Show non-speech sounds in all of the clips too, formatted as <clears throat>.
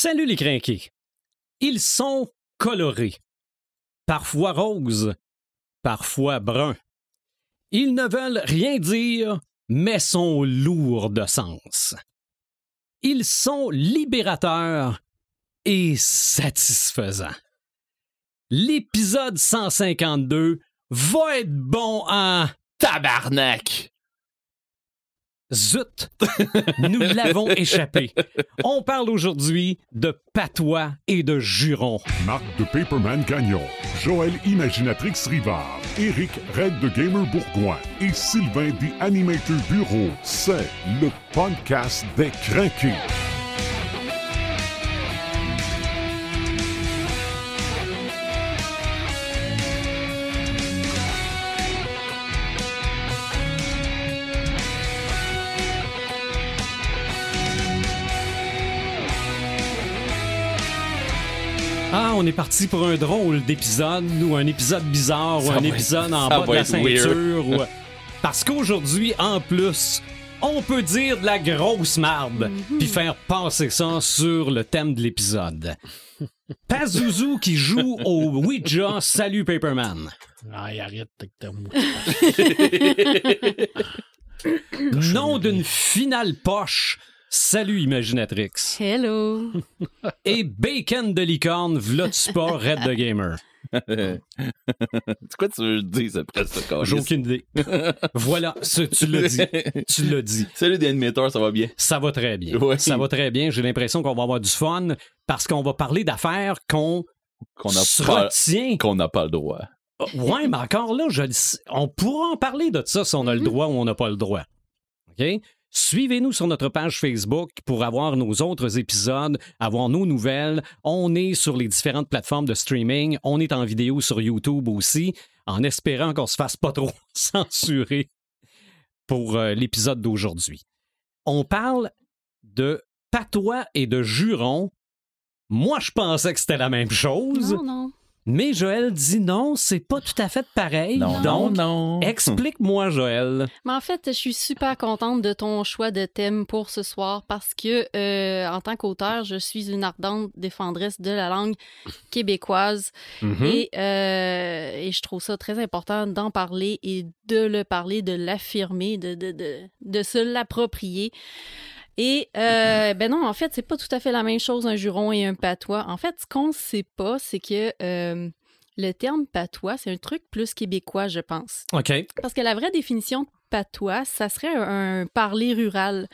Salut les crinqués. Ils sont colorés, parfois roses, parfois bruns. Ils ne veulent rien dire, mais sont lourds de sens. Ils sont libérateurs et satisfaisants. L'épisode 152 va être bon en Tabarnak! Zut! Nous l'avons échappé. On parle aujourd'hui de patois et de jurons. Marc de Paperman Gagnon, Joël Imaginatrix Rivard, Eric Red de Gamer Bourgoin et Sylvain des Animator Bureau. C'est le podcast des craqués. On est parti pour un drôle d'épisode, ou un épisode bizarre, ou un épisode être- en bas de la ceinture. ou- <laughs> Parce qu'aujourd'hui, en plus, on peut dire de la grosse marde, puis faire passer ça sur le thème de l'épisode. <laughs> Pazuzu qui joue au Ouija Salut Paperman. Aïe, arrête avec ta. <laughs> Nom d'une finale poche. Salut Imaginatrix. Hello! <laughs> Et Bacon de licorne, v'là-tu pas, Red the Gamer. C'est <laughs> quoi tu veux dire après ça, J'ai aucune idée. <laughs> voilà, ce- tu l'as dit. Tu l'as dit. Salut des animateurs, ça va bien? Ça va très bien. Ça va très bien. J'ai l'impression qu'on va avoir du fun parce qu'on va parler d'affaires qu'on se pas, retient. qu'on n'a pas le droit. Ouais, mais encore là, je on pourra en parler de ça si on a le droit ou on n'a pas le droit. OK? Suivez-nous sur notre page Facebook pour avoir nos autres épisodes, avoir nos nouvelles. On est sur les différentes plateformes de streaming. On est en vidéo sur YouTube aussi, en espérant qu'on se fasse pas trop <laughs> censurer pour euh, l'épisode d'aujourd'hui. On parle de patois et de jurons. Moi, je pensais que c'était la même chose. Mais Joël dit non, c'est pas tout à fait pareil. Non, Donc, non. <laughs> explique-moi, Joël. Mais en fait, je suis super contente de ton choix de thème pour ce soir parce que, euh, en tant qu'auteur, je suis une ardente défendresse de la langue québécoise Mhm. et, euh, et je trouve ça très important d'en parler et de le parler, de l'affirmer, de, de, de, de se l'approprier. Et euh, ben non, en fait, c'est pas tout à fait la même chose un juron et un patois. En fait, ce qu'on sait pas, c'est que euh, le terme patois, c'est un truc plus québécois, je pense. OK. Parce que la vraie définition de patois, ça serait un, un parler rural,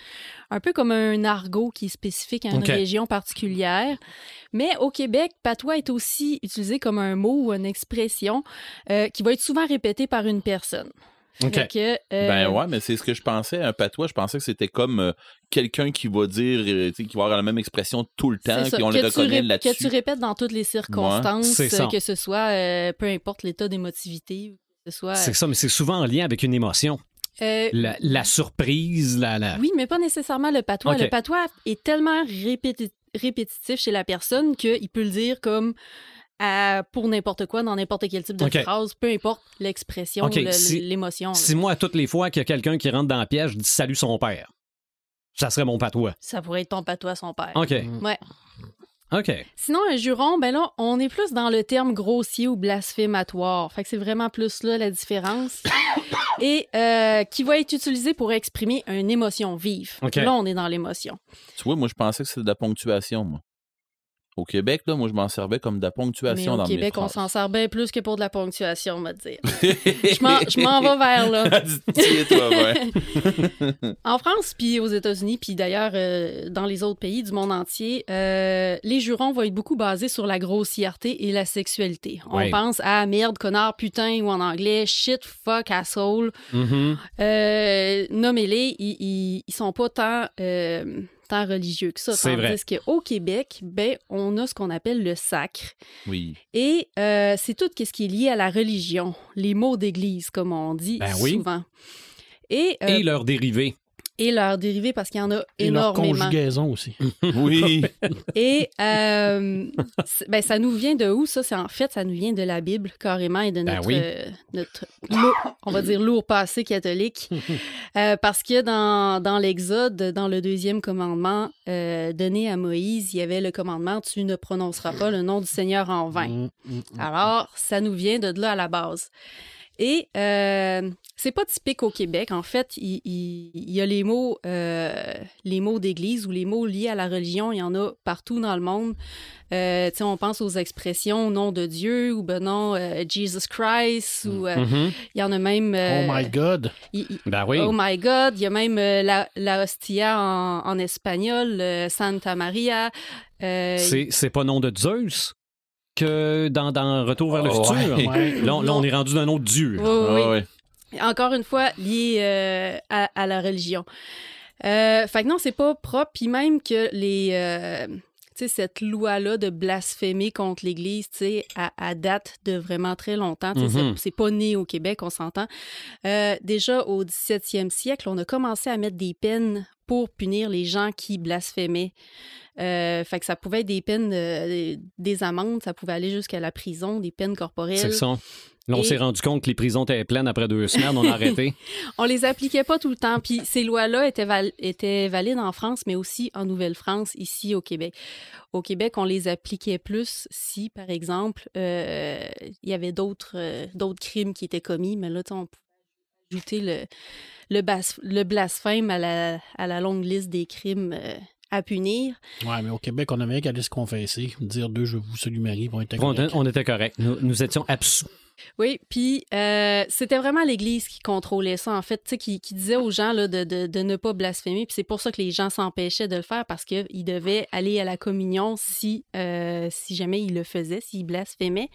un peu comme un argot qui est spécifique à une région particulière. Mais au Québec, patois est aussi utilisé comme un mot ou une expression euh, qui va être souvent répétée par une personne. OK. Fait que, euh, Ben ouais, mais c'est ce que je pensais. Un patois, je pensais que c'était comme euh, quelqu'un qui va dire, euh, qui va avoir la même expression tout le temps, puis on que le reconnaît ré- là-dessus. Que tu répètes dans toutes les circonstances, euh, que ce soit, euh, peu importe l'état d'émotivité, que ce soit... C'est ça, mais c'est souvent en lien avec une émotion. euh, La, la surprise, la. la... Oui, mais pas nécessairement le patois. Le patois est tellement répéti- répétitif chez la personne qu'il peut le dire comme à- pour n'importe quoi, dans n'importe quel type de phrase, peu importe l'expression, Ok, le- si- l'émotion. Si moi, toutes les fois qu'il y a quelqu'un qui rentre dans la pièce, je dis salut son père, ça serait mon patois. Ça pourrait être ton patois, son père. OK. Ouais. OK. Sinon, un juron, ben là, on est plus dans le terme grossier ou blasphématoire. Fait que c'est vraiment plus là la différence. <coughs> Et euh, qui va être utilisé pour exprimer une émotion vive. Ok. Là, on est dans l'émotion. Tu vois, moi, je pensais que c'était de la ponctuation, moi. Au Québec, là, moi, je m'en servais comme de la Mais ponctuation au dans Québec, mes on s'en sert bien plus que pour de la ponctuation, on va dire. <laughs> Je m'en- vais vers là. <laughs> Dis-le, toi, ouais. <laughs> En France, puis aux États-Unis, puis d'ailleurs euh, dans les autres pays du monde entier, euh, les jurons vont être beaucoup basés sur la grossièreté et la sexualité. On Ouais. pense à merde, connard, putain, ou en anglais, shit, fuck, asshole. Mhm. Euh, Nommez-les, ils, ils, ils sont pas tant, religieux que ça. C'est vrai. Tandis qu'au Québec, ben, on a ce qu'on appelle le sacre. Oui. Et euh, c'est tout ce qui est lié à la religion, les mots d'église, comme on dit Ben oui. souvent. Et, euh, Et leurs dérivés. Et leurs dérivés parce qu'il y en a Et leur énormément. conjugaison aussi. <laughs> Oui. Et euh, ben, ça nous vient de où, ça? C'est en fait, ça nous vient de la Bible, carrément, et de Ben notre, oui. euh, notre lourd- on va dire lourd passé catholique. <laughs> Euh, parce que dans, dans l'Exode, dans le deuxième commandement euh, donné à Moïse, il y avait le commandement Tu ne prononceras pas le nom du Seigneur en vain. Mm, mm, mm. Alors, ça nous vient de là à la base. Et euh, c'est pas typique au Québec. En fait, il, il- il y a les mots, euh, les mots d'église ou les mots liés à la religion. Il y en a partout dans le monde. Euh, tu sais, on pense aux expressions nom de Dieu ou ben non, euh, Jesus Christ ou euh, Mhm. il y en a même. euh, Oh my God. il- Ben oui. Oh my God, il y a même euh, la, la hostia en, en espagnol, euh, Santa Maria. Euh, C'est c'est pas nom de Zeus? Que dans, dans Retour vers le Oh, futur. ouais. Là, on- là, on est rendu d'un autre Dieu. oui, oui, oui. Ah encore une fois, lié euh, à, à la religion. Euh, fait que non, c'est pas propre. Puis même que les. euh, tu sais, cette loi-là de blasphémer contre l'Église, tu sais, à, à date de vraiment très longtemps. Sais, c'est-. C'est pas né au Québec, on s'entend. Euh, déjà au 17e siècle, on a commencé à mettre des peines pour punir les gens qui blasphémaient. Euh, fait que ça pouvait être des peines, des amendes, ça pouvait aller jusqu'à la prison, des peines corporelles. C'est ça. Là, on Et- s'est rendu compte que les prisons étaient pleines après deux semaines, on a arrêté. <laughs> On les appliquait pas tout le temps. Puis ces lois-là étaient, val- étaient valides en France, mais aussi en Nouvelle-France, ici au Québec. Au Québec, on les appliquait plus si, par exemple, euh, il y avait d'autres euh, d'autres crimes qui étaient commis. Mais là, on pouvait ajouter le, le, bas- le blasphème à la, à la longue liste des crimes euh, à punir. Ouais, mais au Québec, on avait qu'à aller se confesser, dire deux, je vous salue Marie, on, correct. on était correct. Nous, nous étions absous. Oui, puis euh, c'était vraiment l'Église qui contrôlait ça, en fait, tu sais, qui, qui disait aux gens là, de, de, de ne pas blasphémer. Puis c'est pour ça que les gens s'empêchaient de le faire parce qu'ils devaient aller à la communion si, euh, si jamais ils le faisaient, s'ils blasphémaient.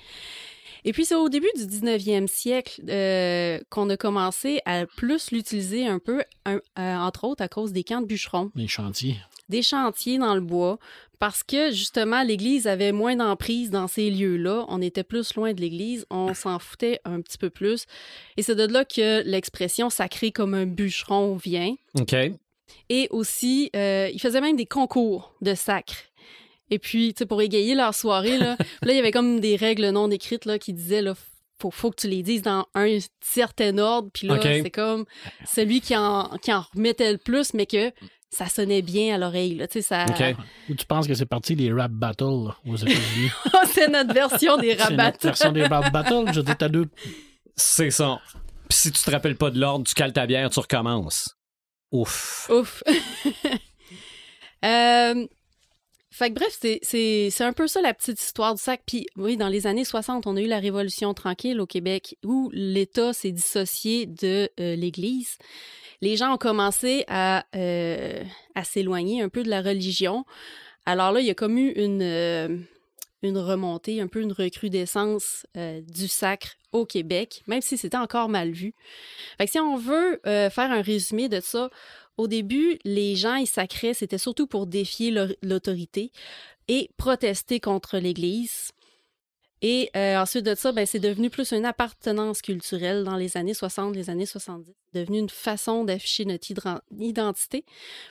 Et puis c'est au début du 19e siècle euh, qu'on a commencé à plus l'utiliser un peu, un- euh, entre autres à cause des camps de bûcherons Les chantiers. des chantiers dans le bois parce que justement l'Église avait moins d'emprise dans ces lieux-là. On était plus loin de l'Église, on s'en foutait un petit peu plus. Et c'est de là que l'expression sacré comme un bûcheron vient. OK. Et aussi, euh, ils faisaient même des concours de sacre. Et puis, tu sais, pour égayer leur soirée, là, <laughs> là, il y avait comme des règles non écrites là, qui disaient là, faut, faut que tu les dises dans un certain ordre. Puis là, c'est comme celui qui en, qui en remettait le plus, mais que ça sonnait bien à l'oreille. là. Tu sais, ça... OK. Ou tu penses que c'est parti les rap battles là, aux États-Unis? <laughs> c'est notre version des c'est rabats. notre version des rap battles. Je dis, t'as deux. C'est ça. Puis si tu te rappelles pas de l'ordre, tu cales ta bière, tu recommences. Ouf. Ouf. <laughs> Euh, Bref, c'est- un peu ça la petite histoire du sac. Puis oui, dans les années 60, on a eu la Révolution tranquille au Québec où l'État s'est dissocié de euh, l'Église. Les gens ont commencé à, euh, à s'éloigner un peu de la religion. Alors là, il y a comme eu une, euh, remontée, un peu une recrudescence du sacre au Québec, même si c'était encore mal vu. Fait que si on veut faire un résumé de ça, au début, les gens, ils sacraient, c'était surtout pour défier l'au- l'autorité et protester contre l'Église. Et euh, ensuite de ça, ben, c'est devenu plus une appartenance culturelle dans les années 60, les années 70. C'est devenu une façon d'afficher notre identité.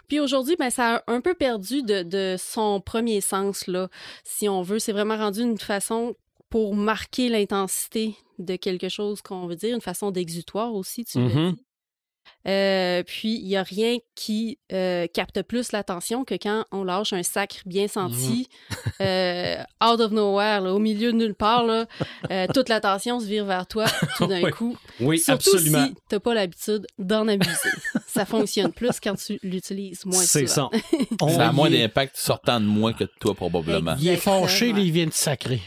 Puis aujourd'hui, ben, ça a un peu perdu de, de son premier sens, là, si on veut. C'est vraiment rendu une façon pour marquer l'intensité de quelque chose qu'on veut dire, une façon d'exutoire aussi, tu. Euh, puis, il n'y a rien qui euh, capte plus l'attention que quand on lâche un sacre bien senti, euh, out of nowhere, là, au milieu de nulle part. Là, euh, toute l'attention se vire vers toi tout d'un Oui. coup. Oui, Surtout absolument. si tu n'as pas l'habitude d'en abuser. ça fonctionne plus quand tu l'utilises moins C'est ça. On <laughs> Ça a moins est. d'impact sortant de moi que de toi, probablement. Il est fâché, il vient de sacrer.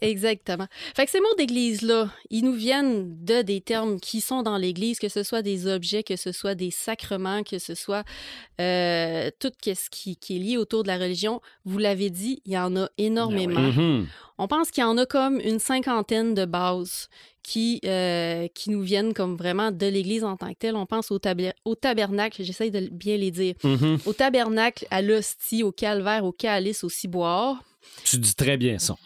Exactement. Fait que ces mots d'église-là, ils nous viennent de des termes qui sont dans l'église, que ce soit des objets, que ce soit des sacrements, que ce soit euh, tout ce qui, qui est lié autour de la religion. Vous l'avez dit, il y en a énormément. Mhm. On pense qu'il y en a comme une cinquantaine de bases qui, euh, qui nous viennent comme vraiment de l'Église en tant que telle. On pense au, au tabernacle, j'essaye de bien les dire, Mhm. au tabernacle, à l'hostie, au calvaire, au calice, au ciboire. Tu dis très bien ça.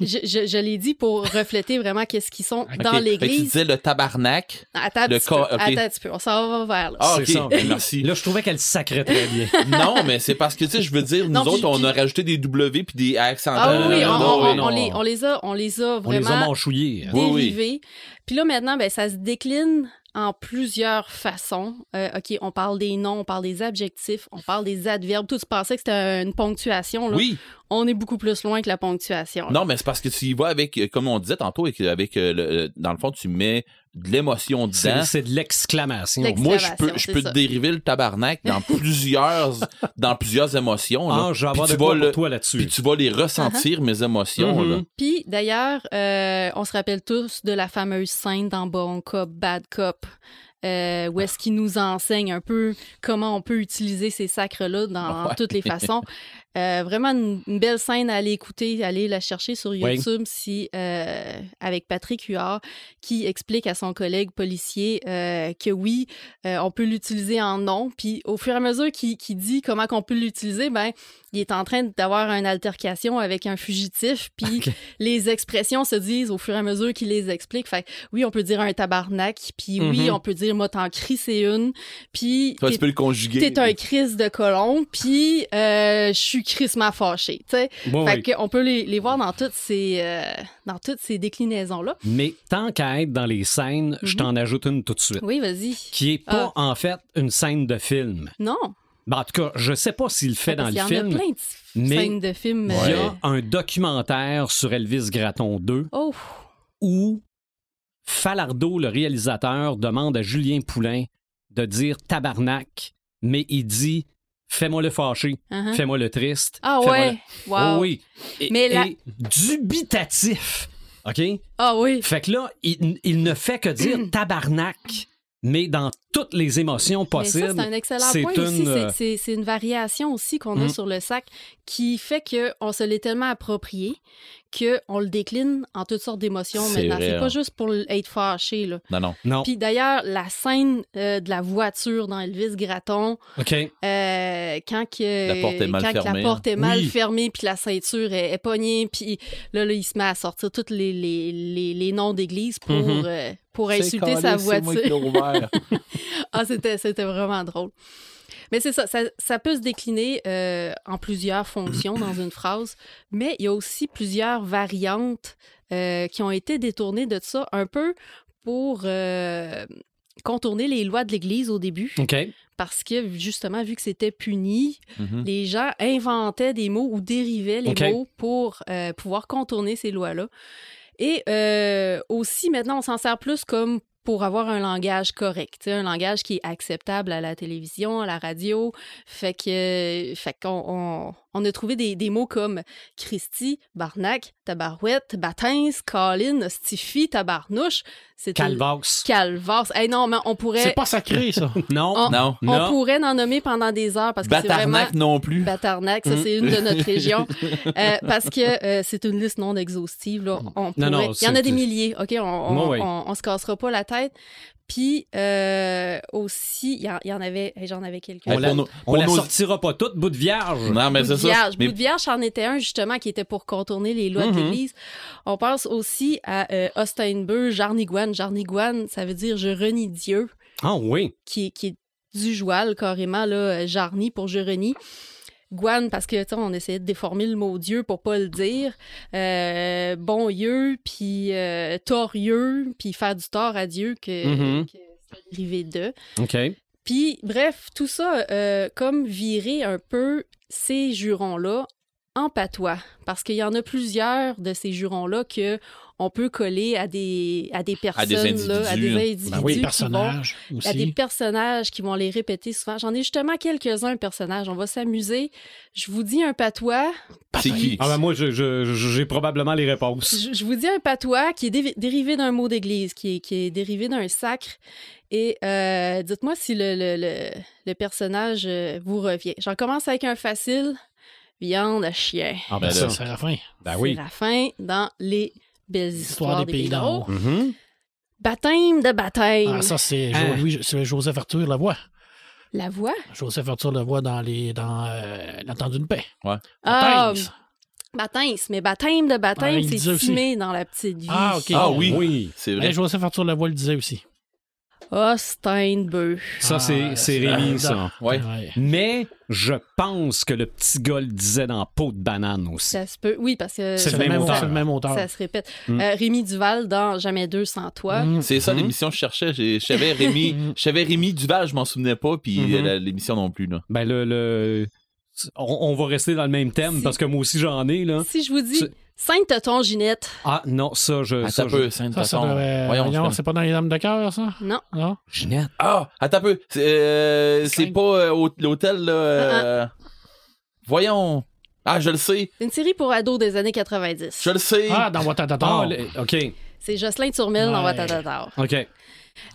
Je, je- je l'ai dit pour refléter vraiment qu'est-ce qu'ils sont dans que tu l'Église. disais le tabarnak. Attends le corps- peu. ok. Attends un petit peu. On s'en va vers là. Ah, C'est ok. ça. Merci. Là, je trouvais qu'elle sacrait très bien. <laughs> non, mais c'est parce que, tu sais, je veux dire, nous Non, puis- autres, on a rajouté des W puis des accents. Ah oui, oui, Euh, on, non, on- oui, on non. les, on les a, on les a On les a vraiment manchouillés. Oui, oui. dérivés. Puis là, maintenant, ben, ça se décline en plusieurs façons. Euh, OK, on parle des noms, on parle des adjectifs, on parle des adverbes. Tout, tu pensais que c'était une ponctuation. Là. Oui. On est beaucoup plus loin que la ponctuation. là. Non, mais c'est parce que tu y vas avec, euh, comme on disait tantôt, avec, avec euh, le- euh, dans le fond, tu mets de l'émotion dedans. C'est de l'exclamation. L'ex- Moi, je peux, je peux te dériver le tabarnak dans <laughs> plusieurs, dans plusieurs émotions. là. Ah, je vais Puis avoir de quoi vas pour le- toi Puis là-dessus. tu vas les ressentir, mes émotions. Là. Puis d'ailleurs, euh, on se rappelle tous de la fameuse scène dans Bon Cop, Bad Cop, euh, où est-ce qu'il nous enseigne un peu comment on peut utiliser ces sacres-là dans <laughs> Ouais. toutes les façons. Euh, vraiment une, une belle scène à aller écouter, aller la chercher sur Oui. YouTube si, euh, avec Patrick Huard qui explique à son collègue policier euh, que oui, euh, on peut l'utiliser en nom. Puis au fur et à mesure qu'il dit comment qu'on peut l'utiliser, ben il est en train d'avoir une altercation avec un fugitif. Puis les expressions se disent au fur et à mesure qu'il les explique. Fait oui, on peut dire un tabarnak. Puis oui, Mhm. on peut dire moi t'en crie c'est une. Puis Toi, tu peux le conjuguer. T'es un crise de colon, puis euh, je suis crissement fâché, tu sais. Oui, fait oui. qu'on peut les, les voir dans toutes ces, euh, dans toutes ces déclinaisons-là. Mais tant qu'à être dans les scènes, je Mhm. t'en ajoute une tout de suite. Oui, vas-y. Qui est pas, en fait, une scène de film. Non. Ben, en tout cas, je sais pas s'il le fait dans le y en a film. plein de mais scènes de films. Il y euh, a un documentaire sur Elvis Gratton 2 Oh, où Falardeau, le réalisateur, demande à Julien Poulain de dire tabarnak, mais il dit fais-moi le fâché, uh-huh. fais-moi le triste. Ah ouais, le- wow. Oh oui. Et, Mais la- et dubitatif. OK? Ah oui. Fait que là, il, il ne fait que dire <clears throat> tabarnak, mais dans toutes les émotions possibles. c'est un excellent c'est point une, aussi. C'est- euh, C'est c'est une variation aussi qu'on a Mm. sur le sac qui fait qu'on se l'est tellement approprié qu'on le décline en toutes sortes d'émotions C'est maintenant. vrai, C'est hein. pas juste pour être fâché. Là. Non, non. Non. Puis d'ailleurs, la scène euh, de la voiture dans Elvis Gratton, OK. euh, quand, que, La porte est mal quand que fermée, la porte est mal Oui. fermée, puis la ceinture est, est pognée, puis là, là, il se met à sortir tous les, les, les, les noms d'église pour, Mhm. euh, pour insulter sa voiture. <laughs> <laughs> Ah, c'était, c'était vraiment drôle. Mais c'est ça, ça, ça peut se décliner euh, en plusieurs fonctions dans une phrase, mais il y a aussi plusieurs variantes euh, qui ont été détournées de ça un peu pour euh, contourner les lois de l'Église au début, parce que justement, vu que c'était puni, Mhm. les gens inventaient des mots ou dérivaient les mots pour pouvoir contourner ces lois-là. Et aussi, maintenant, on s'en sert plus comme pour avoir un langage correct, un langage qui est acceptable à la télévision, à la radio. Fait que, fait qu'on on, on a trouvé des, des mots comme Christy, Barnac, Tabarouette, Batins, Colin, Stiffy, Tabarnouche. Calvax. Calvas. Hey, non, mais on pourrait, C'est pas sacré, ça. <laughs> Non. On- Non. on Non. pourrait en nommer pendant des heures parce que c'est vraiment Batarnac non plus. Batarnac, ça Mm. c'est une de notre <laughs> région. Euh, parce que euh, c'est une liste non exhaustive. Là. On pourrait- non, Il y en a des milliers, OK? On, on, Moi, oui. on- on se cassera pas la tête. Puis euh, aussi, il y, y en avait, j'en avais quelques. Hey, On la, on la sortira pas toute, bout de vierge. Non, mais c'est ça. vierge. Mais Bout de vierge, c'en était un justement qui était pour contourner les lois de Mhm. l'Église. On pense aussi à euh, Osteinbeu, Jarniguan. Jarniguan, ça veut dire je renie Dieu. Ah oui. qui, est- qui est du joual carrément, là, euh, Jarny pour je renie. Guan, parce que, on essayait de déformer le mot Dieu pour pas le dire. Euh, bon Dieu, puis euh, torieux, puis faire du tort à Dieu, que, Mhm. que c'est dérivé de. OK. Puis, bref, tout ça, euh, comme virer un peu ces jurons-là en patois. Parce qu'il y en a plusieurs de ces jurons-là que on peut coller à des, à des personnes, là, à des individus. individus. Ben oui, qui vont- personnage il y a des aussi. personnages qui vont les répéter souvent. J'en ai justement quelques-uns personnages. On va s'amuser. Je vous dis un patois. c'est qui? Ah ben moi, je- je- je- j'ai probablement les réponses. Je, je vous dis un patois qui est dé- dérivé d'un mot d'église, qui est, qui est dérivé d'un sacre. Et euh, dites-moi si le, le, le, le personnage euh, vous revient. J'en commence avec un facile. Viande à chien. Ah Ben ben là, ça. C'est la fin. Ben oui. C'est la fin dans les belles histoires des pays d'en haut. Mhm. Baptême de baptême. Ah, ça, c'est Hein? Jo- Louis- c'est Joseph Arthur Lavoie. La voix? Joseph Arthur Lavoie dans les dans euh, d'une paix. Ah, Baptême. Baptême, mais baptême de Ah, baptême, disait c'est timé dans la petite vie. Ah, ok. Ah oui, Oui. c'est vrai. Eh, Joseph Arthur Lavoie le disait aussi. Ah, Steinbœuf. Ça, Ah, c'est Rémi, ça. Ouais. Mais je pense que le petit gars le disait dans peau de banane aussi. Ça se peut. Oui, parce que C'est C'est le le, même auteur. c'est le même auteur. ça se répète. Mm. Euh, Rémi Duval dans Jamais deux sans toi. Mm. C'est ça Mhm. l'émission que je cherchais. J'ai- Je savais Rémi, Rémi Duval, je m'en souvenais pas, puis Mhm. la- l'émission non plus. Là. Ben, le. le- On, on va rester dans le même thème Si- parce que moi aussi j'en ai, là. Si je vous dis C'est- Sainte-Tonton Ginette, Ah, non, ça, je. Attends ça, un peu, Sainte Ça, ça Voyons, c'est pas dans les Dames de cœur, ça? non. Non? Ginette. Ah, attends un peu. C'est euh, c'est pas euh, au- l'hôtel, là. Uh-huh. euh, Voyons. Ah, je le sais. Une série pour ados des années 90. Je le sais. Ah, dans Watatata. Ah, le- OK. C'est Jocelyn Turmel dans Ouais. Watatata. OK.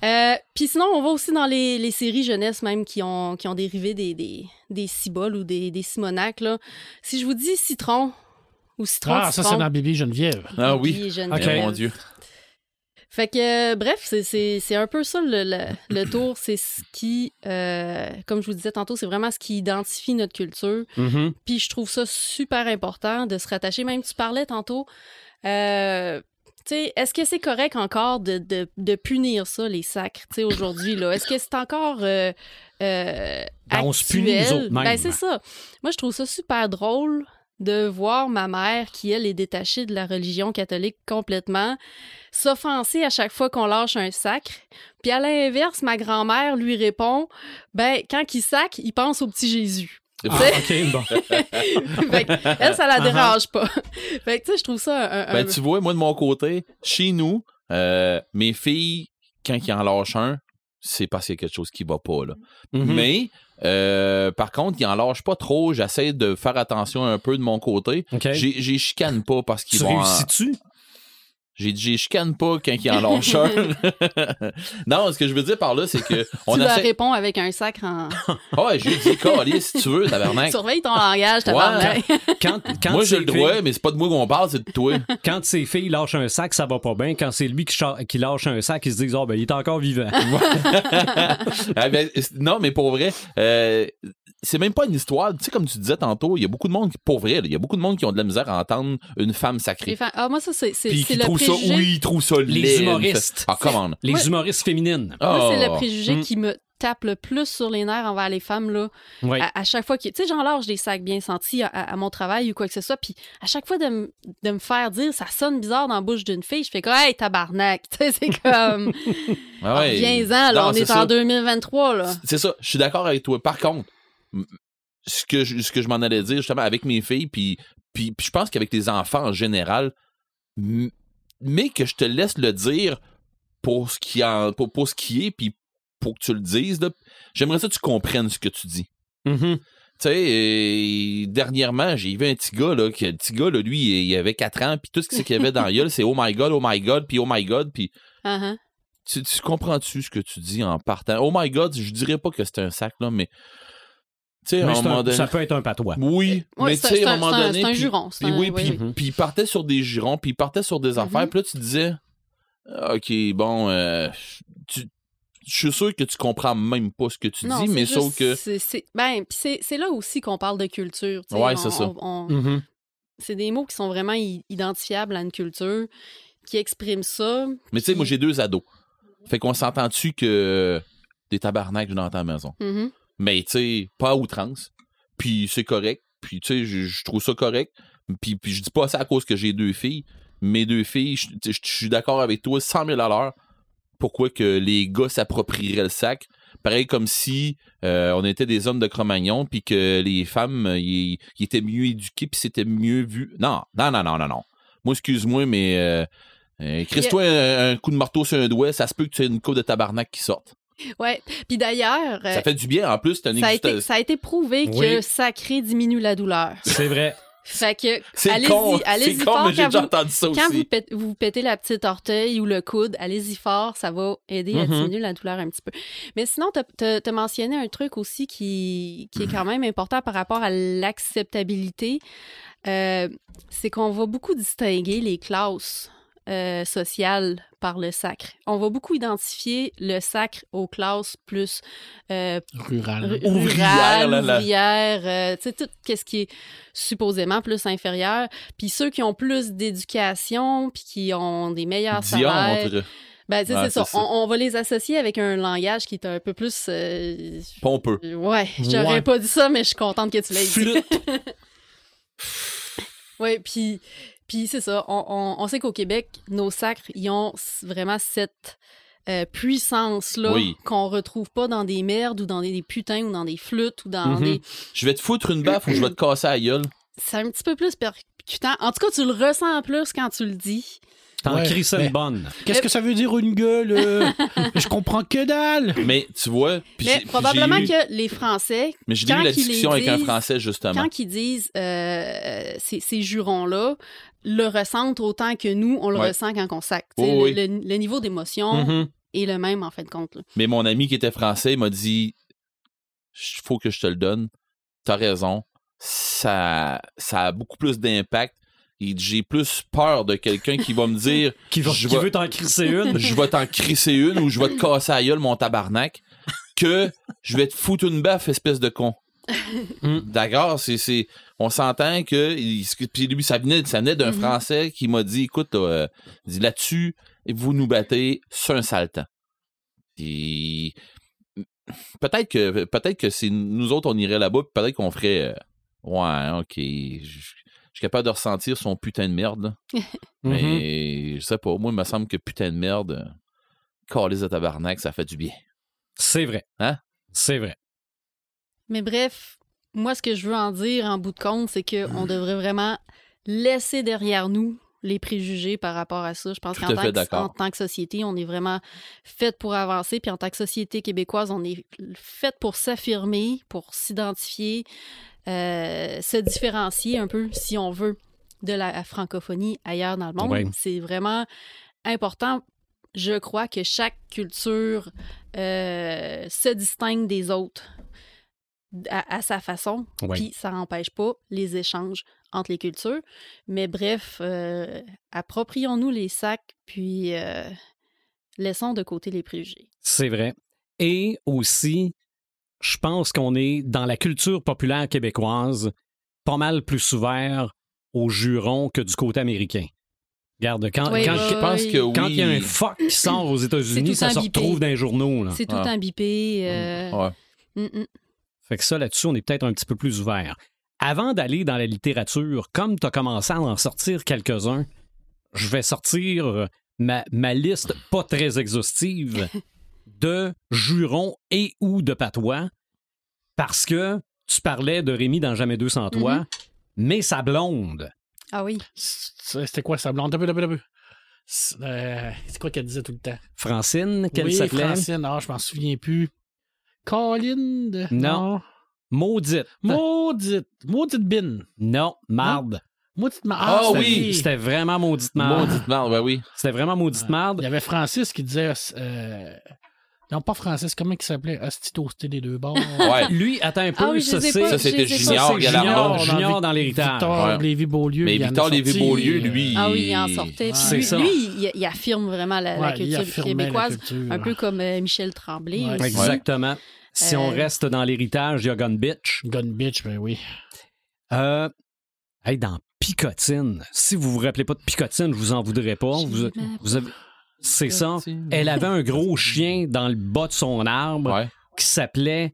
Euh, Puis sinon, on va aussi dans les, les séries jeunesse même qui ont, qui ont dérivé des, des, des ciboles ou des, des simonacs. Là. Si je vous dis citron ou citron, Ah, ça, c'est dans Bibi Geneviève. Ah oui. et Geneviève. Ok. Mon Dieu. Fait que, euh, bref, c'est- c'est c'est un peu ça le, le- le tour. C'est ce qui, euh, comme je vous disais tantôt, c'est vraiment ce qui identifie notre culture. Mhm. Puis je trouve ça super important de se rattacher. Même tu parlais tantôt, euh, tu sais, est-ce que c'est correct encore de, de, de punir ça, les sacres, tu sais, aujourd'hui, là? Est-ce que c'est encore euh, euh, Ben, on se punit nous actuel? autres mêmes. Ben, c'est ça. Moi, je trouve ça super drôle de voir ma mère, qui, elle, est détachée de la religion catholique complètement, s'offenser à chaque fois qu'on lâche un sacre. Puis à l'inverse, ma grand-mère lui répond, ben, quand il sac, il pense au petit Jésus. Ah, OK, bon. <laughs> fait que, elle, ça la <laughs> dérange pas. fait que, tu sais, je trouve ça un. un- Ben, tu vois, moi, de mon côté, chez nous, euh, mes filles, quand ils en lâchent un, c'est parce qu'il y a quelque chose qui va pas, là. Mhm. Mais, euh, par contre, ils en lâchent pas trop. J'essaie de faire attention un peu de mon côté. OK. J'ai j'ai chicane pas parce qu'ils Tu vont... réussis-tu? J'ai j'ai chicane pas quand ils en lâchent un. <laughs> non, ce que je veux dire par là, c'est que <laughs> on tu leur essaie... réponds avec un sacre en. Ah <laughs> ouais, j'ai dit, Calais, si tu veux, tabarnak. Surveille ton langage, tabarnak. Quand, quand Moi, j'ai le droit, filles- mais c'est pas de moi qu'on parle, c'est de toi. Quand ses filles lâchent un sac, ça va pas bien. Quand c'est lui qui, cha- qui lâche un sac, ils se disent, oh, ben, il est encore vivant. Ah, ben, non, mais pour vrai, euh, c'est même pas une histoire. Tu sais, comme tu disais tantôt, il y a beaucoup de monde, qui- pour vrai, il y a beaucoup de monde qui ont de la misère à entendre une femme sacrée. Ah, moi, ça, c'est le ça, oui, ils trouvent ça Les humoristes. Ah, comment? Les Ouais. humoristes féminines. Moi, c'est le Ah. préjugé Mm. qui me tape le plus sur les nerfs envers les femmes, là. Oui. À, à chaque fois que. Tu sais, j'en lâche des sacs bien sentis à, à mon travail ou quoi que ce soit. Puis à chaque fois de, me- de faire dire ça sonne bizarre dans la bouche d'une fille, je fais comme, hey, tabarnak. <laughs> C'est comme. <laughs> Ah ouais. Viens-en, là, Non, on est, ça. en 2023, là. C'est ça, je suis d'accord avec toi. Par contre, ce que je, ce que je m'en allais dire justement avec mes filles, puis, puis, puis je pense qu'avec les enfants en général, mais que je te laisse le dire pour ce qui, en, pour, pour ce qui est, puis pour que tu le dises, là, j'aimerais ça que tu comprennes ce que tu dis. Mhm. Tu sais, euh, dernièrement, j'ai vu un petit gars, là, que, le petit gars, là, lui, il avait 4 ans, puis tout ce qu'il y avait dans la gueule, c'est oh my god, oh my god, puis oh my god, puis ah. tu, tu comprends-tu ce que tu dis en partant? Oh my god, je dirais pas que c'est un sac, là, mais. Tu sais, à Mais un donné. ça peut être un patois. Oui, Ouais, mais c'est tu sais, à un moment donné. c'est un puis- juron. puis oui, oui, puis, oui. puis il partait sur des jurons, puis il partait sur des affaires, Mhm. puis là, tu disais, OK, bon, euh, tu- je suis sûr que tu comprends même pas ce que tu Non, dis, c'est mais juste- sauf que. c'est- Ben, puis c'est c'est là aussi qu'on parle de culture. On- c'est ça. on- Mhm. c'est des mots qui sont vraiment identifiables à une culture, qui expriment ça. Mais tu sais, moi, j'ai deux ados. Fait qu'on s'entend-tu que des tabarnaks dans ta maison? Mhm. Mais tu sais, pas à outrance. Puis c'est correct. Puis tu sais, je, trouve ça correct. Puis, puis je dis pas ça à cause que j'ai deux filles. Mes deux filles, je, suis d'accord avec toi, 100 000 à l'heure. Pourquoi que les gars s'approprieraient le sac? Pareil comme si euh, on était des hommes de Cro-Magnon, puis que les femmes, euh, ils ils étaient mieux éduqués, puis c'était mieux vu. Non, non, non, non, non, non. Moi, excuse-moi, mais euh, euh, crisse-toi un, un coup de marteau sur un doigt, ça se peut que tu aies une coupe de tabarnak qui sorte. Ouais. Puis d'ailleurs, euh, Ça fait du bien, en plus, c'est un ça, a été, existe- ça a été prouvé Oui. que sacré diminue la douleur. C'est vrai. <laughs> Fait que, C'est allez-y, con, allez-y con, fort mais j'ai quand déjà vous- entendu ça Quand aussi. vous, pète- vous pétez la petite orteil ou le coude, allez-y fort, ça va aider à Mhm. diminuer la douleur un petit peu. Mais sinon, tu as, mentionné un truc aussi qui, qui est quand même important par rapport à l'acceptabilité. Euh, c'est qu'on va beaucoup distinguer les classes euh, social par le sacre. On va beaucoup identifier le sacre aux classes plus euh, rurales, là. ouvrières, euh, tu sais, tout ce qui est supposément plus inférieur. Puis ceux qui ont plus d'éducation, puis qui ont des meilleurs salaires, ben, tu sais, Ouais, c'est ça. On, on va les associer avec un langage qui est un peu plus... euh, pompeux. Ouais, j'aurais Ouais. pas dit ça, mais je suis contente que tu l'aies dit. <laughs> Oui, puis, puis c'est ça. On, on- on sait qu'au Québec, nos sacres, ils ont vraiment cette euh, puissance-là Oui. qu'on retrouve pas dans des merdes ou dans des, des putains ou dans des flûtes ou dans Mhm. des... Je vais te foutre une baffe ou je vais te casser la gueule. C'est un petit peu plus percutant. En tout cas, tu le ressens plus quand tu le dis. T'en Ouais, cries une bonne. Qu'est-ce que ça veut dire une gueule? euh? <laughs> je comprends que dalle. Mais tu vois, puis Mais probablement eu- que les Français, Mais j'ai eu la discussion avec un Français, justement. quand ils disent euh, ces, ces jurons-là, le ressentent autant que nous, on le Ouais. ressent quand on sac. Le, oui. le- le niveau d'émotion Mhm. est le même, en fin de compte. là. Mais mon ami qui était français il m'a dit il faut que je te le donne. T'as raison. Ça, ça a beaucoup plus d'impact. Il dit, J'ai plus peur de quelqu'un qui va me <laughs> dire Qui, va, Je qui vais- veut t'en crisser une. <laughs> je vais t'en crisser une ou je vais te casser la gueule, mon tabarnak, que je vais te foutre une baffe, espèce de con. <laughs> Mm. D'accord, c'est, on s'entend que, puis lui, ça venait, ça venait d'un Mhm. Français qui m'a dit, écoute, euh, dit, là-dessus, vous nous battez sur un sale temps. Puis, peut-être que, peut-être que c'est nous autres, on irait là-bas, puis peut-être qu'on ferait, euh, ouais, ok, je suis capable de ressentir son putain de merde, là. <laughs> Mhm. Mais je sais pas, moi, il me semble que putain de merde, euh, calice de tabarnak, ça fait du bien. C'est vrai. Hein? C'est vrai. Mais bref, moi, ce que je veux en dire en bout de compte, c'est qu'on devrait vraiment laisser derrière nous les préjugés par rapport à ça. Je pense qu'en tant, que- tant que société, on est vraiment fait pour avancer. Puis en tant que société québécoise, on est fait pour s'affirmer, pour s'identifier, euh, se différencier un peu, si on veut, de la francophonie ailleurs dans le monde. Ouais. C'est vraiment important. Je crois que chaque culture euh, se distingue des autres à, à sa façon. Ouais. Puis ça n'empêche pas les échanges entre les cultures. Mais bref, euh, approprions-nous les sacs, puis euh, laissons de côté les préjugés. C'est vrai. Et aussi, je pense qu'on est dans la culture populaire québécoise pas mal plus ouvert aux jurons que du côté américain. Regarde, quand, Oui, quand, oui. quand il y a un fuck qui sort aux États-Unis, ça se retrouve dans les journaux. C'est tout Ah. imbibé. euh, Ouais. mm, mm. Fait que ça, là-dessus, on est peut-être un petit peu plus ouvert. Avant d'aller dans la littérature, comme tu as commencé à en sortir quelques-uns, je vais sortir euh, ma, ma liste pas très exhaustive <laughs> de jurons et ou de patois parce que tu parlais de Rémi dans Jamais 200 toi, Mhm. mais sa blonde. Ah oui. C'était quoi sa blonde? Un peu, un peu, un peu. C'est euh, c'est quoi qu'elle disait tout le temps? Francine, qu'elle oui, s'appelait? Francine. Ah, je m'en souviens plus. Colline de... Non. Maudite. Maudite. Maudite bin. Non, marde. Maudite ma... Ah C'était- oui! C'était vraiment maudite marde. Maudite merde, ben oui. C'était vraiment maudite marde. Il y avait Francis qui disait... Euh... Non, pas Francis. Comment il s'appelait? Hostie toasté des deux bords. <laughs> Ouais. Lui, attends un peu, Ah oui, je ça c'est... Ça, je c'était les ai pas. Junior Ça, c'est Galardon. Junior, Junior dans l'héritage. Victor Ouais. Lévy-Beaulieu. Mais il en a Victor sorti, Lévy-Beaulieu, euh, lui. Ah oui, il en sortait. Puis C'est lui, ça. lui, il, il affirme vraiment la, la ouais, il culture affirmait la québécoise, culture. un peu comme euh, Michel Tremblay. Ouais. aussi. Exactement. Si on Euh, reste dans l'héritage, il y a Gun Bitch. Gun bitch, ben oui. Euh, hey, dans Picotine, si vous vous rappelez pas de Picotine, je vous en voudrais pas. Vous, vous avez- C'est ça. Elle avait un gros <laughs> chien dans le bas de son arbre Ouais, qui s'appelait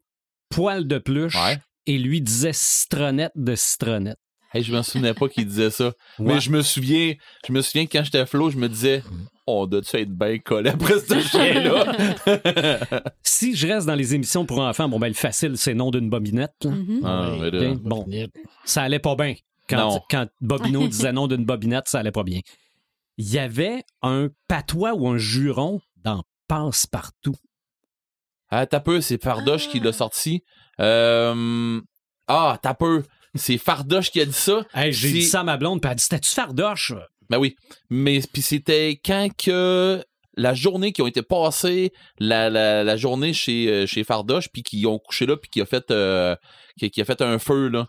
Poil de pluche ouais. et lui disait citronnette de citronnette. Hey, je me souvenais pas qu'il disait ça. Ouais. Mais je me souviens, je me souviens que quand j'étais flot, je me disais, on doit-tu être bien collé après ce <laughs> chien-là? <laughs> Si je reste dans les émissions pour enfants, bon ben le facile, c'est nom d'une bobinette. là. Mhm. Ah, là. Bon. ça allait pas bien. Quand, quand Bobino disait non d'une bobinette, ça allait pas bien. Il y avait un patois ou un juron dans Passe-Partout. Ah, t'as peu, c'est Fardoche qui l'a sorti. Euh... Ah, t'as peu. C'est Fardoche qui a dit ça. Hey, j'ai dit ça à ma blonde, puis elle a dit C'était-tu fardoche? Ben oui. Mais puis c'était quand que la journée qui ont été passées, la, la, la journée chez, euh, chez Fardoche, puis qui ont couché là, puis qui a fait euh, qui, qui a fait un feu là.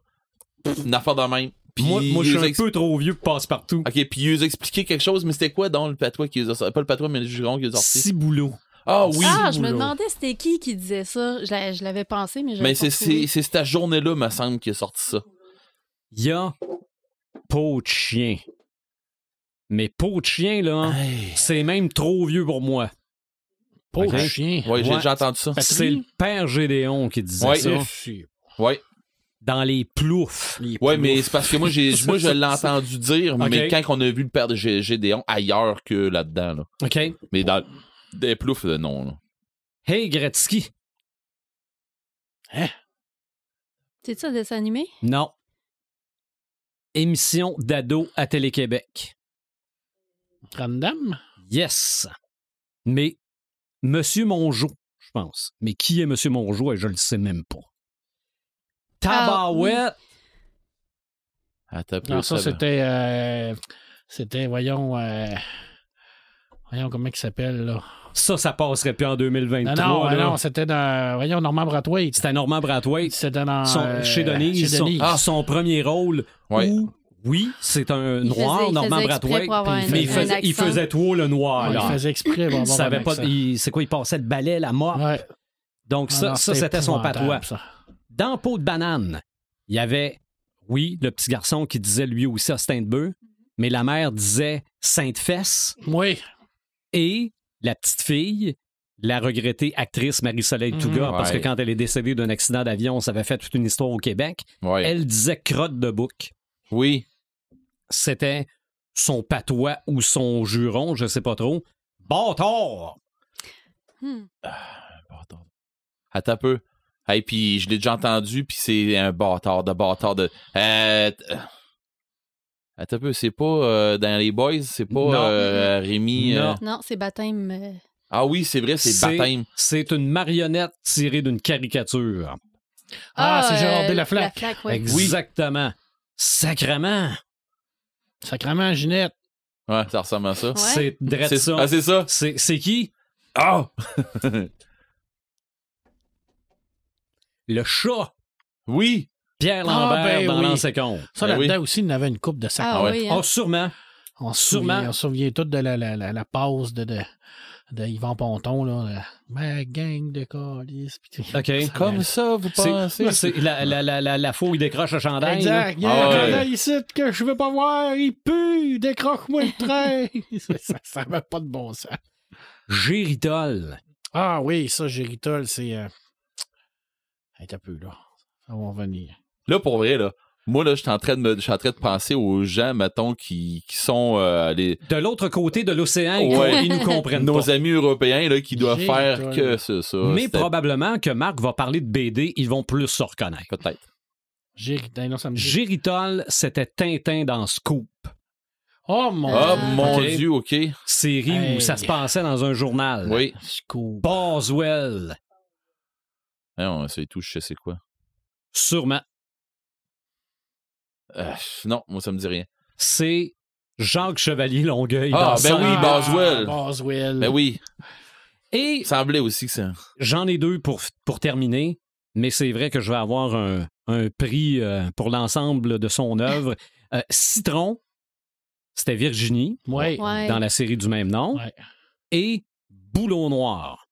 Une affaire de même. Puis moi, moi, je suis un peu trop vieux pour passe-partout. Ok, puis ils ont expliqué quelque chose, mais c'était quoi dans le patois qui a sortis? Pas le patois, mais le juron qui les a sortis. Ciboulot. Ah oui! ah, je me demandais c'était qui qui disait ça. Je l'a- je l'avais pensé, mais je mais c'est c'est- c'est cette journée-là, me semble, qui a sorti ça. Il y a peau de chien. Mais peau de chien, là, c'est même trop vieux pour moi. Pauvre Ok. chien. Ouais, j'ai déjà entendu ça. C'est le père Gédéon qui disait Ouais. ça. Ouais. Dans les ploufs. les Ouais, ploufs. mais c'est parce que moi, j'ai, moi je <laughs> l'ai entendu dire, mais quand on a vu le père de G- Gédéon ailleurs que là-dedans, là. OK. Mais dans des ploufs, non. Là. Hey, Gretzky. C'est ça, dessin animé? Non. Émission d'ado à Télé-Québec. Random? Yes. Mais Monsieur Mongeau, je pense. Mais qui est Monsieur Mongeau? Et je le sais même pas. Tabarouette. Peu, Non, ça, c'était. euh, c'était, voyons. euh, voyons, comment il s'appelle, là? Ça, ça passerait plus en 2023. Non, non, là. non, c'était dans. Voyons, Norman Brathwaite. C'était Normand Brathwaite. C'était dans. Son- euh, chez Denise. Chez son, Denise. ah, son premier rôle Ouais. où, oui, c'est un Il noir, faisait- il Normand faisait exprès Brathwaite. Mais il faisait, il faisait tout le noir. Ouais, là. il faisait exprès pour Il avoir savait un pas, il- c'est quoi, il passait le balai, la mort. Ouais. Donc, Ah ça, non, ça c'était son patois. ça. Dans Peau de banane, il y avait, oui, le petit garçon qui disait lui aussi Austin de bœuf, mais la mère disait Sainte-Fesse Oui. et la petite fille, la regrettée actrice Marie-Soleil Touga, Mhm. parce que quand elle est décédée d'un accident d'avion, ça avait fait toute une histoire au Québec, Ouais. elle disait crotte de bouc. Oui. C'était son patois ou son juron, je sais pas trop. Bâtard! Hmm. Attends un peu. Hey, puis je l'ai déjà entendu, puis c'est un bâtard de bâtard de. Euh, t- Attends un peu, c'est pas euh, dans les boys, c'est pas Non. euh, Rémi. euh, Non. Non, c'est baptême. euh, Ah oui, c'est vrai, c'est baptême. C'est une marionnette tirée d'une caricature. Ah, c'est euh, Gérard Delaflaque. La Flaque, ouais. Exactement. Sacrement. Sacrement, Ginette. Ouais, ça ressemble à ça. Ouais. C'est C'est. Ah, c'est ça. C'est c'est qui? Ah! <laughs> Le chat. oui! Pierre Ah, Lambert ben dans oui. l'Ancien Compte. Ça, Ben là-dedans aussi, il y avait une coupe de sac. Ah, Ah ouais. oui, hein. Oh, sûrement. On se Sûrement. souvient, on se souvient tout de la, la, la, la pause de, de, de Yvan Ponton, là. la- Ma gang de tout. OK. Ça Comme ça, vous pensez? c'est la, la, la, la, la fouille décroche le chandail. Exact. Il y a Ah un ouais. chandail ici que je veux pas voir. Il pue. Décroche-moi le train. <laughs> ça ça n'avait pas de bon sens. Géritol. Ah oui, ça, Géritol, c'est. Euh... T'as peu, là. Ça va venir. Là, pour vrai, là, moi, là, je suis en train de me, je suis en train de penser aux gens, mettons, qui, qui sont euh, les, De l'autre côté de l'océan, Ouais. ils nous comprennent nos pas. amis européens, là, qui doivent faire toi, que ça, ça. Mais probablement que Marc va parler de BD, ils vont plus se reconnaître. Peut-être. Géritol, c'était Tintin dans Scoop. Oh mon Ah. mon. Dieu, OK. Série Hey. où ça se passait dans un journal. Oui. Scoop. Boswell. Non, c'est tout, je sais c'est quoi. Sûrement. Euh, non, moi, ça me dit rien. C'est Jacques Chevalier Longueuil. Ah, dans ben oui, Boswell. Boswell. Ben oui, Et semblait aussi que ça. j'en ai deux pour, pour terminer, mais c'est vrai que je vais avoir un, un prix euh, pour l'ensemble de son œuvre. Euh, Citron, c'était Virginie, Ouais. Ouais. dans la série du même nom. Ouais. Et Boulot Noir.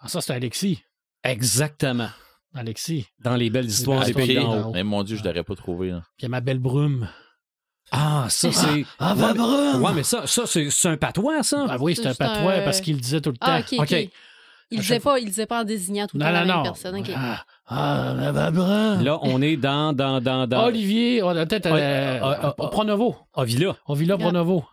Ah, ça, c'était Alexis. Exactement. Alexis. Dans les belles histoires des pays d'en haut. Mais mon Dieu, je l'aurais pas trouvé. là. Puis il y a ma belle brume. Ah, ça, c'est. Ah, Ouais, ma mais- brume! Ouais, mais ça, ça c'est c'est un patois, ça? Ah oui, c'est un patois parce qu'il le disait tout le temps. Ah, ok, ok. Il À disait pas, il disait pas en désignant tout le Non, temps la non, même non. personne. ok. Ah, ah, ma brume. Là, on est dans. dans, dans, dans... Olivier, on a peut-être Ah, euh, ah, ah, ah. Pronovo. Avila. On vit là, Ah. Pronovo.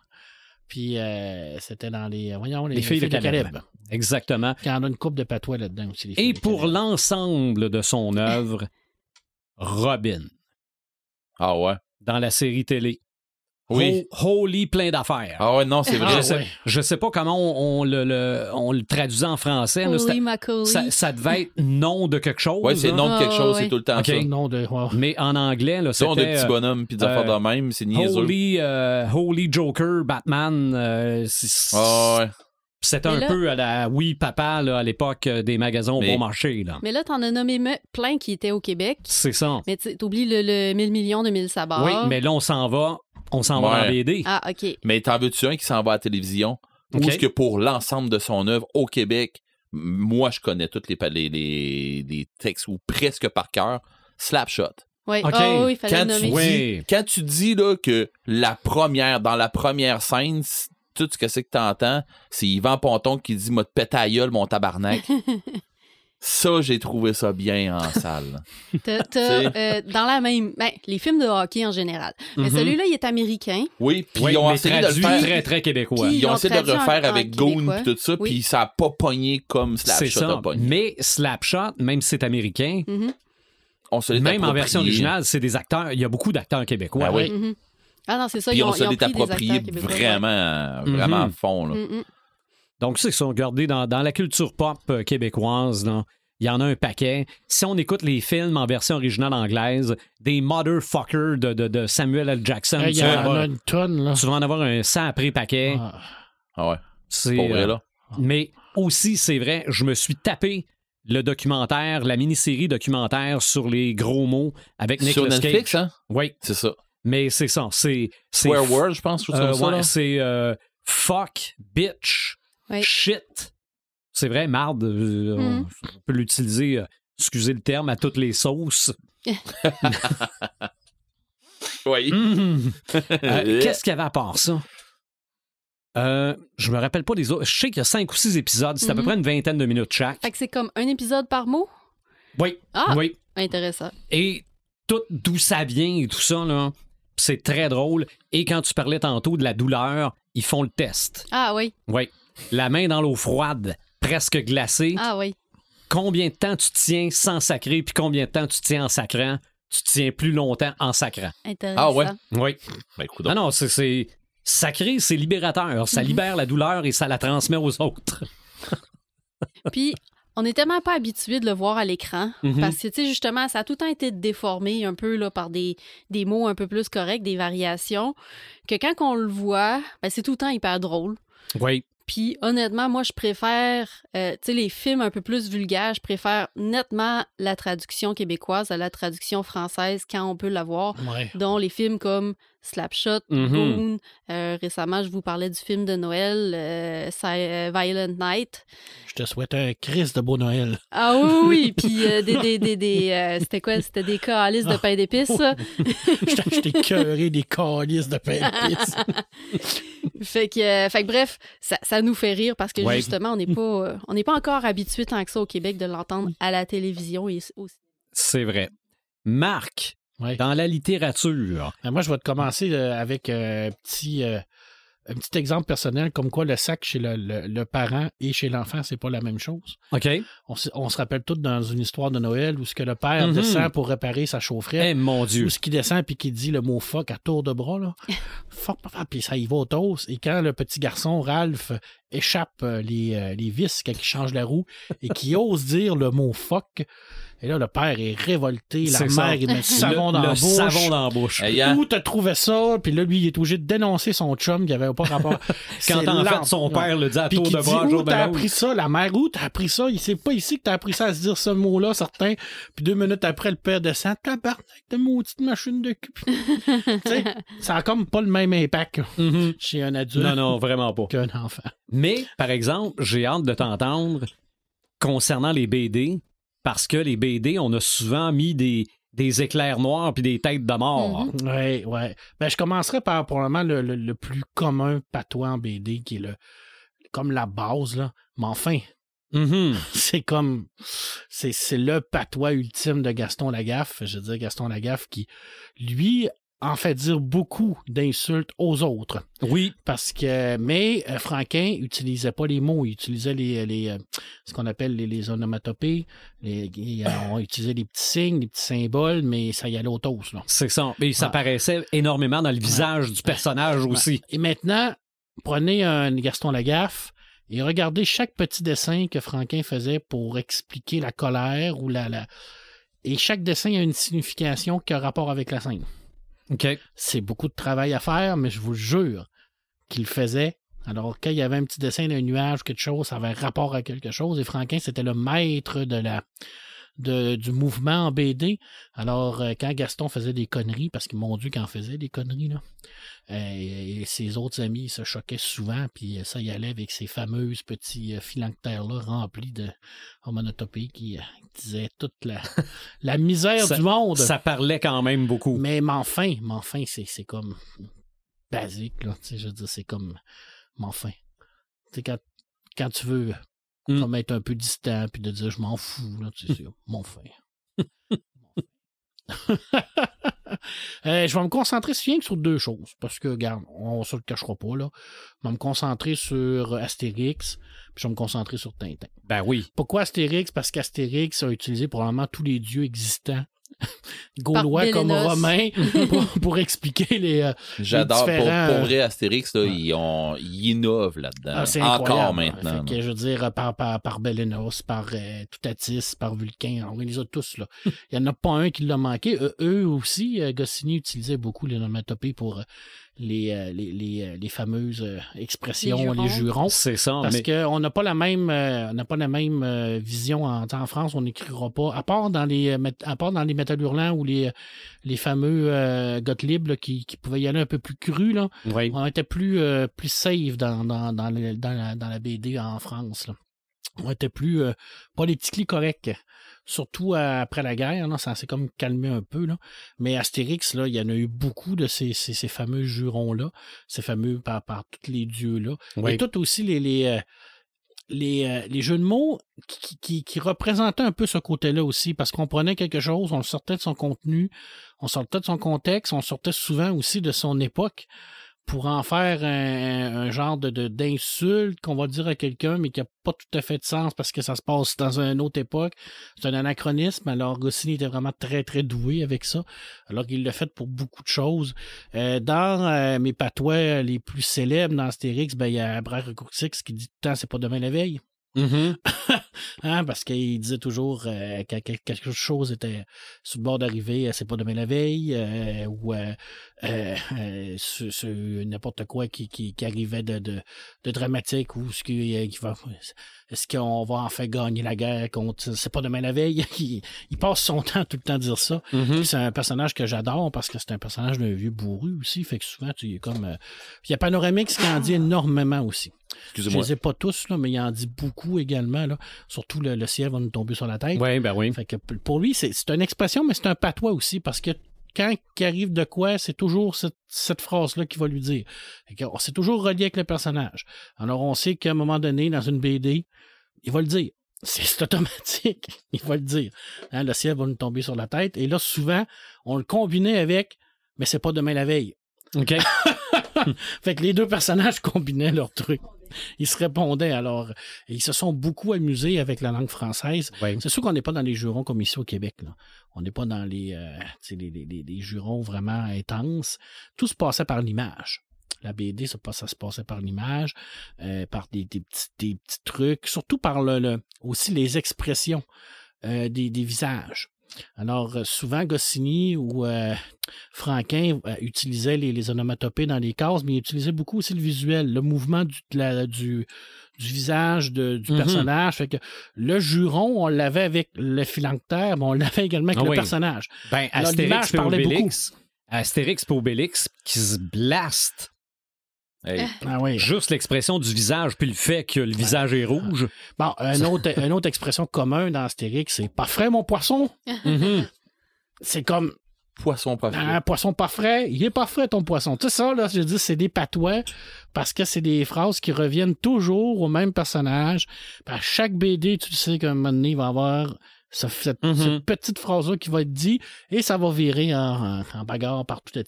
Puis euh, c'était dans les. Voyons, les, Les filles de Caleb. Exactement. Il y en a une coupe de patois là-dedans aussi. les Et de pour l'ensemble de son <coughs> œuvre, Robin, Ah ouais. dans la série télé. Oui. Ho- Holy plein d'affaires. Ah ouais, non, c'est Ah, vrai. je, sais, ouais. je sais pas comment on, on le, le- on le traduisait en français. là. Ça, ça devait être nom de quelque chose. Ouais, c'est là. nom de quelque Ah, chose, c'est tout le temps ça. Non, de. Mais en anglais, là, Ça, on a des c'était petits euh, bonhommes puis des euh, affaires de même, c'est niaiseux. Holy, euh, Holy Joker, Batman. euh, c'est- Ah ouais. C'était un là- peu à la oui papa là, à l'époque euh, des magasins au bon marché. Là. Mais là, t'en as nommé plein qui étaient au Québec. C'est ça. Mais tu- t'oublies le, le 1000 millions de 1000 sabbats. Oui, mais là, on s'en va. On s'en va Ouais. en BD. Ah, OK. Mais t'en veux-tu un qui s'en va à la télévision? Ok. Ou est-ce que pour l'ensemble de son œuvre au Québec, moi, je connais tous les, les, les, les textes ou presque par cœur. Slapshot. Oui, OK. Ah oui, il fallait Quand le tu, nommer. Oui. dis, quand tu dis là, que la première, dans la première scène, tout ce que c'est que t'entends, c'est Yvan Ponton qui dit M'a te pété à gueule, mon tabarnak. <laughs> ça, j'ai trouvé ça bien en salle. <laughs> T'as- t'as, euh, dans la même. Ben, les films de hockey en général. Mais Mhm. celui-là, il est américain. Oui, puis Oui, ils ont essayé de le faire. très, très québécois. Ils ont essayé de le refaire en avec Goon puis tout ça, Oui. puis ça a pas pogné comme C'est Slapshot ça. a pogné. Mais Slapshot, même si c'est américain, Mhm, On se même en version originale, c'est des acteurs. Il y a beaucoup d'acteurs québécois. Ben oui. mhm. Ah non, c'est ça. Puis ils on ont, se ils ont l'est approprié québécois, ouais. vraiment, vraiment à Mhm. fond. Là. Mhm. Donc, c'est ça, regardez, dans, dans la culture pop euh, québécoise, là, il y en a un paquet. Si on écoute les films en version originale anglaise, des motherfuckers de, de, de Samuel L. Jackson, Il y tu, en vas a avoir- une tonne, là. tu vas en avoir un 100 après paquet. Ah. Ah ouais, C'est, vrai, euh, là? Mais aussi, c'est vrai, je me suis tapé le documentaire, la mini-série documentaire sur les gros mots avec Sur Nicolas Netflix, Cage. hein? Oui, C'est ça. Mais c'est ça. C'est, c'est Swear Word, je pense, Euh, ouais, c'est euh, fuck, bitch, shit. C'est vrai, marde, euh, on- Mhm. on peut l'utiliser, euh, excusez le terme, à toutes les sauces. <laughs> Oui. Mhm. <laughs> Euh, Qu'est-ce qu'il y avait à part ça? Euh, je me rappelle pas des autres. Je sais qu'il y a cinq ou six épisodes. C'est à peu Mhm. près une vingtaine de minutes chaque. Fait que c'est comme un épisode par mot? Oui, Ah! oui. Intéressant. Et tout d'où ça vient et tout ça, là, c'est très drôle. Et quand tu parlais tantôt de la douleur, ils font le test. Ah oui. Oui. La main dans l'eau froide, presque glacée. Ah oui. Combien de temps tu tiens sans sacrer, puis combien de temps tu tiens en sacrant? Tu tiens plus longtemps en sacrant. Intéressant. Ah ouais? Oui. Ben, écoute, Non, non, c'est- c'est. Sacré, c'est libérateur. Ça libère la douleur et ça la transmet aux autres. Puis, on n'est tellement pas habitué de le voir à l'écran. Mhm. Parce que, tu sais, justement, ça a tout le temps été déformé un peu là, par des, des mots un peu plus corrects, des variations, que quand on le voit, ben, c'est tout le temps hyper drôle. Oui. Puis honnêtement, moi, je préfère, euh, tu sais, les films un peu plus vulgaires, je préfère nettement la traduction québécoise à la traduction française quand on peut l'avoir, Ouais. dont les films comme Slapshot, Mhm. Goon. Euh, récemment, je vous parlais du film de Noël, euh, euh, Violent Night. Je te souhaite un Christ de beau Noël. Ah oui, oui. <laughs> Puis euh, des, des, des, des, c'était quoi? C'était des calices de pain d'épices. ça? <laughs> Je t'ai cœuré des calices de pain d'épices. <laughs> fait que, fait que bref, ça, ça nous fait rire parce que Ouais. justement, on n'est pas, on n'est pas encore habitué tant que ça au Québec de l'entendre à la télévision et au C'est vrai. Marc, Dans la littérature. Euh, Moi, je vais te commencer euh, avec euh, un petit, euh, un petit exemple personnel, comme quoi le sac chez le, le- le parent et chez l'enfant, c'est pas la même chose. OK? On, se- on se rappelle tous dans une histoire de Noël où ce que le père Mhm. descend pour réparer sa chaufferette. Eh, mon Dieu. Ou ce qui descend puis qui dit le mot fuck à tour de bras, là. <laughs> fuck, puis ça y va au toast. Et quand le petit garçon, Ralph, échappe les, les vis quand il change la roue et qui ose dire le mot fuck, et là, le père est révolté, la mère, il met du savon le, dans le la bouche. savon dans la bouche. Hey, hein? Où t'as trouvé ça? Puis là, lui, il est obligé de dénoncer son chum qui avait pas rapport. <laughs> Quand en fait son père le dit à tour de dit, bras, où t'as appris ça? La mère, où t'as appris ça? Il sait pas ici que t'as appris ça à se dire ce mot-là, certain. Puis deux minutes après, le père descend. Tabarnak de maudite machine de cul. <laughs> tu sais, ça a comme pas le même impact Mhm. chez un adulte Non, non, vraiment pas. qu'un enfant. Mais, par exemple, j'ai hâte de t'entendre concernant les BD, parce que les BD, on a souvent mis des, des éclairs noirs puis des têtes de mort. Mhm. Ouais, ouais. Ben, je commencerai par probablement le, le- le plus commun patois en BD, qui est le comme la base, là. Mais enfin, Mhm. <laughs> c'est comme c'est c'est le patois ultime de Gaston Lagaffe je veux dire Gaston Lagaffe qui lui en fait dire beaucoup d'insultes aux autres Oui, parce que mais euh, Franquin utilisait pas les mots il utilisait les, les euh, ce qu'on appelle les, les onomatopées les, il- on utilisait des petits signes des petits symboles mais ça y allait au toast c'est ça. Et ça paraissait énormément dans le visage du personnage aussi. Et maintenant, prenez un Gaston Lagaffe et regardez chaque petit dessin que Franquin faisait pour expliquer la colère ou la. la... Et chaque dessin a une signification qui a rapport avec la scène. C'est beaucoup de travail à faire, mais je vous jure qu'il faisait Alors, quand il y avait un petit dessin d'un nuage, quelque chose, ça avait rapport à quelque chose. Et Franquin, c'était le maître de la, de- du mouvement en BD. Alors, euh, quand Gaston faisait des conneries, parce que mon Dieu, quand faisait des conneries, là, euh, et ses autres amis se choquaient souvent, puis ça y allait avec ces fameuses petits euh, phylactères-là remplis de homonotopées qui euh, disaient toute la, <laughs> la misère Ça- du monde. Ça parlait quand même beaucoup. Mais, mais enfin, mais enfin, c'est, c'est comme basique, là. Tu sais, je veux dire, c'est comme, mais enfin. Tu sais, quand, quand tu veux Mm. comme être un peu distant puis de dire je m'en fous, là, tu sais, mon fin. <laughs> Euh, je vais me concentrer si bien que sur deux choses. Parce que, regarde, on se le cachera pas, là. Je vais me concentrer sur Astérix, puis je vais me concentrer sur Tintin. Ben oui. Pourquoi Astérix? Parce qu'Astérix a utilisé probablement tous les dieux existants, gaulois comme romains, <laughs> pour, pour expliquer les. euh, J'adore. Pour, différents, pour vrai, Astérix, là, ouais. ils, ont, ils innovent là-dedans. ah, c'est Encore incroyable. maintenant. Fait que, je veux dire, par, par, par Bélénos, par euh, Toutatis, par Vulcain, on les a tous. Là. <laughs> Il n'y en a pas un qui l'a manqué. Eux, eux aussi, euh, Goscinny utilisait beaucoup les onomatopées pour euh, les, euh, les, les, euh, les fameuses euh, expressions, Les les jurons. jurons. C'est ça. Parce mais... qu'on n'a pas la même, euh, on n'a pas la même euh, vision en, en France. On n'écrira pas, à part dans les, euh, à part dans les métal hurlants ou les, les fameux euh, Gottlieb là, qui, qui pouvaient y aller un peu plus cru là. Oui. On était plus, euh, plus safe dans, dans, dans, le- dans la, dans la BD en France. Là. On était plus euh, politiquement correct. Surtout après la guerre, là, ça s'est comme calmé un peu. Là. Mais Astérix, là, il y en a eu beaucoup de ces, ces, ces fameux jurons-là, ces fameux par, par tous les dieux-là. Oui. Et tout aussi les, les, euh, les, euh, les jeux de mots qui, qui, qui représentaient un peu ce côté-là aussi, parce qu'on prenait quelque chose, on le sortait de son contenu, on sortait de son contexte, on sortait souvent aussi de son époque pour en faire un, un genre de, d'insulte qu'on va dire à quelqu'un, mais qui n'a pas tout à fait de sens parce que ça se passe dans une autre époque. C'est un anachronisme. Alors, Goscinny était vraiment très, très doué avec ça. Alors qu'il l'a fait pour beaucoup de choses. Euh, dans euh, mes patois les plus célèbres dans Astérix, ben, il y a Brère Courtix qui dit tout le temps c'est pas demain la veille. Mhm. <laughs> Hein, parce qu'il disait toujours euh, que que- quelque chose était sur le bord d'arriver, euh, c'est pas demain la veille, euh, ou euh, n'importe quoi qui, qui, qui arrivait de, de, de dramatique, ou ce qui, qui va, est-ce qu'on va enfin gagner la guerre contre, c'est pas demain la veille, <laughs> il, il passe son temps tout le temps à dire ça. Mhm. Puis C'est un personnage que j'adore parce que c'est un personnage d'un vieux bourru aussi, fait que souvent tu es comme, il y a Panoramix qui en dit énormément aussi. Je Excusez-moi. les ai pas tous, là, mais il en dit beaucoup également. Là. Surtout le, le ciel va nous tomber sur la tête. Oui, ben oui. Fait que p- pour lui, c'est c'est une expression, mais c'est un patois aussi, parce que quand il arrive de quoi, c'est toujours cette, cette phrase-là qu'il va lui dire. C'est toujours relié avec le personnage. Alors, on sait qu'à un moment donné, dans une BD, il va le dire. C'est c'est automatique. <laughs> Il va le dire. Hein, le ciel va nous tomber sur la tête. Et là, souvent, on le combinait avec, mais c'est pas demain la veille. OK. <laughs> Fait que les deux personnages combinaient leurs trucs. <laughs> Ils se répondaient alors. Ils se sont beaucoup amusés avec la langue française. Oui. C'est sûr qu'on n'est pas dans les jurons comme ici au Québec. Là. On n'est pas dans les, euh, les, les- jurons vraiment intenses. Tout se passait par l'image. La BD, ça, se passait par l'image, euh, par des, des petits, des petits trucs, surtout par le, le- aussi les expressions euh, des, des visages. Alors, euh, souvent, Goscinny ou euh, Franquin euh, utilisaient les, les onomatopées dans les cases, mais il utilisait beaucoup aussi le visuel, le mouvement du, de la- du, du visage de- du Mhm. personnage. Fait que le juron, on l'avait avec le phylactère, mais on l'avait <laughs> également avec Ah le oui. personnage. Ben, Alors, Astérix parlait Obélix. Astérix et Obélix qui se blastent. Hey, Ah oui. Juste l'expression du visage, puis le fait que le visage est rouge. Bon, un autre, une autre expression commune dans Astérix, c'est pas frais, mon poisson. Mhm. C'est comme poisson pas frais. un poisson pas frais. Il est pas frais, ton poisson. Tu sais, ça, là, je dis, c'est des patois parce que c'est des phrases qui reviennent toujours au même personnage. À chaque BD, tu sais qu'à un moment donné, il va y avoir ce- cette, cette petite phrase-là qui va être dit et ça va virer en, en- en bagarre par tout.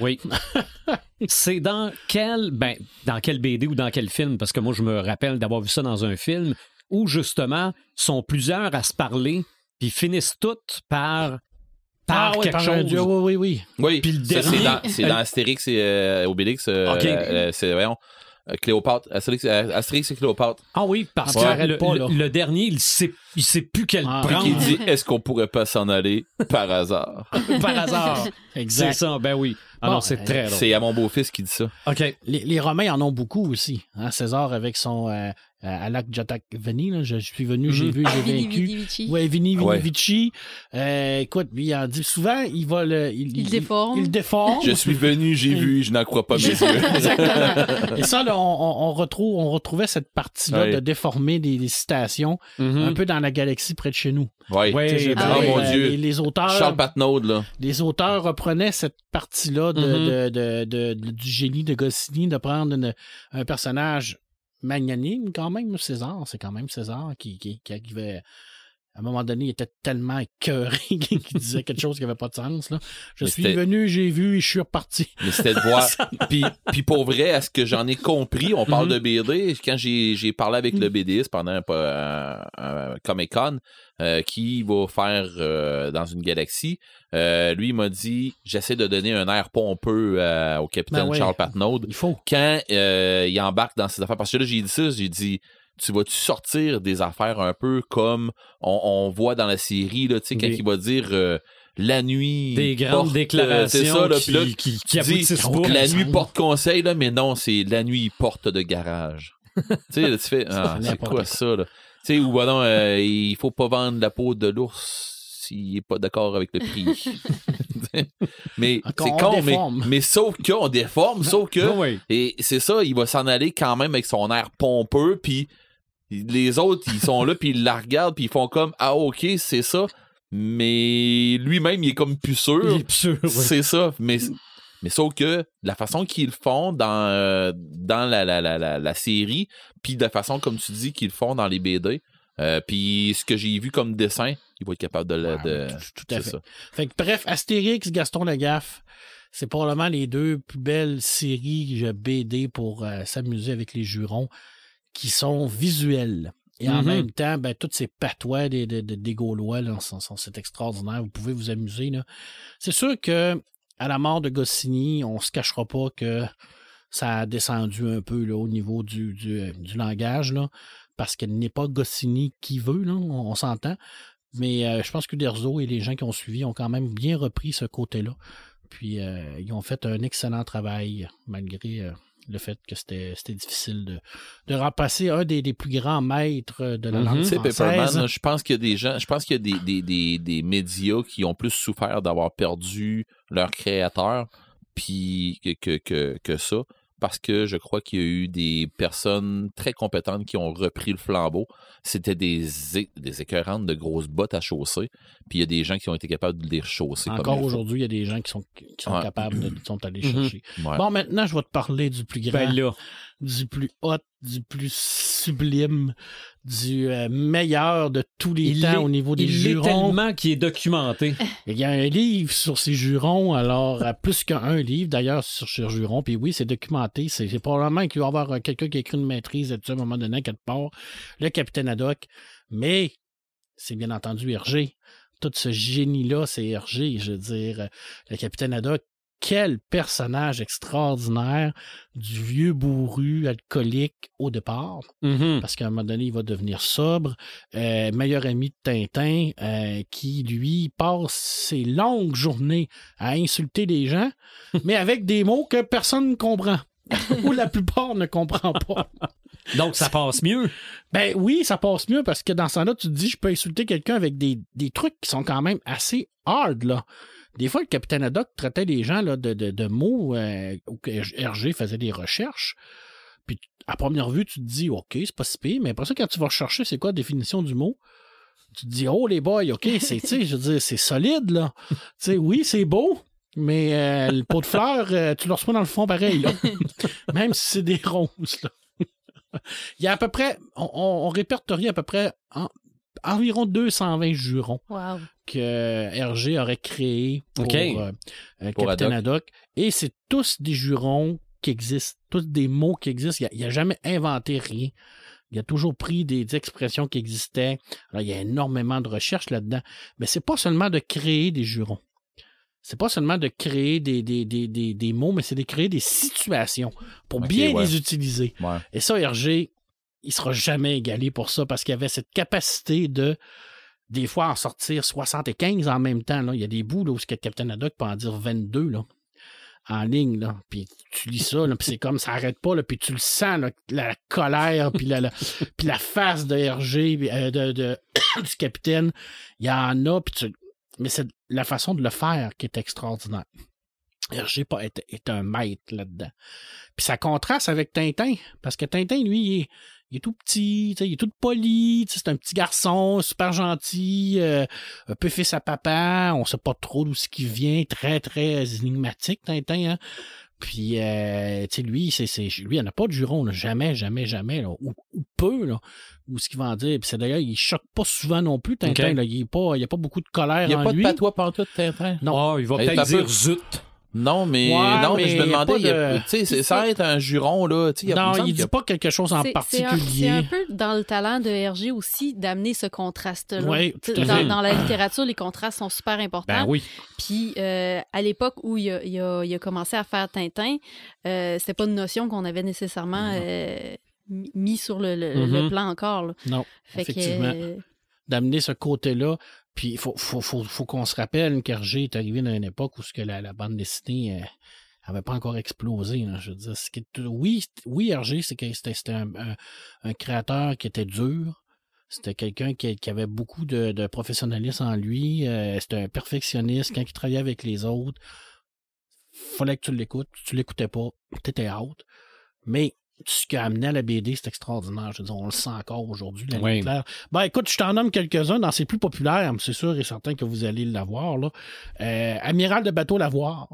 Oui. <laughs> C'est dans quel ben dans quel BD ou dans quel film parce que moi je me rappelle d'avoir vu ça dans un film où justement sont plusieurs à se parler puis finissent toutes par par Ah oui, quelque par chose. dieu, oui, oui, oui. Oui, Puis le ça, c'est dernier- dans, c'est <laughs> dans Astérix et euh, Obélix. euh, Ok. euh, c'est, voyons, Cléopâtre. Astérix, euh, Astérix et Cléopâtre. Ah oui, parce Ah, que le, pas, le- dernier, il sait il sait plus quelle Ah. prendre. Qui dit <laughs> est-ce qu'on pourrait pas s'en aller par hasard? <laughs> Par hasard. <laughs> C'est Exact. ça, ben oui. Ah Bon, non, c'est euh, très drôle. C'est à mon beau-fils qui dit ça. OK. Les, les Romains en ont beaucoup aussi. Hein? César avec son euh, euh, Alak Jatak Veni, là, je, je suis venu, j'ai Mhm. vu, j'ai Vini, vaincu. Vini, Vici. Ouais, Vini, Vini Ouais. Vici. Euh, écoute, lui, il en dit souvent, il va le. Il, Il déforme. Il, déforme. Je suis venu, j'ai vu, je n'en crois pas mes yeux. <laughs> Exactement. Et ça, là, on, on- on retrouve, on retrouvait cette partie-là Ouais. de déformer des, des citations Mhm. un peu dans la galaxie près de chez nous. Ouais. Ouais, sais, je veux ah mon euh, Dieu. Les, les auteurs, Charles Patnaud, là. les auteurs reprenaient cette partie-là de, Mhm. de- de- de- de- du génie de Goscinny de prendre une- un personnage magnanime quand même, César. C'est quand même César qui, qui, qui arrivait. À un moment donné, il était tellement écœuré <laughs> qu'il disait quelque chose qui n'avait pas de sens. Là. Je Mais suis venu, j'ai vu et je suis reparti. Mais c'était de voir. <laughs> <laughs> puis, puis pour vrai, à ce que j'en ai compris, on parle Mhm. de BD. Quand j'ai j'ai parlé avec le BDiste pendant un, un- un Comic Con, euh, qui va faire euh, dans une galaxie, euh, lui il m'a dit j'essaie de donner un air pompeux euh, au capitaine Ben ouais. Charles Patnaud Il faut. quand euh, il embarque dans ses affaires. Parce que là, j'ai dit ça, j'ai dit tu vas-tu sortir des affaires un peu comme on, on voit dans la série, là, tu sais, quand il va dire euh, la nuit. Des grandes porte, euh, déclarations ça, là, qui, puis là, qui, qui dis, la nuit porte conseil, là, mais non, c'est la nuit porte de garage. <laughs> tu sais, là, tu fais, ah, c'est quoi quoi. ça, là? Tu sais, ou bah non, euh, il faut pas vendre la peau de l'ours s'il est pas d'accord avec le prix. <laughs> mais c'est on con, mais, mais sauf qu'on déforme, sauf que. <laughs> Oui. Et c'est ça, il va s'en aller quand même avec son air pompeux, puis les autres, ils sont là, puis ils la regardent, puis ils font comme Ah, ok, c'est ça. Mais lui-même, il est comme plus sûr. Il est sûr, oui. C'est ça. Mais, mais sauf que la façon qu'ils le font dans, euh, dans la, la, la, la, la série, puis de la façon, comme tu dis, qu'ils le font dans les BD, euh, puis ce que j'ai vu comme dessin, il va être capable de. Ouais, de- tout- tout à fait. ça. Fait que, bref, Astérix, Gaston Lagaffe, c'est probablement les deux plus belles séries euh, BD pour euh, s'amuser avec les jurons qui sont visuelles. Et en Mhm. même temps, ben, toutes ces patois des, des, Gaulois, c'est extraordinaire. Vous pouvez vous amuser. C'est sûr que à la mort de Goscinny, on se cachera pas que ça a descendu un peu là, au niveau du, du, euh, du langage, là, parce qu'elle n'est pas Goscinny qui veut, là, on, on s'entend. Mais euh, je pense que Derzo et les gens qui ont suivi ont quand même bien repris ce côté-là. Puis euh, ils ont fait un excellent travail, malgré euh, le fait que c'était c'était difficile de, de remplacer un des, des plus grands maîtres de la Mhm. langue française. Pepperman, je pense qu'il y a des gens, je pense qu'il y a des, des, des, des médias qui ont plus souffert d'avoir perdu leur créateur puis que, que, que, que ça. Parce que je crois qu'il y a eu des personnes très compétentes qui ont repris le flambeau. C'était des, des écœurantes de grosses bottes à chausser. Puis il y a des gens qui ont été capables de les rechausser. comme Encore aujourd'hui, il y a des gens qui sont, qui sont Ouais. capables de qui sont allés Mhm. chercher. Ouais. Bon, maintenant, je vais te parler du plus grand, Ben là, du plus hot, du plus sublime, du euh, meilleur de tous les il temps au niveau des il jurons. tellement qui est documenté. <laughs> Il y a un livre sur ces jurons, alors euh, plus qu'un livre d'ailleurs sur ces jurons. Puis oui, c'est documenté. C'est probablement qu'il va y avoir euh, quelqu'un qui a écrit une maîtrise là-dessus à un moment donné, quelque part, le capitaine Haddock. Mais c'est bien entendu Hergé. Tout ce génie-là, c'est Hergé. Je veux dire, le capitaine Haddock, quel personnage extraordinaire du vieux bourru alcoolique au départ Mhm. parce qu'à un moment donné, il va devenir sobre, euh, meilleur ami de Tintin, euh, qui, lui, passe ses longues journées à insulter les gens, <laughs> mais avec des mots que personne ne comprend. <laughs> Ou la plupart ne comprend pas. Donc, ça passe mieux. Ben oui, ça passe mieux parce que dans ce temps-là, tu te dis, je peux insulter quelqu'un avec des, des trucs qui sont quand même assez hard, là. Des fois, le capitaine Haddock traitait les gens là, de, de, de mots euh, où Hergé faisait des recherches. Puis, à première vue, tu te dis, OK, c'est pas si pire, mais après ça, quand tu vas chercher c'est quoi la définition du mot, tu te dis, oh, les boys, OK, <laughs> c'est, tu sais, je veux dire, c'est solide, là. Tu sais, oui, c'est beau, mais euh, le pot de fleurs, euh, tu le reçois dans le fond pareil, là. <laughs> Même si c'est des <laughs> roses, là. Il y a à peu près, on, on- on répertorie à peu près en- environ 220 jurons Wow. que Hergé aurait créés pour, euh, euh, Pour Capitaine Haddock. Et c'est tous des jurons qui existent, tous des mots qui existent. Il n'a jamais inventé rien. Il a toujours pris des, des expressions qui existaient. Alors, il y a énormément de recherches là-dedans. Mais c'est pas seulement de créer des jurons. C'est pas seulement de créer des, des, des, des, des mots, mais c'est de créer des situations pour bien ouais. les utiliser. Ouais. Et ça, Hergé, il sera jamais égalé pour ça parce qu'il avait cette capacité de des fois en sortir 75 en même temps. Là. Il y a des bouts là, où le Captain Haddock peut en dire 22 là, en ligne. Là. Puis tu lis ça, là, puis c'est comme ça n'arrête pas, là, puis tu le sens, là, la colère, puis la, la- <laughs> puis la face de RG, euh, de, de- <coughs> du capitaine. Il y en a, puis tu... mais c'est la façon de le faire qui est extraordinaire. Hergé est, est un maître là-dedans. Puis ça contraste avec Tintin, parce que Tintin, lui, il est, il est tout petit, tu sais, il est tout poli, tu sais, c'est un petit garçon, super gentil, euh, un peu fils à papa, on sait pas trop d'où ce qui vient, très, très énigmatique, Tintin, hein. Puis, euh, tu sais, lui, c'est, c'est, lui, il n'a pas de juron, là, jamais, jamais, jamais, là, ou, ou peu, là, ou ce qu'il va en dire. Puis c'est d'ailleurs, il choque pas souvent non plus, Tintin, là, il n'y a, a pas beaucoup de colère Il n'y a en pas lui. de patois pantoute, Tintin? Non. Ah, il va peut-être dire zut. Non, mais, Ouais, non, mais mais je me demandais, il de- tu sais, sans être un juron, là, il y a- Non, il y dit a- pas quelque chose en C'est- C'est un, particulier. peu dans le talent de RG aussi d'amener ce contraste-là. Ouais, dans, fait. dans la littérature, les contrastes sont super importants. Ben oui. Puis euh, à l'époque où il a, il a- il a commencé à faire Tintin, euh, c'était pas une notion qu'on avait nécessairement euh, mis- sur le, le- Mhm. le plan encore. là. Non, Fait que, effectivement. euh, d'amener ce côté-là. Puis il faut, faut, faut, faut qu'on se rappelle qu'Hergé est arrivé dans une époque où ce que la, la bande dessinée n'avait pas encore explosé. Je veux dire, oui, oui, Hergé, c'était un, un- un créateur qui était dur. C'était quelqu'un qui, qui avait beaucoup de, de professionnalisme en lui. Euh, c'était un perfectionniste. Quand il travaillait avec les autres, fallait que tu l'écoutes. Tu l'écoutais pas, t'étais out. Mais ce qui a amené à la BD, c'est extraordinaire. Je veux dire, on le sent encore aujourd'hui, la Oui. ligne claire. Ben écoute, je t'en nomme quelques-uns dans ses plus populaires, mais c'est sûr et certain que vous allez l'avoir. Là. Euh, Amiral de bateau Lavoir.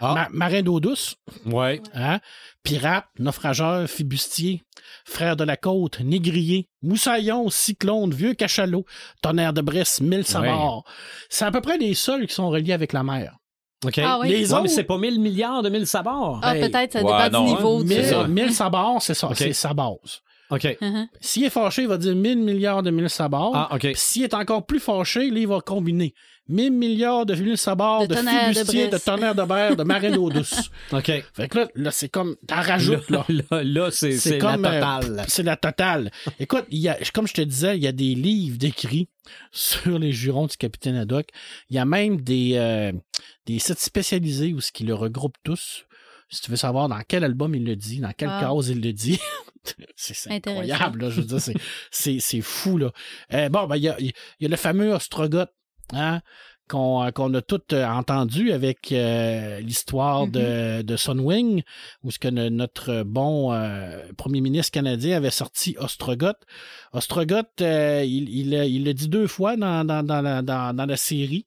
Ah. Ma- marin d'eau douce. Ouais. Hein? Pirate, naufrageur, fibustier, frère de la côte, négrier, moussaillon, cyclone, vieux cachalot, tonnerre de Bresse, mille sabords. C'est à peu près les seuls qui sont reliés avec la mer. OK. Ah oui. Les mais c'est pas 1000 milliards de 1000 sabords. ah, Hey. peut-être, ça Ouais, dépend non, du hein. niveau. Mais- de- C'est ça. 1000, 1000 sabords, c'est ça, c'est sa base. OK. Mhm. S'il est fâché, il va dire 1000 milliards de 1000 sabords. Ah, OK. S'il est encore plus fâché, là, il va combiner 1000 milliards de 1000 sabords, De de, fibustiers, de, tonnerre de berre, de marin d'eau douce. <laughs> OK. Fait que là, là c'est comme, t'en rajoutes, là. Là, <laughs> là, c'est C'est la comme, euh, totale. C'est la totale. <laughs> Écoute, il y a, comme je te disais, il y a des livres d'écrits sur les jurons du capitaine Haddock. Il y a même des, euh, des sites spécialisés où ce qui le regroupe tous. Si tu veux savoir dans quel album il le dit, dans quelle Ah. case il le dit. <laughs> c'est incroyable, là. Je veux dire, c'est- c'est c'est fou, là. Euh, bon, ben, il y a, il y a le fameux Ostrogoth, hein, qu'on euh, qu'on a tout euh, entendu avec euh, l'histoire de, de Sunwing, où ce que no- notre bon euh, premier ministre canadien avait sorti Ostrogoth. Ostrogoth, euh, il, il, l'a- il l'a dit deux fois dans, dans, dans, la, dans, dans la série.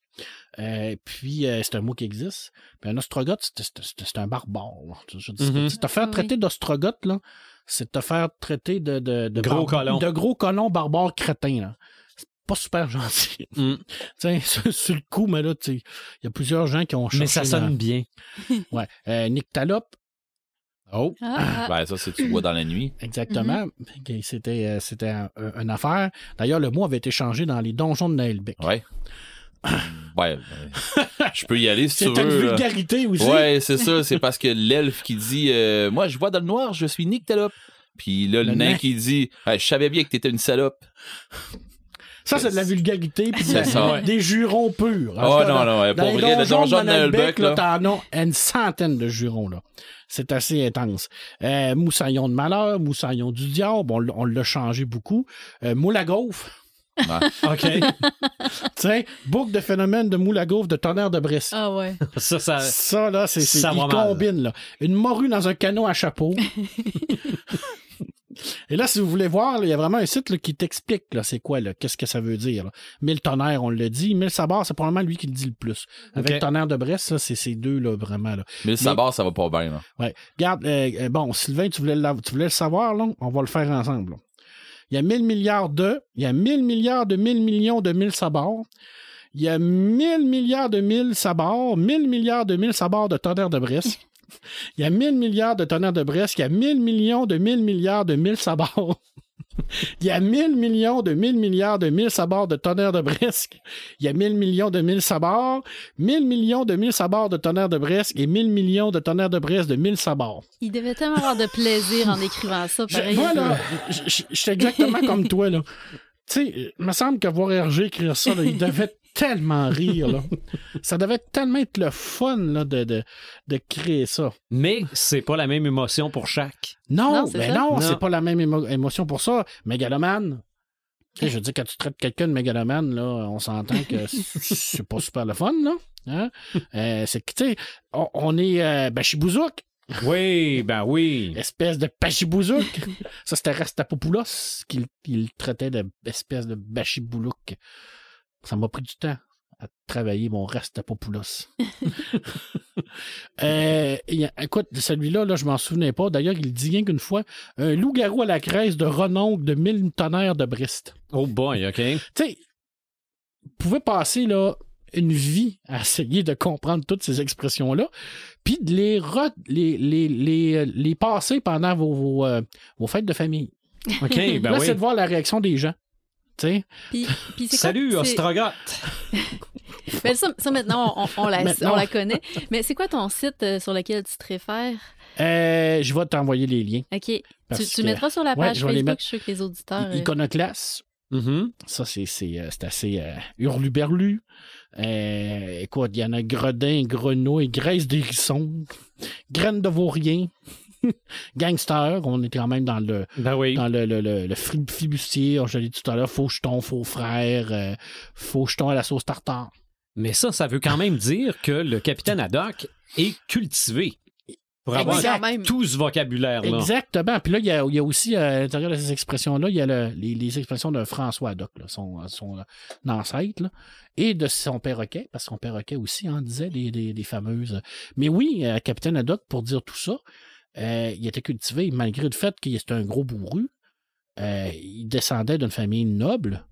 Euh, puis, euh, c'est un mot qui existe. Puis un ostrogoth, c'est- un barbare. Je dis, c'est te faire Oui. traiter d'ostrogoth, là, c'est te faire traiter de, de, de Gros barba- colon. De gros colons barbares crétins. Là. C'est pas super gentil. <laughs> Mm. Tiens, sur, sur le coup, mais là, tu sais, il y a plusieurs gens qui ont cherché. Mais ça sonne bien. <laughs> Ouais. Euh, Nyctalope, Oh. Ah, ah. Ben, ça, c'est tu vois dans la nuit? <clears throat> exactement. C'était, euh, c'était un- un- une affaire. D'ailleurs, le mot avait été changé dans les donjons de Naelbeck. Ouais. <clears throat> ouais. ben, je peux y aller si C'est tu une veux. là. vulgarité aussi. Ouais, c'est ça. <laughs> C'est parce que l'elfe qui dit euh, Moi, je vois dans le noir, je suis Nyctalope. Puis là, le, Le nain nain. qui dit Je savais bien que t'étais une salope. Ça, c'est de la vulgarité puis de ça. des jurons purs. Oh cas, non, non, pour vrai, le donjon de Nalbec, là, là. t'en as une centaine de jurons, là. C'est assez intense. Euh, moussaillon de malheur, moussaillon du diable, on, on l'a changé beaucoup. Euh, moule à gaufre. <laughs> OK. Tiens, boucle de phénomène de moule à gaufre de tonnerre de Bresse. Ah ouais. <laughs> ça, ça. Ça, là, c'est, ça il combine, là. Une morue dans un canot à chapeau. <laughs> Et là, si vous voulez voir, il y a vraiment un site là, qui t'explique là, c'est quoi, là, qu'est-ce que ça veut dire. Là. Mille tonnerres, on le dit. Mille sabords, c'est probablement lui qui le dit le plus. Avec tonnerre de Brest, là, c'est ces deux, là, vraiment. Là. Mais le sabord, ça va pas bien. Là. Ouais. Regarde, euh, euh, bon, Sylvain, tu voulais, le, tu voulais le savoir, là? On va le faire ensemble. là. Il y a 1000 milliards de, il y a 1000 milliards de 1000 millions de 1000 sabords. Il y a 1000 milliards de 1000 sabords, 1000 milliards de 1000 sabords de tonnerre de Brest. Il y a 1000 milliards de tonnerre de Brest, il y a 1000 millions de 1000 milliards de 1000 sabords. <laughs> Il y a 1000 millions de 1000 milliards de 1000 sabords de tonnerre de bresque. Il y a 1000 millions de 1000 sabords, 1000 millions de 1000 sabords de tonnerre de bresque et 1000 millions de tonnerre de bresque de 1000 sabords. Il devait tellement avoir de plaisir en <laughs> écrivant ça, pareil. moi, là, je, suis exactement <laughs> comme toi, là. Tu sais, il me semble que voir Hergé écrire ça, là, il devait tellement rire, là. <laughs> Ça devait tellement être le fun, là, de, de, de créer ça. Mais c'est pas la même émotion pour chaque. Non, ben ça. non, Non. c'est pas la même émo- émotion pour ça. Mégalomane. Tu sais, je veux dire, quand tu traites quelqu'un de mégalomane, là, on s'entend que <laughs> c'est pas super le fun, là. Hein? Euh, c'est que, tu sais, on, on est euh, Bachibouzouk, Oui, ben oui. espèce de Bachibouzouk. ça, c'était Rastapopoulos qui il traitait d'espèce de Bachiboulouk. Ça m'a pris du temps à travailler mon Rastapopoulos. <laughs> euh, il y a- écoute, celui-là, là, je m'en souvenais pas. D'ailleurs, il dit rien qu'une fois un loup-garou à la crèse de Renoncle de 1000 tonnerres de Brest. Oh boy, OK. Tu sais, vous pouvez passer là, une vie à essayer de comprendre toutes ces expressions-là, puis de les, re- les, les, les, euh, les passer pendant vos, vos, euh, vos fêtes de famille. OK, ben là, oui. c'est de voir la réaction des gens. Puis, puis Salut, Ostrogoth. <laughs> Ben, ça, ça, maintenant, on, on la, Maintenant. on la connaît. Mais c'est quoi ton site euh, sur lequel tu te réfères? euh, je vais t'envoyer les liens. OK. Tu, Parce tu que- mettras sur la Ouais, page je Facebook, mettre. je suis que les auditeurs... euh, Iconoclaste, Mhm. ça, c'est c'est, c'est assez euh, hurluberlu. Euh, écoute, il y en a gredin, grenouille, graisse d'hérisson, graines de vaurien, <laughs> gangster, on est quand même dans le, Ben oui. dans le, le, le, le flibustier, je l'ai dit tout à l'heure, faux jeton, faux frère, euh, faux jeton à la sauce tartare. Mais ça, ça veut quand même dire que le capitaine Haddock est cultivé pour avoir Exact. tout ce vocabulaire-là. Exactement. Puis là, il y a, il y a aussi, euh, à l'intérieur de ces expressions-là, il y a le- les, les expressions de François Haddock, là, son, son euh, ancêtre, là, et de son perroquet, parce que son perroquet aussi en disait des, des, des fameuses. Mais oui, euh, Capitaine Haddock, pour dire tout ça, euh, il était cultivé, malgré le fait qu'il était un gros bourru. euh, il descendait d'une famille noble,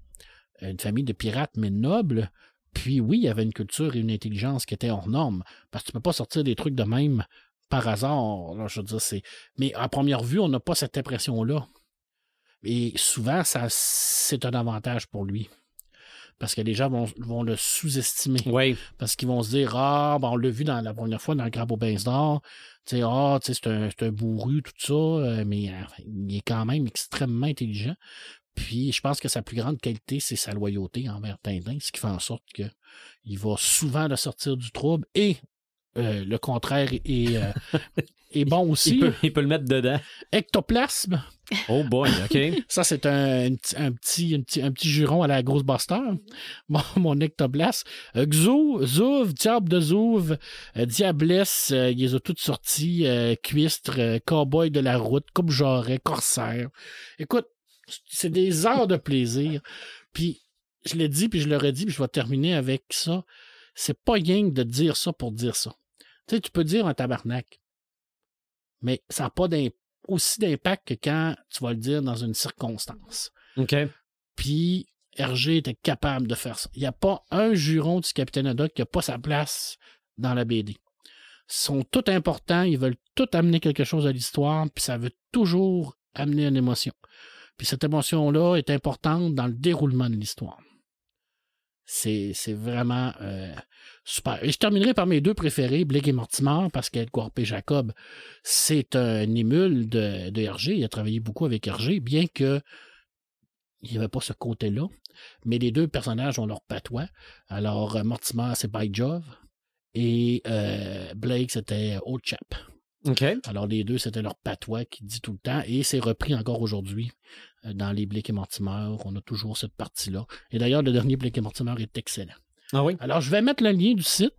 une famille de pirates, mais noble. Puis oui, il y avait une culture et une intelligence qui étaient hors normes. Parce que tu peux pas sortir des trucs de même par hasard. là, je veux dire, c'est. Mais à première vue, on n'a pas cette impression-là. Et souvent, ça, c'est un avantage pour lui. Parce que les gens vont, vont le sous-estimer. Oui. Parce qu'ils vont se dire Ah, ben, on l'a vu dans la première fois dans le Grand Aubin d'Or. Ah, c'est un, bourru, tout ça. euh, mais euh, il est quand même extrêmement intelligent. Puis, je pense que sa plus grande qualité, c'est sa loyauté envers Tintin, ce qui fait en sorte que il va souvent le sortir du trouble et euh, le contraire est, <laughs> est bon aussi. Il peut, il peut le mettre dedans. Ectoplasme, Oh boy, OK. <laughs> ça c'est un, un petit, un, petit, un, petit, un petit juron à la grosse Buster. <laughs> Mon, mon ectoplasme. Euh, Xou, Zouv, Diable de Zouv, euh, Diablesse, euh, ils ont toutes sorties. Cuistre, Cowboy de la route, Coupe Jarret, Corsaire. Écoute, c'est des heures de plaisir. Puis, je l'ai dit, puis je l'aurais dit, puis je vais terminer avec ça. C'est pas rien de dire ça pour dire ça. Tu sais, tu peux dire un tabarnak, mais ça n'a pas aussi d'impact que quand tu vas le dire dans une circonstance. OK. Puis, Hergé était capable de faire ça. Il n'y a pas un juron du capitaine Haddock qui n'a pas sa place dans la BD. Ils sont tous importants, ils veulent tout amener quelque chose à l'histoire, puis ça veut toujours amener une émotion. Puis cette émotion-là est importante dans le déroulement de l'histoire. C'est, vraiment euh, super. Et je terminerai par mes deux préférés, Blake et Mortimer, parce qu'Edgar P. Jacob, c'est un émule de, de Hergé. Il a travaillé beaucoup avec Hergé, bien que il n'y avait pas ce côté-là. Mais les deux personnages ont leur patois. Alors, euh, Mortimer, c'est By Jove. Et euh, Blake, c'était Old Chap. OK. Alors, les deux, c'était leur patois qui dit tout le temps. Et c'est repris encore aujourd'hui dans les Blake et Mortimer. On a toujours cette partie-là. Et d'ailleurs, le dernier Blake et Mortimer est excellent. Ah oui? Alors, je vais mettre le lien du site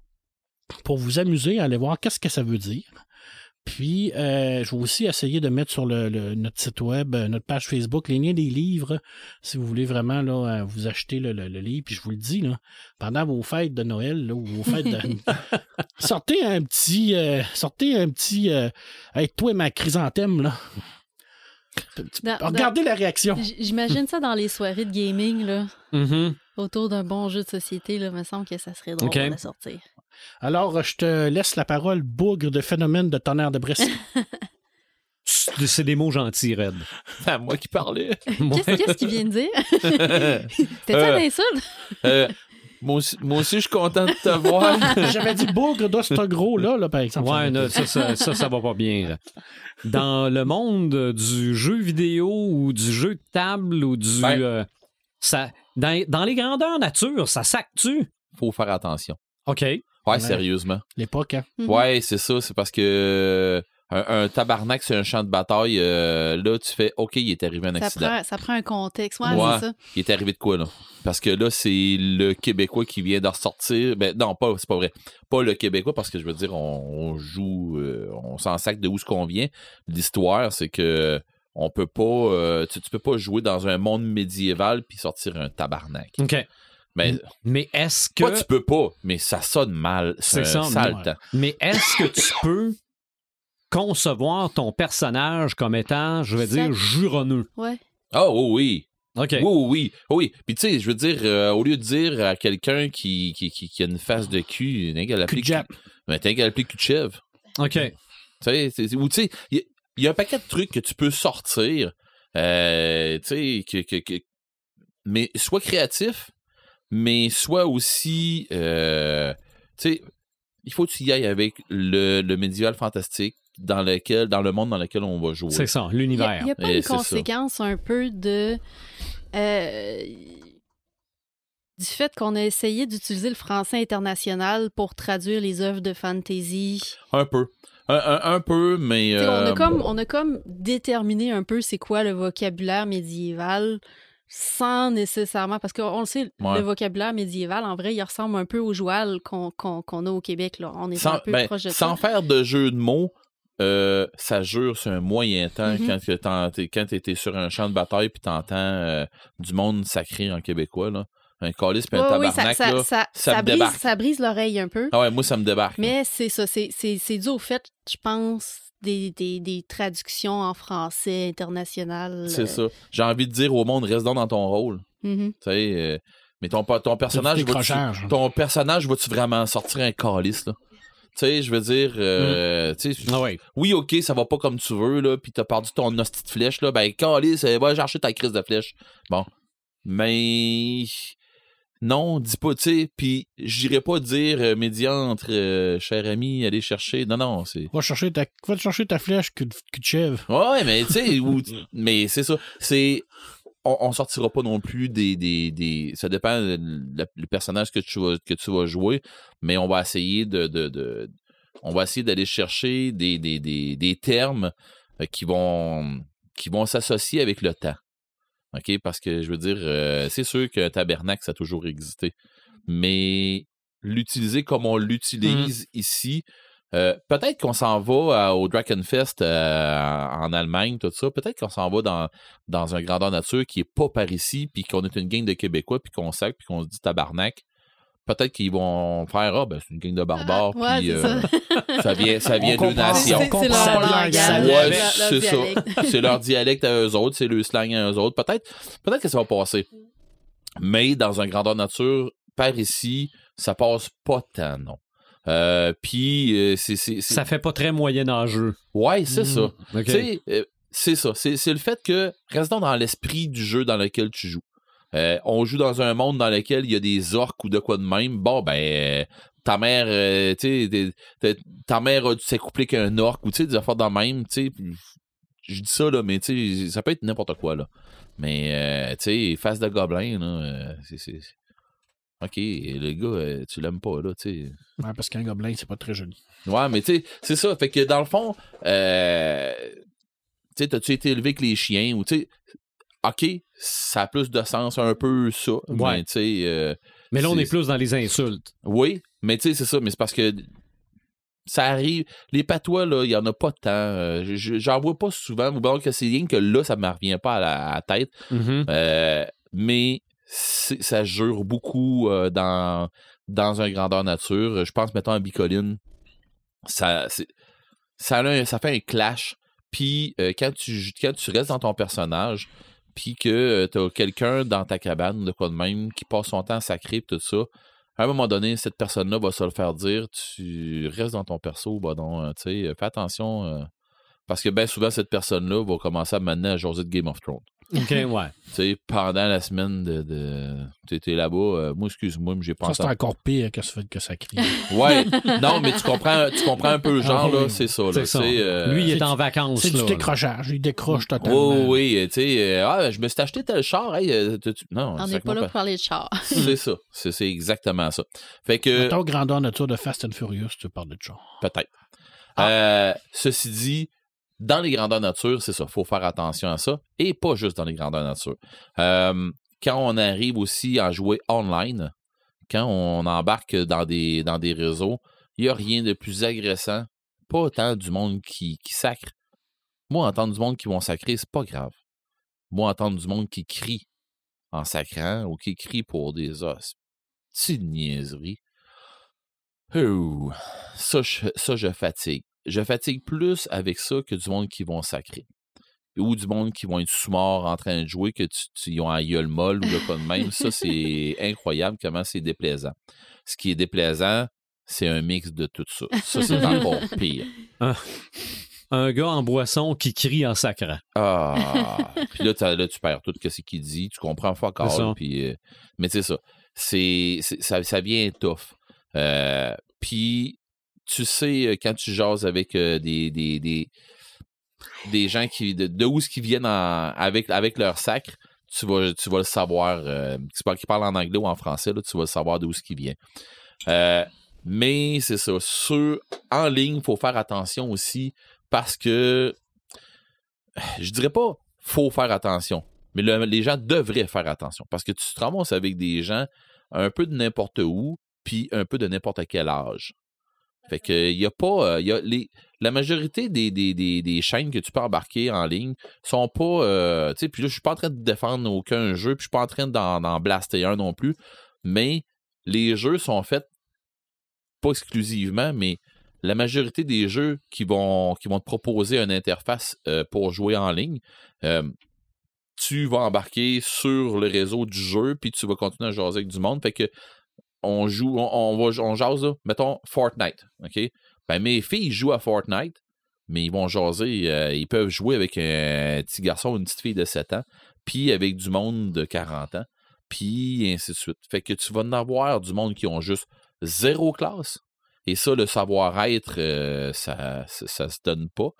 pour vous amuser à aller voir qu'est-ce que ça veut dire. Puis, euh, je vais aussi essayer de mettre sur le, le- notre site web, euh, notre page Facebook, les liens des livres, si vous voulez vraiment là, euh, vous acheter le, livre. Puis je vous le dis, là, pendant vos fêtes de Noël là, ou vos fêtes de... <laughs> sortez un petit... euh, sortez un petit... Euh, hey, toi et ma chrysanthème, là. Dans- dans- Regardez la réaction. J'imagine ça dans les soirées de gaming, là, Mhm. autour d'un bon jeu de société. Là, me semble que ça serait drôle Ok. de sortir. Alors, je te laisse la parole, bougre de phénomène de tonnerre de Brest. <laughs> c'est des mots gentils, Red. <laughs> À moi qui parlais. Qu'est-ce qu'il vient de dire? <laughs> C'était ça Euh, l'insulte? Euh, moi, aussi, moi aussi, je suis content de te voir. <laughs> J'avais dit bougre de ce gros-là, là, par exemple. Ouais, non, ça, ça, ça, ça va pas bien. là. Dans le monde du jeu vidéo ou du jeu de table ou du. Ben. euh, ça, dans, dans les grandeurs nature, ça sac-tu? Faut faire attention. OK. Ouais, Ouais. sérieusement. L'époque, hein. Mhm. Ouais, c'est ça. C'est parce que euh, un, un tabarnak sur un champ de bataille, euh, là, tu fais OK, il est arrivé un Ça accident. prend, ça prend un contexte. Ouais, Ouais. c'est ça. Il est arrivé de quoi, là? Parce que là, c'est le Québécois qui vient de ressortir. Ben, non, pas, c'est pas vrai. Pas le Québécois, parce que je veux dire, on, on joue, euh, on s'en sac de où ce qu'on vient. L'histoire, c'est que on peut pas, euh, tu, tu peux pas jouer dans un monde médiéval puis sortir un tabarnak. OK. Mais, Mais est-ce que. pas tu peux pas, mais ça sonne mal. C'est C'est un ça, sale ouais. temps. Mais est-ce que tu peux concevoir ton personnage comme étant, je vais Ça- dire, juronneux? Ouais. Oh, oui, oui. OK. Oui, oui, oui. Oui. Puis tu sais, je veux dire, euh, au lieu de dire à quelqu'un qui, qui, qui, qui a une face de cul, t'as qu'à l'appeler Cul de Jap. Ben, t'as qu'à l'appeler cul de chèvre. OK. Tu sais, ou tu sais, il y, a- il y a un paquet de trucs que tu peux sortir, euh, tu sais, que, que, que- mais soit créatif, mais soit aussi, euh, tu sais, il faut que tu y ailles avec le, le médiéval fantastique dans lequel, dans le monde dans lequel on va jouer. C'est ça, Il n'y l'univers. a, pas Et une ça. conséquence un peu de. euh, du fait qu'on a essayé d'utiliser le français international pour traduire les œuvres de fantasy. Un peu. Un, un- un peu, mais. On, euh, a comme, on a comme déterminé un peu c'est quoi le vocabulaire médiéval sans nécessairement. Parce qu'on le sait, Ouais. le vocabulaire médiéval, en vrai, il ressemble un peu au joual qu'on qu'on- qu'on a au Québec. Là. On est sans, un peu ben, proche de sans ça. faire de jeu de mots, euh, ça jure sur un moyen temps Mhm. quand t'es sur un champ de bataille puis t'entends euh, du monde sacré en québécois, là. Un calice puis un Ouais, oui, ça, tabarnak, ça, là. ça, ça ça me brise, débarque. ça brise l'oreille un peu. Ah ouais, moi, ça me débarque. Mais c'est ça, c'est- dû au fait, je pense, des, des, des traductions en français international. C'est euh, ça. J'ai envie de dire au monde, reste donc dans ton rôle. mhm. Tu sais, euh, mais ton, ton personnage, va-tu- décrochages. ton personnage, va-tu vraiment sortir un calice, là? Tu sais, je veux dire, euh, sais, Ah ouais. oui, ok, ça va pas comme tu veux, là, puis t'as perdu ton hostie de flèche, là, ben, calice, euh, va chercher ta crise de flèche. Bon. Mais. Non, dis pas, tu sais, puis j'irai pas dire euh, médiantre, euh, cher ami, aller chercher. Non, non, c'est. Va, chercher ta, va chercher ta flèche, de, cul de chèvre. Ouais, mais tu sais, ou- mais c'est ça. C'est. On, on sortira pas non plus des. des, des ça dépend le personnage que tu, vas, que tu vas jouer, mais on va essayer de. de, de- on va essayer d'aller chercher des, des, des, des termes euh, qui vont qui vont s'associer avec le temps. OK? Parce que je veux dire, euh, c'est sûr qu'un tabernacle, ça a toujours existé. Mais l'utiliser comme on l'utilise ici, euh, peut-être qu'on s'en va à- au Drakenfest euh, en Allemagne, tout ça. Peut-être qu'on s'en va dans, dans un grandeur nature qui est pas par ici, puis qu'on est une gang de Québécois, puis qu'on sac, puis qu'on se dit tabarnak. Peut-être qu'ils vont faire Ah, ben c'est une gang de barbares, Ouais, puis euh, ça. ça vient, ça vient comprend. nations. C'est- C'est leur Ouais, ça. dialecte. c'est leur dialecte à eux autres, c'est le slang à eux autres. Peut-être, peut-être que ça va passer. Mais dans un grandeur nature, par ici, ça passe pas tant, non. Euh, Puis, euh, c'est, c'est, c'est- Ça fait pas très. Ouais, c'est ça. OK. Tu sais, euh, c'est ça. C'est, c'est le fait que, restons dans l'esprit du jeu dans lequel tu joues. Euh, on joue dans un monde dans lequel il y a des orques ou de quoi de même. Bon, ben, euh, ta mère, euh, tu sais, ta mère a dû s'accoupler qu'un orque ou tu sais, des affaires dans le même, tu sais. Je dis ça, là, mais tu sais, ça peut être n'importe quoi, là. Mais, euh, tu sais, face de gobelin, là, euh, c'est- OK, le gars, euh, tu l'aimes pas, là, tu sais. Ouais, parce qu'un gobelin, c'est pas très joli. Ouais, mais tu sais, c'est ça. Fait que dans le fond, euh, tu sais, t'as-tu été élevé avec les chiens ou tu sais, OK, ça a plus de sens un peu ça. Ouais. Mais tu sais, euh, Mais là, on est plus dans les insultes. oui, mais tu sais, c'est ça. Mais c'est parce que ça arrive. Les patois, là, il y en a pas tant. Euh, je- je- J'en vois pas souvent. Ou bien que c'est rien que là, ça me revient pas à la, à la tête. Mhm. Euh, mais ça jure beaucoup euh, dans, dans un grandeur nature. Je pense, mettons, à Bicoline, ça, ça, fait un clash. Puis euh, quand, tu, quand tu restes dans ton personnage, puis que tu as quelqu'un dans ta cabane, de quoi de même, qui passe son temps à sacrer, tout ça, à un moment donné, cette personne-là va se le faire dire tu restes dans ton perso, bah euh, tu fais attention. euh, Parce que bien souvent, cette personne-là va commencer à mener à jaser de Game of Thrones. OK, ouais. <laughs> Tu sais, pendant la semaine de. de tu étais là-bas, euh, moi, excuse-moi, mais j'ai Ça, pensé. c'est encore pire que ça, que ça crie. <laughs> Ouais, non, mais tu comprends, tu comprends un peu le genre, Ah oui. là, c'est ça. Là, C'est ça. euh, Lui, il est en vacances. C'est du décrochage. Il décroche totalement. Oui, oui, tu sais, euh, ah, je me suis acheté tel char, hey, non, On n'est pas là pour parler de char. <laughs> C'est ça, c'est c'est exactement ça. Fait que, Mettons grandeur nature de Fast and Furious, tu parles de ça. peut-être. Ah. Euh, ceci dit, dans les grandeurs nature, c'est ça, faut faire attention à ça, et pas juste dans les grandeurs nature. Quand on arrive aussi à jouer online, quand on embarque dans des, dans des réseaux, il n'y a rien de plus agressant, pas autant du monde qui, qui sacre. Moi, entendre du monde qui vont sacrer, c'est pas grave. Moi, entendre du monde qui crie en sacrant ou qui crie pour des os, petite niaiserie. Ça, je fatigue. Je fatigue plus avec ça que du monde qui vont sacrer. Ou du monde qui vont être sous-morts en train de jouer, que tu, tu ils ont un gueule molle ou le pas de même. Ça, c'est <laughs> incroyable comment c'est déplaisant. Ce qui est déplaisant, c'est un mix de tout ça. Ça, c'est encore <laughs> pire. Un gars en boisson qui crie en sacrant. Ah! <laughs> puis là, là, tu perds tout ce qu'il dit, tu comprends fuck all, puis... euh, mais c'est ça. C'est, c'est- ça. Ça vient tough. Euh, puis, tu sais, quand tu jases avec des, des, des, des gens qui... De, où ce viennent en- avec, avec leur sacre, tu vas, tu vas le savoir. Euh, qu'ils parlent en anglais ou en français, là, tu vas le savoir d'où ce qui vient. Mais c'est ça. Sur, en ligne, il faut faire attention aussi parce que je dirais pas faut faire attention, mais le- les gens devraient faire attention parce que tu te ramasses avec des gens un peu de n'importe où, puis un peu de n'importe quel âge. Fait que a pas, euh, y a les, la majorité des, des, des, des chaînes que tu peux embarquer en ligne sont pas, euh, tu sais, puis là je suis pas en train de défendre aucun jeu, puis je suis pas en train d'en, blaster un non plus, mais les jeux sont faits pas exclusivement, mais la majorité des jeux qui vont, qui vont te proposer une interface euh, pour jouer en ligne, tu vas embarquer sur le réseau du jeu, puis tu vas continuer à jaser avec du monde. Fait que on joue, on, on va, on jase, mettons, Fortnite, OK? Ben, mes filles jouent à Fortnite, mais ils vont jaser, euh, ils peuvent jouer avec un petit garçon une petite fille de 7 ans, puis avec du monde de 40 ans, puis ainsi de suite. Fait que tu vas en avoir du monde qui ont juste zéro classe, et ça, le savoir-être, euh, ça, ça, ça se donne pas.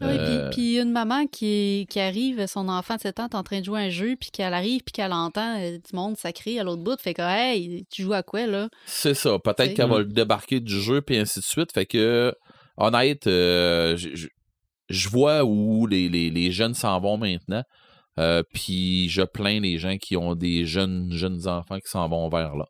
Oui, puis- Euh, puis une maman qui, qui arrive, son enfant de 7 ans est en train de jouer à un jeu, puis qu'elle arrive, puis qu'elle entend euh, du monde sacré à l'autre bout, fait que, hey, tu joues à quoi, là? C'est ça. Peut-être qu'elle va le débarquer du jeu, puis ainsi de suite. Fait que, honnête, euh, je- vois où les, les, les jeunes s'en vont maintenant. Puis je plains les gens qui ont des jeunes, jeunes enfants qui s'en vont vers là.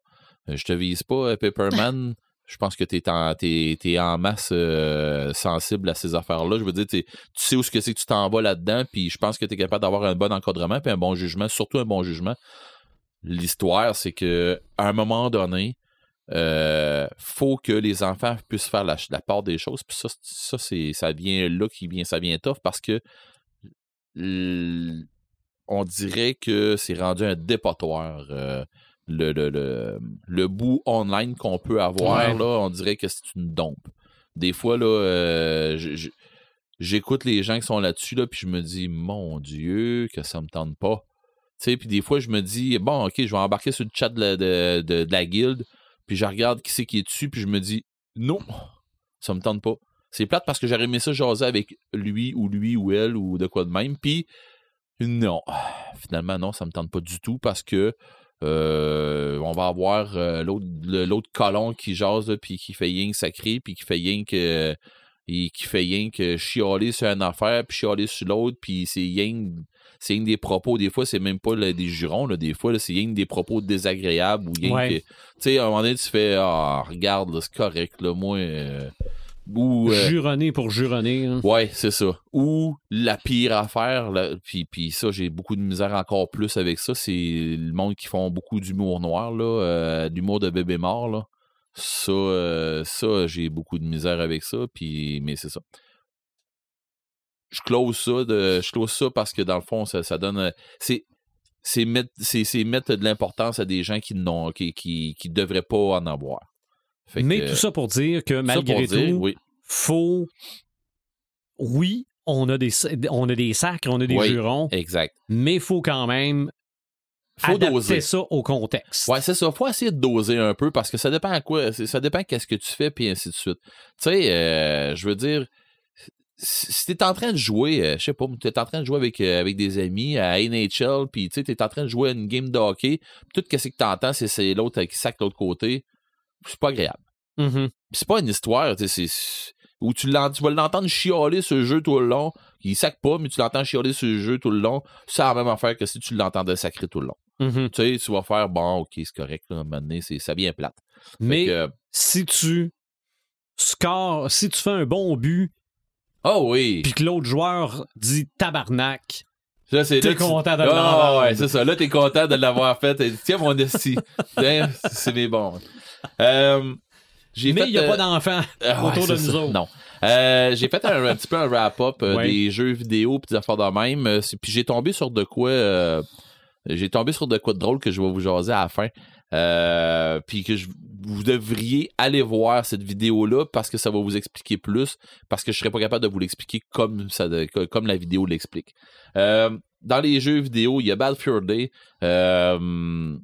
Je te vise pas, Pepperman. <laughs> Je pense que tu es en, en masse euh, sensible à ces affaires-là. Je veux dire, tu sais où ce que c'est que tu t'en vas là-dedans, puis je pense que tu es capable d'avoir un bon encadrement, puis un bon jugement, surtout un bon jugement. L'histoire, c'est que à un moment donné, euh, faut que les enfants puissent faire la, part des choses. Puis ça, ça, ça vient là qui vient, ça vient tough parce que on dirait que c'est rendu un dépotoir. euh, le, le, le, le bout online qu'on peut avoir, Ouais. là, on dirait que c'est une dompe. Des fois, là, euh, j'écoute les gens qui sont là-dessus, là, puis je me dis, mon Dieu, que ça me tente pas. Tu sais, puis des fois, je me dis, bon, OK, je vais embarquer sur le chat de la, de, de- de la guilde, puis je regarde qui c'est qui est dessus, puis je me dis, non, ça me tente pas. C'est plate parce que j'aurais aimé ça jaser avec lui ou lui ou elle ou de quoi de même, puis non, finalement, non, ça me tente pas du tout parce que euh, on va avoir euh, l'autre colon qui jase, là, puis qui fait que sacré, puis qui fait rien que et qui fait rien que chialer sur une affaire, puis chialer sur l'autre, puis c'est rien, c'est que des propos. Des fois, c'est même pas là, des jurons, là, des fois, là, c'est que des propos désagréables ou Ouais. Tu sais, à un moment donné, tu fais Ah, regarde, là, c'est correct, là, moi. Ou. euh, Juronner pour juronner. hein. Ouais, c'est ça. Ou la pire affaire, là, puis, puis ça, j'ai beaucoup de misère encore plus avec ça, c'est le monde qui font beaucoup d'humour noir, là, euh, d'humour de bébé mort, là. Ça, euh, ça j'ai beaucoup de misère avec ça, puis, mais c'est ça. Je close ça, de, je close ça parce que dans le fond, ça, ça donne. C'est, c'est, mettre, c'est, c'est mettre de l'importance à des gens qui n'ont qui, qui, qui devraient pas en avoir. Fait Mais que, tout ça pour dire que malgré dire, tout, oui. faut. Oui, on a des, on a des sacres, on a des Oui. jurons, Exact. mais il faut quand même Faut adapter doser. ça au contexte. Ouais, c'est ça. Faut essayer de doser un peu parce que ça dépend à quoi. Ça dépend qu'est-ce que tu fais, puis ainsi de suite. Tu sais, euh, je veux dire, si t'es en train de jouer, euh, je sais pas, t'es en train de jouer avec, euh, avec des amis à NHL, puis tu sais, t'es en train de jouer à une game de hockey, puis tout ce que t'entends, c'est l'autre qui sac de l'autre côté. C'est pas agréable. Mhm. Puis c'est pas une histoire, tu sais, c'est. Où tu, tu vas l'entendre chialer ce jeu tout le long. Il sac pas, mais tu l'entends chialer ce jeu tout le long. C'est la même affaire que si tu l'entendais sacrer tout le long. Mhm. Tu sais, tu vas faire bon, ok, c'est correct, là, à un moment donné, ça vient plate. Mais que, si tu scores, si tu fais un bon but, oh oui! puis que l'autre joueur dit tabarnak, Là, t'es content de l'avoir. ouais, c'est ça. Là, t'es content de l'avoir fait. Tiens, mon esti. <laughs> C'est mes bons. Euh, mais il n'y a euh, pas d'enfant <laughs> Ah ouais, autour de nous ça. autres. Non. Euh, j'ai fait un, un petit peu un wrap-up euh, Ouais. des jeux vidéo puis des affaires de même. Euh, Puis j'ai tombé sur de quoi. euh, j'ai tombé sur de quoi de drôle que je vais vous jaser à la fin. Euh, puis que je- vous devriez aller voir cette vidéo-là parce que ça va vous expliquer plus. Parce que je serais pas capable de vous l'expliquer comme ça, comme la vidéo l'explique. Dans les jeux vidéo, il y a Bad Fur Day. Euh,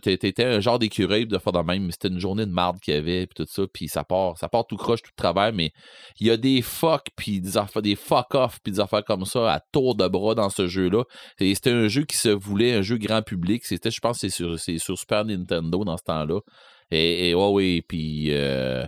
t'étais un genre d'écureuil de faire de même, c'était une journée de marde qu'il y avait, puis tout ça, puis ça part, ça part tout croche, tout travers, mais il y a des fuck, puis des affaires, des fuck off, puis des affaires comme ça à tour de bras dans ce jeu-là. Et c'était un jeu qui se voulait un jeu grand public. C'était, je pense, c'est sur, sur Super Nintendo dans ce temps-là. Et, et ouais, oui, puis euh,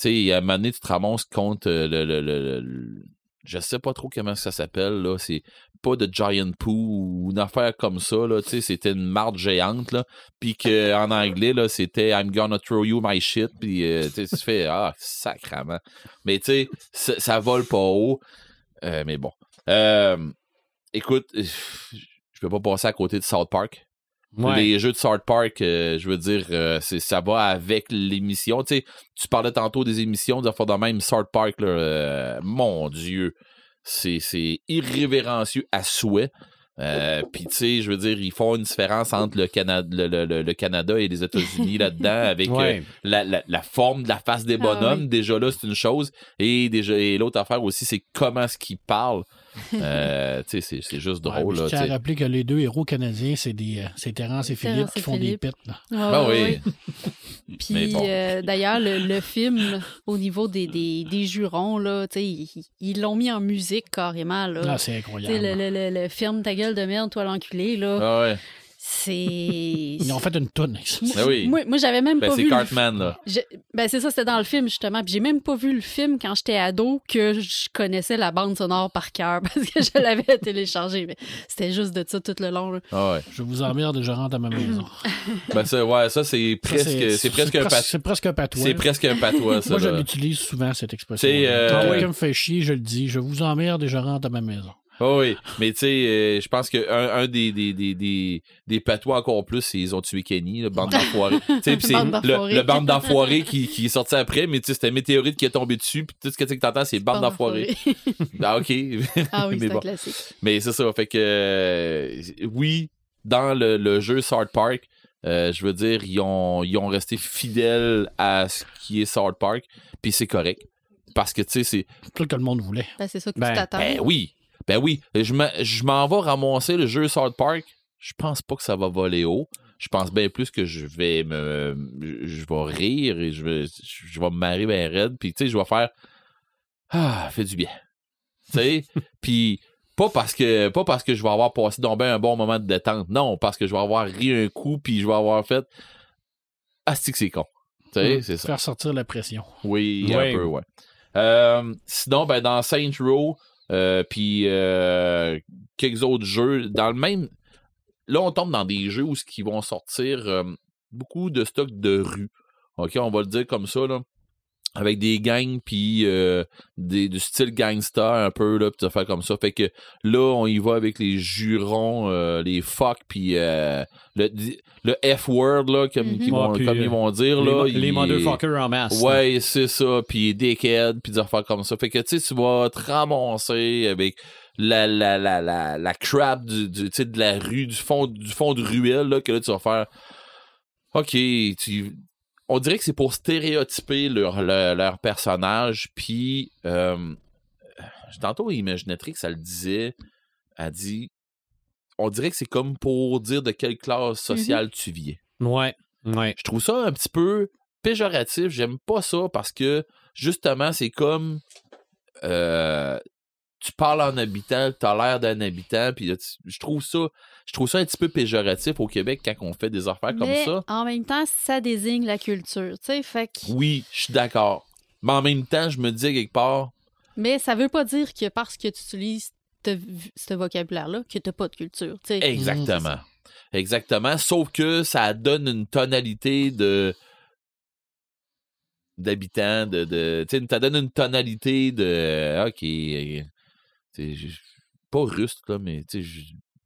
tu sais, à un moment tu te contre euh, le- le- le- je sais pas trop comment ça s'appelle, là. C'est pas de Giant Poo ou une affaire comme ça, là. Tu sais, c'était une marde géante, là. Puis qu'en anglais, là, c'était I'm gonna throw you my shit. Puis, euh, tu sais, fais, ah, sacrament. Mais, tu sais, ça, ça vole pas haut. Euh, mais bon. Euh, écoute, je peux pas passer à côté de South Park. Ouais. Les jeux de South Park, euh, je veux dire, euh, c'est, ça va avec l'émission. Tu sais, tu parlais tantôt des émissions, des affaires de même South Park, là, euh, mon Dieu, c'est, c'est irrévérencieux à souhait. Euh, Puis, tu sais, je veux dire, ils font une différence entre le, Canada, le, le- le- le Canada et les États-Unis <laughs> là-dedans avec euh, Ouais. la, la- la forme de la face des Ah bonhommes. oui. Déjà là, c'est une chose. Et, déjà, et l'autre affaire aussi, c'est comment est-ce qu'ils parlent. Euh, c'est, c'est juste Ouais, drôle. je là, tiens tu à rappeler que les deux héros canadiens, c'est des euh, c'est Terrence et Philippe Terrence qui font Philippe. des. Ouais, Ben ouais, oui. ouais. <laughs> Puis bon. euh, d'ailleurs, le, le film, au niveau des, des, des jurons, là, tu sais, ils ils l'ont mis en musique carrément. Là. Ah, c'est incroyable. le, le, le, le film Ta gueule de merde, toi l'enculé, là, Ah ouais. C'est. Ils ont fait une toune. Ben oui. Moi, moi, j'avais même Ben, pas c'est vu. le- Cartman, là. Je- Ben, c'est ça, c'était dans le film, justement. Puis j'ai même pas vu le film quand j'étais ado que je connaissais la bande sonore par cœur <laughs> parce que je l'avais téléchargé. Mais c'était juste de ça tout le long. là. Ah ouais. Je vous emmerde et je rentre à ma maison. <laughs> Ben ça, ouais, ça c'est presque, c'est presque un presque- patois. C'est presque un patois. C'est presque un patois, ça. Moi, je l'utilise souvent, cette expression. C'est, euh, Quand quelqu'un me fait chier, je le dis. Je vous emmerde et je rentre à ma maison. Ah oui, mais tu sais, euh, je pense que un, un des, des, des, des, des patois encore plus, c'est ils ont tué Kenny, le bande d'enfoirés. Tu sais, <laughs> puis c'est Bande le, bande d'enfoirés qui, qui est sorti après, mais tu sais, c'était un météorite qui est tombé dessus, puis tout ce que tu sais que t'entends, c'est bande d'enfoirés. Ah, ok. <laughs> ah oui, Mais c'est bon. classique. Mais c'est ça, fait que euh, oui, dans le, le jeu South Park, euh, je veux dire, ils ont, ils ont resté fidèles à ce qui est South Park, puis c'est correct. Parce que, tu sais, c'est. C'est que le monde voulait. Ben, c'est ça que Ben, tu t'attends. Ben oui, ben oui. Je m'en vais ramasser le jeu South Park. Je pense pas que ça va voler haut. Je pense bien plus que je vais me. Je vais rire et je vais, je vais me marrer bien raide. Puis, tu sais, je vais faire. Ah, fait du bien. Tu sais? <laughs> Puis, pas parce que pas parce que je vais avoir passé donc ben un bon moment de détente. Non, parce que je vais avoir ri un coup puis je vais avoir fait. Ah, c'est que c'est con? Tu sais, Mm. c'est ça. Faire sortir la pression. Oui, Ouais. un peu, ouais. Euh, sinon, ben, dans Saint Row, puis euh, quelques autres jeux, dans le même. Là, on tombe dans des jeux où ce qui vont sortir euh, beaucoup de stocks de rue. OK, on va le dire comme ça, là. Avec des gangs, puis euh, des, du style gangsta un peu, là, puis des affaires comme ça. Fait que là, on y va avec les jurons, euh, les fuck, puis euh, le, le F-word, là, comme, Mhm. qu'ils vont- Ouais, comme euh, ils vont dire, les, là. les motherfuckers en masse. Ouais, c'est ça. Puis dickhead, puis des affaires comme ça. Fait que, tu sais, tu vas te ramasser avec la, la, la, la, la crap du, du, tu sais, de la rue, du fond, du fond de ruelle, là, que là, tu vas faire... OK, tu... On dirait que c'est pour stéréotyper leur, leur, leur personnage, puis... euh, tantôt, Imaginatrix, elle le disait, elle dit, on dirait que c'est comme pour dire de quelle classe sociale tu viens. Ouais, ouais. Je trouve ça un petit peu péjoratif. J'aime pas ça parce que justement, c'est comme euh, tu parles en habitant, tu as l'air d'un habitant, puis là, tu- je trouve ça je trouve ça un petit peu péjoratif au Québec quand on fait des affaires comme Mais ça. en même temps, ça désigne la culture, tu sais, fait que- Oui, je suis d'accord. Mais en même temps, je me dis quelque part, Mais ça veut pas dire que parce que tu utilises ce, ce vocabulaire-là, que t'as pas de culture, tu sais. exactement. Exactement. Sauf que ça donne une tonalité de d'habitants, de, de tu sais, ça donne une tonalité de ok, pas ruste là, mais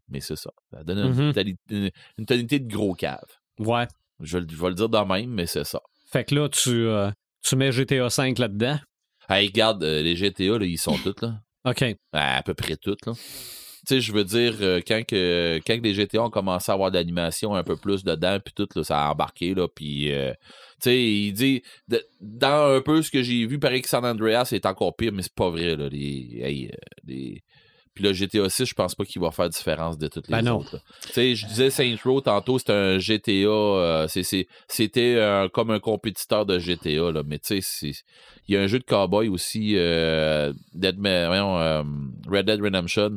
mais c'est ça. Ça donne une, tonalité, une- une tonalité de gros cave. Ouais. Je, vais le- je vais le dire de même, mais c'est ça. Fait que là, tu, euh, tu mets GTA 5 là-dedans. Hey, regarde, euh, les GTA, là, ils sont <laughs> tous là. OK. À, à peu près toutes, là. Sais, je veux dire, euh, quand, que, quand que les GTA ont commencé à avoir de l'animation un peu plus dedans, puis tout, là, ça a embarqué, là, puis... euh, tu sais, il dit... de- dans un peu ce que j'ai vu, pareil que San Andreas c'est encore pire, mais c'est pas vrai, là. Les, hey, euh, les- Puis le GTA 6, je pense pas qu'il va faire différence de toutes les Ben autres. Tu sais, je disais Saints Row tantôt, c'était un GTA... euh, c'est- c'est- C'était euh, comme un compétiteur de GTA, là, mais tu sais, c'est- il y a un jeu de cowboy aussi, euh, Dead Red Dead Redemption.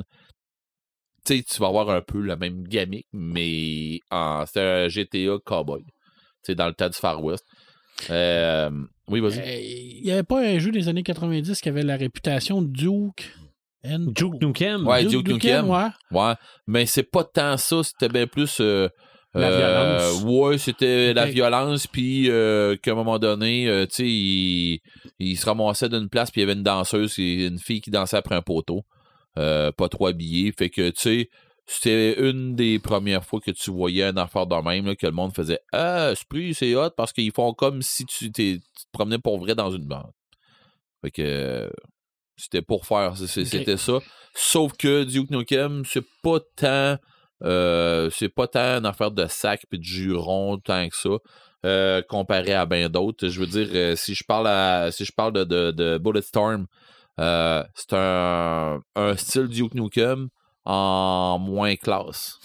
Tu vas avoir un peu la même gamique, mais en, c'est un GTA cowboy. Dans le temps du Far West. Euh, oui, vas-y. Euh, Il n'y avait pas un jeu des années 90 qui avait la réputation Duke. and- Duke Nukem. Ouais, Duke Nukem. ouais. Ouais, mais c'est pas tant ça, c'était bien plus. euh, La euh, violence. Ouais, c'était la violence, puis euh, qu'à un moment donné, euh, tu sais, il, il se ramassait d'une place, puis il y avait une danseuse, une fille qui dansait après un poteau, euh, pas trop habillée. Fait que, tu sais, c'était une des premières fois que tu voyais une affaire de même, là, que le monde faisait Ah, Esprit, c'est hot, parce qu'ils font comme si tu, te promenais pour vrai dans une bande. Fait que. c'était pour faire, c'était ça. Sauf que Duke Nukem, c'est pas tant. euh, c'est pas tant une affaire de sac puis de juron tant que ça. euh, comparé à bien d'autres. Je veux dire, si je parle à si je parle de, de, de Bulletstorm, euh, c'est un, un style Duke Nukem en moins classe.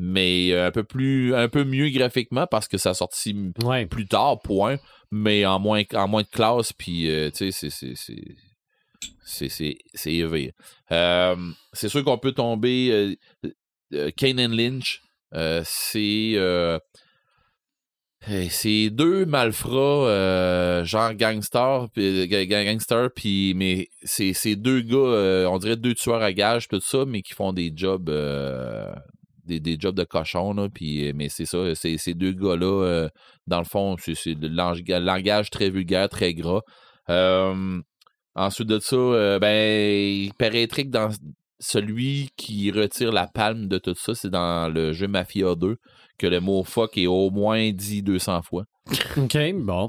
Mais euh, un peu plus un peu mieux graphiquement parce que ça a sorti Ouais. plus tard, point. Mais en moins en moins de classe, puis euh, tu sais, c'est- c'est- c'est élevé. Euh, sûr qu'on peut tomber Kane and Lynch, c'est euh, c'est deux malfrats euh, genre gangster puis ga- gangster puis mais c'est c'est deux gars euh, on dirait deux tueurs à gages tout ça mais qui font des jobs euh, des, des jobs de cochon là puis mais c'est ça c'est ces deux gars là dans le fond c'est c'est le lang- langage très vulgaire très gras. Euh, ensuite de ça euh, ben que dans celui qui retire la palme de tout ça, c'est dans le jeu Mafia 2 que le mot fuck est au moins dit 200 fois. <laughs> OK, bon.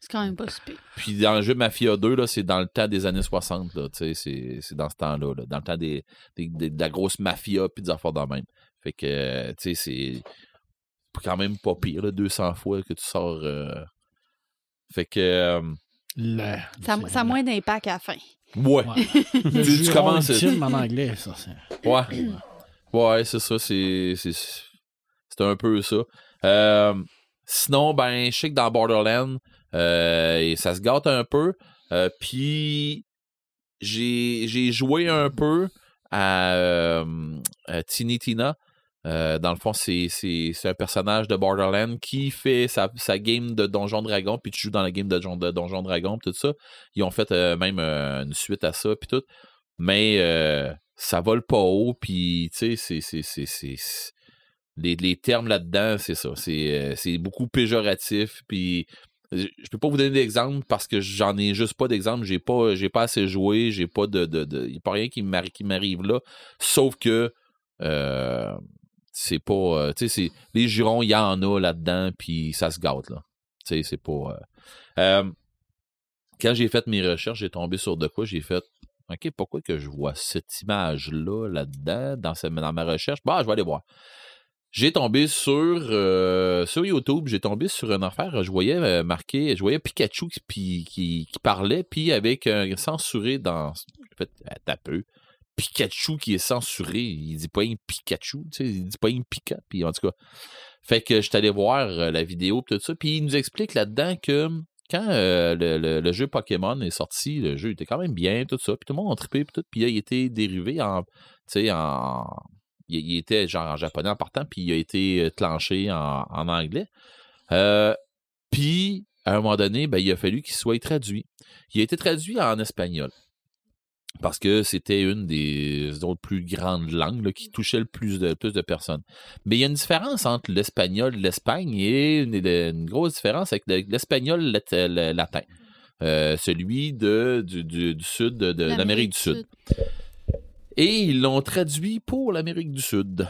C'est quand même pas super. Puis dans le jeu Mafia 2, là, c'est dans le temps des années 60. Là, tu sais, c'est, c'est dans ce temps-là. là, dans le temps des, des- des- de la grosse mafia puis des affaires même. Fait que, euh, tu sais, c'est quand même pas pire, là, 200 fois que tu sors. euh. Fait que, euh, Le- Ça, c'est- ça a moins d'impact à la fin. ouais. Ouais. Tu- commences- ultime en anglais, ça. c'est- Ouais. Ouais, c'est ça. C'est, c'est, c'est un peu ça. Euh, sinon, ben, je sais que dans Borderlands, euh, et ça se gâte un peu. Euh, Puis, j'ai, j'ai joué un peu à, euh, à Tiny Tina. Euh, dans le fond, c'est, un personnage de Borderlands qui fait sa, game de Donjon Dragon, puis tu joues dans la game de, Don- de Donjon Dragon, puis tout ça. Ils ont fait euh, même euh, une suite à ça, puis tout. Mais ça vole pas haut, puis tu sais, c'est, les, les termes là-dedans, c'est ça. C'est, beaucoup péjoratif, puis je peux pas vous donner d'exemple parce que j'en ai juste pas d'exemple. J'ai pas, pas assez joué, j'ai pas de, de, de y a pas rien qui m'arrive, là, sauf que c'est pas, euh, tu les jurons, il y en a là-dedans, puis ça se gâte là. Tu sais, c'est pas. euh, euh, quand j'ai fait mes recherches, j'ai tombé sur de quoi j'ai fait. OK, pourquoi que je vois cette image-là là-dedans dans, ma recherche? Bah, je vais aller voir. J'ai tombé sur sur YouTube, j'ai tombé sur une affaire, je voyais marqué, je voyais Pikachu qui, qui, parlait, puis avec un censuré dans. fait, Ah, t'as peu. Pikachu qui est censuré, il dit pas un Pikachu, tu sais, il dit pas un Pika, puis en tout cas. Fait que je suis allé voir euh, la vidéo tout ça, puis il nous explique là-dedans que quand euh, le, jeu Pokémon est sorti, le jeu était quand même bien, tout ça, puis tout le monde a trippé, puis tout, puis il a été dérivé en, tu sais, en... Il, était genre en japonais en partant, puis il a été euh, clenché en, anglais. Puis, à un moment donné, ben, il a fallu qu'il soit traduit. Il a été traduit en espagnol. Parce que c'était une des autres plus grandes langues là, qui touchait le plus de, plus de personnes. Mais il y a une différence entre l'espagnol et l'Espagne et une, une grosse différence avec le- l'espagnol lat- le- latin. Euh, celui de, du, du- du sud de, de l'Amérique du Sud. Et ils l'ont traduit pour l'Amérique du Sud.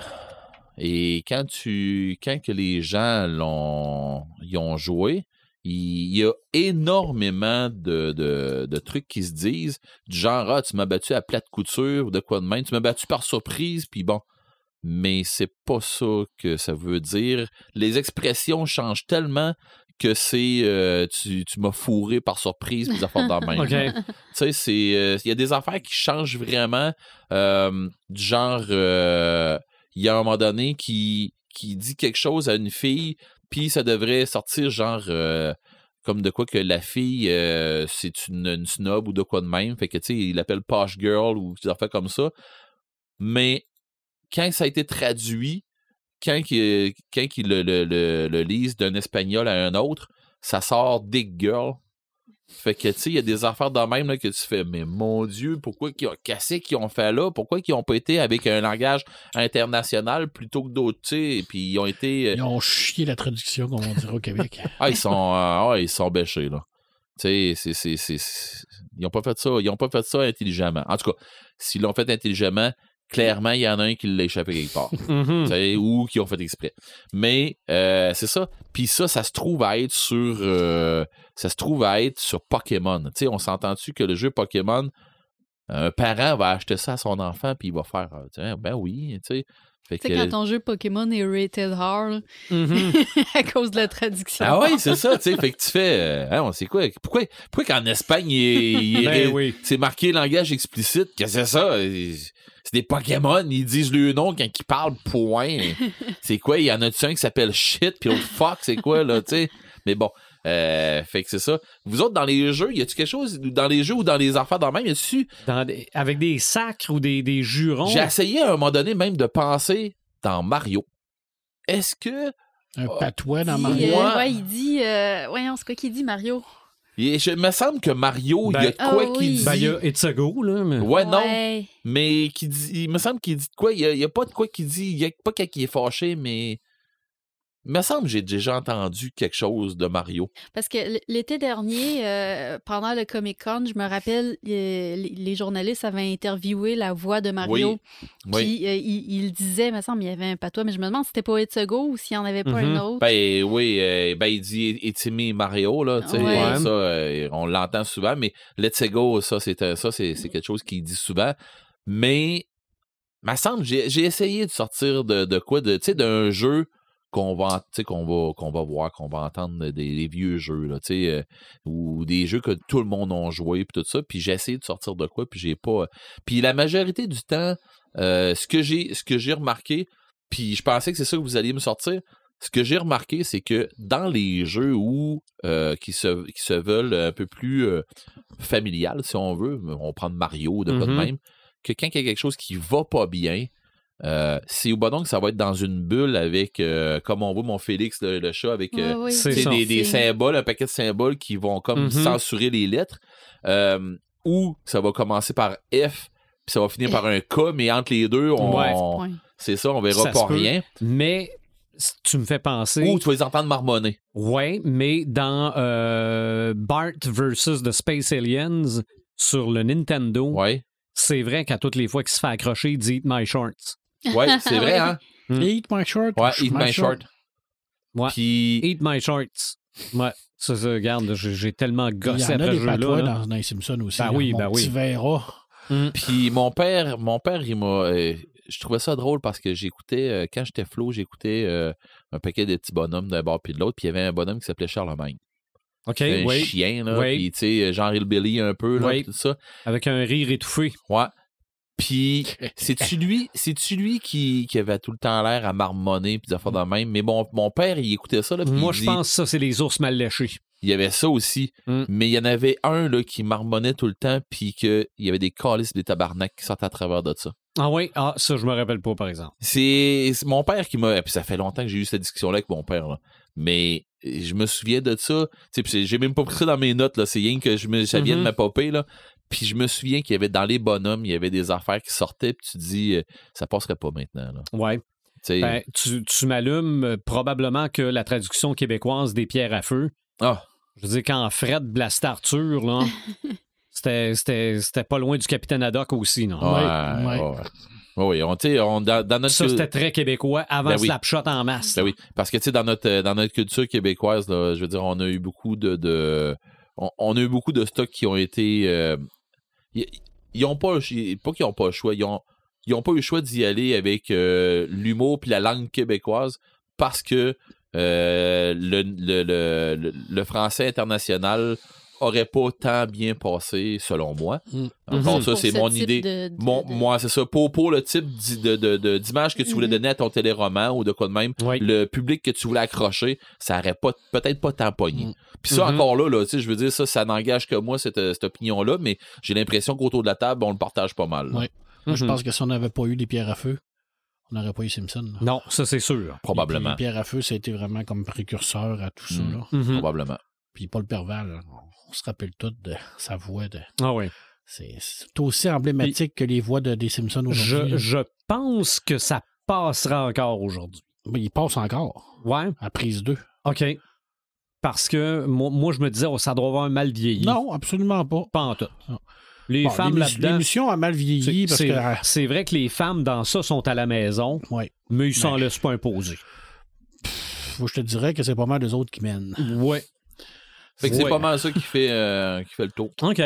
Et quand tu quand que les gens l'ont y ont joué, il y a énormément de, de, de trucs qui se disent du genre ah tu m'as battu à plate couture ou de quoi de même, tu m'as battu par surprise puis bon. Mais c'est pas ça que ça veut dire. Les expressions changent tellement que c'est euh, tu, tu m'as fourré par surprise puis des affaires de même. <laughs> OK. Tu sais, c'est. euh, Il y a des affaires qui changent vraiment. euh, du genre, il y a un moment donné qui, qui dit quelque chose à une fille, puis ça devrait sortir genre. euh, comme de quoi que la fille, euh, c'est une, snob ou de quoi de même. Fait que, tu sais, il l'appelle Posh Girl ou des affaires comme ça. Mais quand ça a été traduit, quand il, le, le lise d'un espagnol à un autre, ça sort Dick Girl. Fait que, tu sais, il y a des affaires de même là, que tu fais, mais mon Dieu, pourquoi qu'ils ont cassé qu'ils ont fait là? Pourquoi qu'ils ont pas été avec un langage international plutôt que d'autres, tu sais? Puis ils ont été. euh, Ils ont chié la traduction, comme on dirait au Québec. <laughs> ah, ils sont, euh, ah, ils sont bêchés, là. Tu sais, c'est- ils ont pas fait ça, ils ont pas fait ça intelligemment. En tout cas, s'ils l'ont fait intelligemment, clairement, il y en a un qui l'a échappé quelque part. <laughs> Mhm. Ou qui ont fait exprès. Mais euh, c'est ça. Puis ça, ça se trouve à être sur euh, ça se trouve à être sur Pokémon. On s'entend-tu que le jeu Pokémon, un parent va acheter ça à son enfant puis il va faire euh, ben oui, tu sais. Fait Tu sais, que- quand ton jeu Pokémon est rated hard Mhm. <laughs> à cause de la traduction. Ah oui, c'est ça, tu sais. Fait que tu fais euh, Hein, on sait quoi? Pourquoi, pourquoi qu'en Espagne, il il Ben oui. c'est marqué langage explicite? Qu'est-ce que c'est ça? C'est des Pokémon, ils disent le nom quand ils parlent, point. <laughs> c'est quoi? Il y en a-tu un qui s'appelle shit, puis l'autre fuck, c'est quoi, là, tu sais? Mais bon, euh, fait que c'est ça. Vous autres, dans les jeux, y a-tu quelque chose, dans les jeux ou dans les affaires dans le même, y a-tu... Dans des- avec des sacres ou des, des jurons? J'ai essayé à un moment donné même de penser dans Mario. Est-ce que... Un patois dans Mario. euh, ouais, il dit. Euh, voyons, c'est quoi qu'il dit, Mario? Il je me semble que Mario, il y a Ben- de quoi Ah qui oui. dit... Ben, il y a It's a Go, là. Mais... Ouais, non. Ouais. Mais qui dit, il me semble qu'il dit de quoi. Il n'y a, pas de quoi qu'il dit. Il n'y a pas quand il est fâché, mais. Il me semble que j'ai déjà entendu quelque chose de Mario. Parce que l'été dernier, euh, pendant le Comic Con, je me rappelle, euh, les les journalistes avaient interviewé la voix de Mario. Oui. Puis euh, il, il disait, il me semble, il y avait un patois, mais je me demande si c'était pas It's a Go ou s'il n'y en avait pas un autre. Ben oui, euh, ben il dit me Mario, là. tu sais, Ouais. Ça, euh, on l'entend souvent, mais Let's Go, ça, c'est quelque chose qu'il dit souvent. Mais, me semble, j'ai j'ai essayé de sortir de, de quoi, de, tu sais, d'un jeu qu'on va, qu'on va, qu'on va voir, qu'on va entendre des, des vieux jeux, là, euh, ou des jeux que tout le monde a joué, puis tout ça, puis j'ai essayé de sortir de quoi, puis j'ai pas... Puis la majorité du temps, euh, ce que j'ai ce que j'ai remarqué, puis je pensais que c'est ça que vous alliez me sortir, ce que j'ai remarqué, c'est que dans les jeux où euh, qui, se, qui se veulent un peu plus euh, familial, si on veut, on prend Mario, de quoi de Mhm. même, que quand il y a quelque chose qui va pas bien, euh, c'est ou bon donc ça va être dans une bulle avec, euh, comme on voit mon Félix, le, le chat, avec euh, des, symboles, un paquet de symboles qui vont comme Mhm. censurer les lettres. Euh, ou ça va commencer par F, puis ça va finir par un K, mais entre les deux, on, Ouais. C'est ça, on verra Ça pas peut. rien. Mais tu me fais penser. Ou tu vas les entendre marmonner. Ouais, mais dans euh, Bart versus The Space Aliens sur le Nintendo, Ouais. c'est vrai qu'à toutes les fois qu'il se fait accrocher, il dit Eat my shorts. Ouais, <laughs> c'est vrai, hein? Mm. Eat my short. Ouais, Eat my My Short. Ouais. Puis, Eat my shorts. Ouais, ça, ça regarde, j'ai tellement Il y gossé en a après des jeu-là. là. dans, dans les Simpsons aussi. Ben là. oui, Mon ben oui. petit Vera. Mm. puis mon père, mon père, il m'a. euh, je trouvais ça drôle parce que j'écoutais, euh, quand j'étais flot, j'écoutais euh, un paquet de petits bonhommes d'un bord puis de l'autre, puis il y avait un bonhomme qui s'appelait Charlemagne. OK, un oui. chien, là. Oui. Puis, tu sais, genre Hillbilly un peu, là, Oui. tout ça. Avec un rire étouffé. Ouais. Puis, <laughs> c'est-tu lui, c'est-tu lui qui, qui avait tout le temps l'air à marmonner puis des affaires de même? Mais bon, mon père, il écoutait ça, là. Moi, je dit- pense que ça, c'est les ours mal léchés. Il y avait ça aussi. Mm. Mais il y en avait un, là, qui marmonnait tout le temps puis qu'il y avait des calices des tabarnaks qui sortaient à travers de ça. Ah oui? Ah, ça, je me rappelle pas, par exemple. C'est mon père qui m'a. Puis ça fait longtemps que j'ai eu cette discussion-là avec mon père. là. Mais je me souviens de ça. J'ai même pas pris ça dans mes notes. là. C'est rien que je me, ça vient Mhm. de ma popée. Là. Puis je me souviens qu'il y avait dans les bonhommes, il y avait des affaires qui sortaient. Puis tu dis, euh, ça passerait pas maintenant. Là. Ouais. Tu Ben, tu, tu m'allumes euh, probablement que la traduction québécoise des pierres à feu, ah, je veux dire, quand Fred blastait Arthur, là, <laughs> c'était, c'était, c'était pas loin du capitaine Haddock aussi, non? ouais, ouais. ouais, ouais. Ouais, ouais, on, on, dans, dans notre Ça, c'était très québécois avant Ben oui. Slapshot en masse. Ben oui, parce que tu sais, dans notre euh, dans notre culture québécoise, là, je veux dire, on a eu beaucoup de, de on, on a eu beaucoup de stocks qui ont été euh, ils, ils ont pas pas qu'ils ont pas le choix, ils ont ils ont pas eu le choix d'y aller avec euh, l'humour puis la langue québécoise parce que euh, le français international aurait pas tant bien passé selon moi. Mm. Encore Mhm. ça, c'est ce mon idée. de- de- Mon, de- moi, c'est ça. Pour, pour le type d'image que tu voulais Mhm. donner à ton téléroman ou de quoi de même, Oui. le public que tu voulais accrocher, ça aurait pas, peut-être pas tant pogné. Mhm. Puis ça, Mhm. encore là, là je veux dire, ça, ça n'engage que moi, cette, cette opinion-là, mais j'ai l'impression qu'autour de la table, on le partage pas mal. Moi, je pense que si on n'avait pas eu des pierres à feu, on n'aurait pas eu Simpson. là. Non, ça, c'est sûr. Probablement. Les pierres à feu, ça a été vraiment comme précurseur à tout ça. Mm. Là. Probablement. Puis Paul Perval, on se rappelle tout de sa voix. De... Ah oui. C'est aussi emblématique que les voix de, des Simpsons aujourd'hui. Je, je pense que ça passera encore aujourd'hui. Ben, il passe encore Ouais, à prise 2. OK. Parce que moi, moi, je me disais, oh, ça doit avoir un mal vieilli. Non, absolument pas. Pas en tout. Non. Les Bon, femmes là-dedans. L'émission a mal vieilli C'est que. vrai que les femmes dans ça sont à la maison, ouais. mais ils s'en Mais- laissent pas imposer. Que je te dirais que c'est pas mal des autres qui mènent. Ouais. Fait que c'est pas mal ça qui fait, euh, qui fait le tour. OK.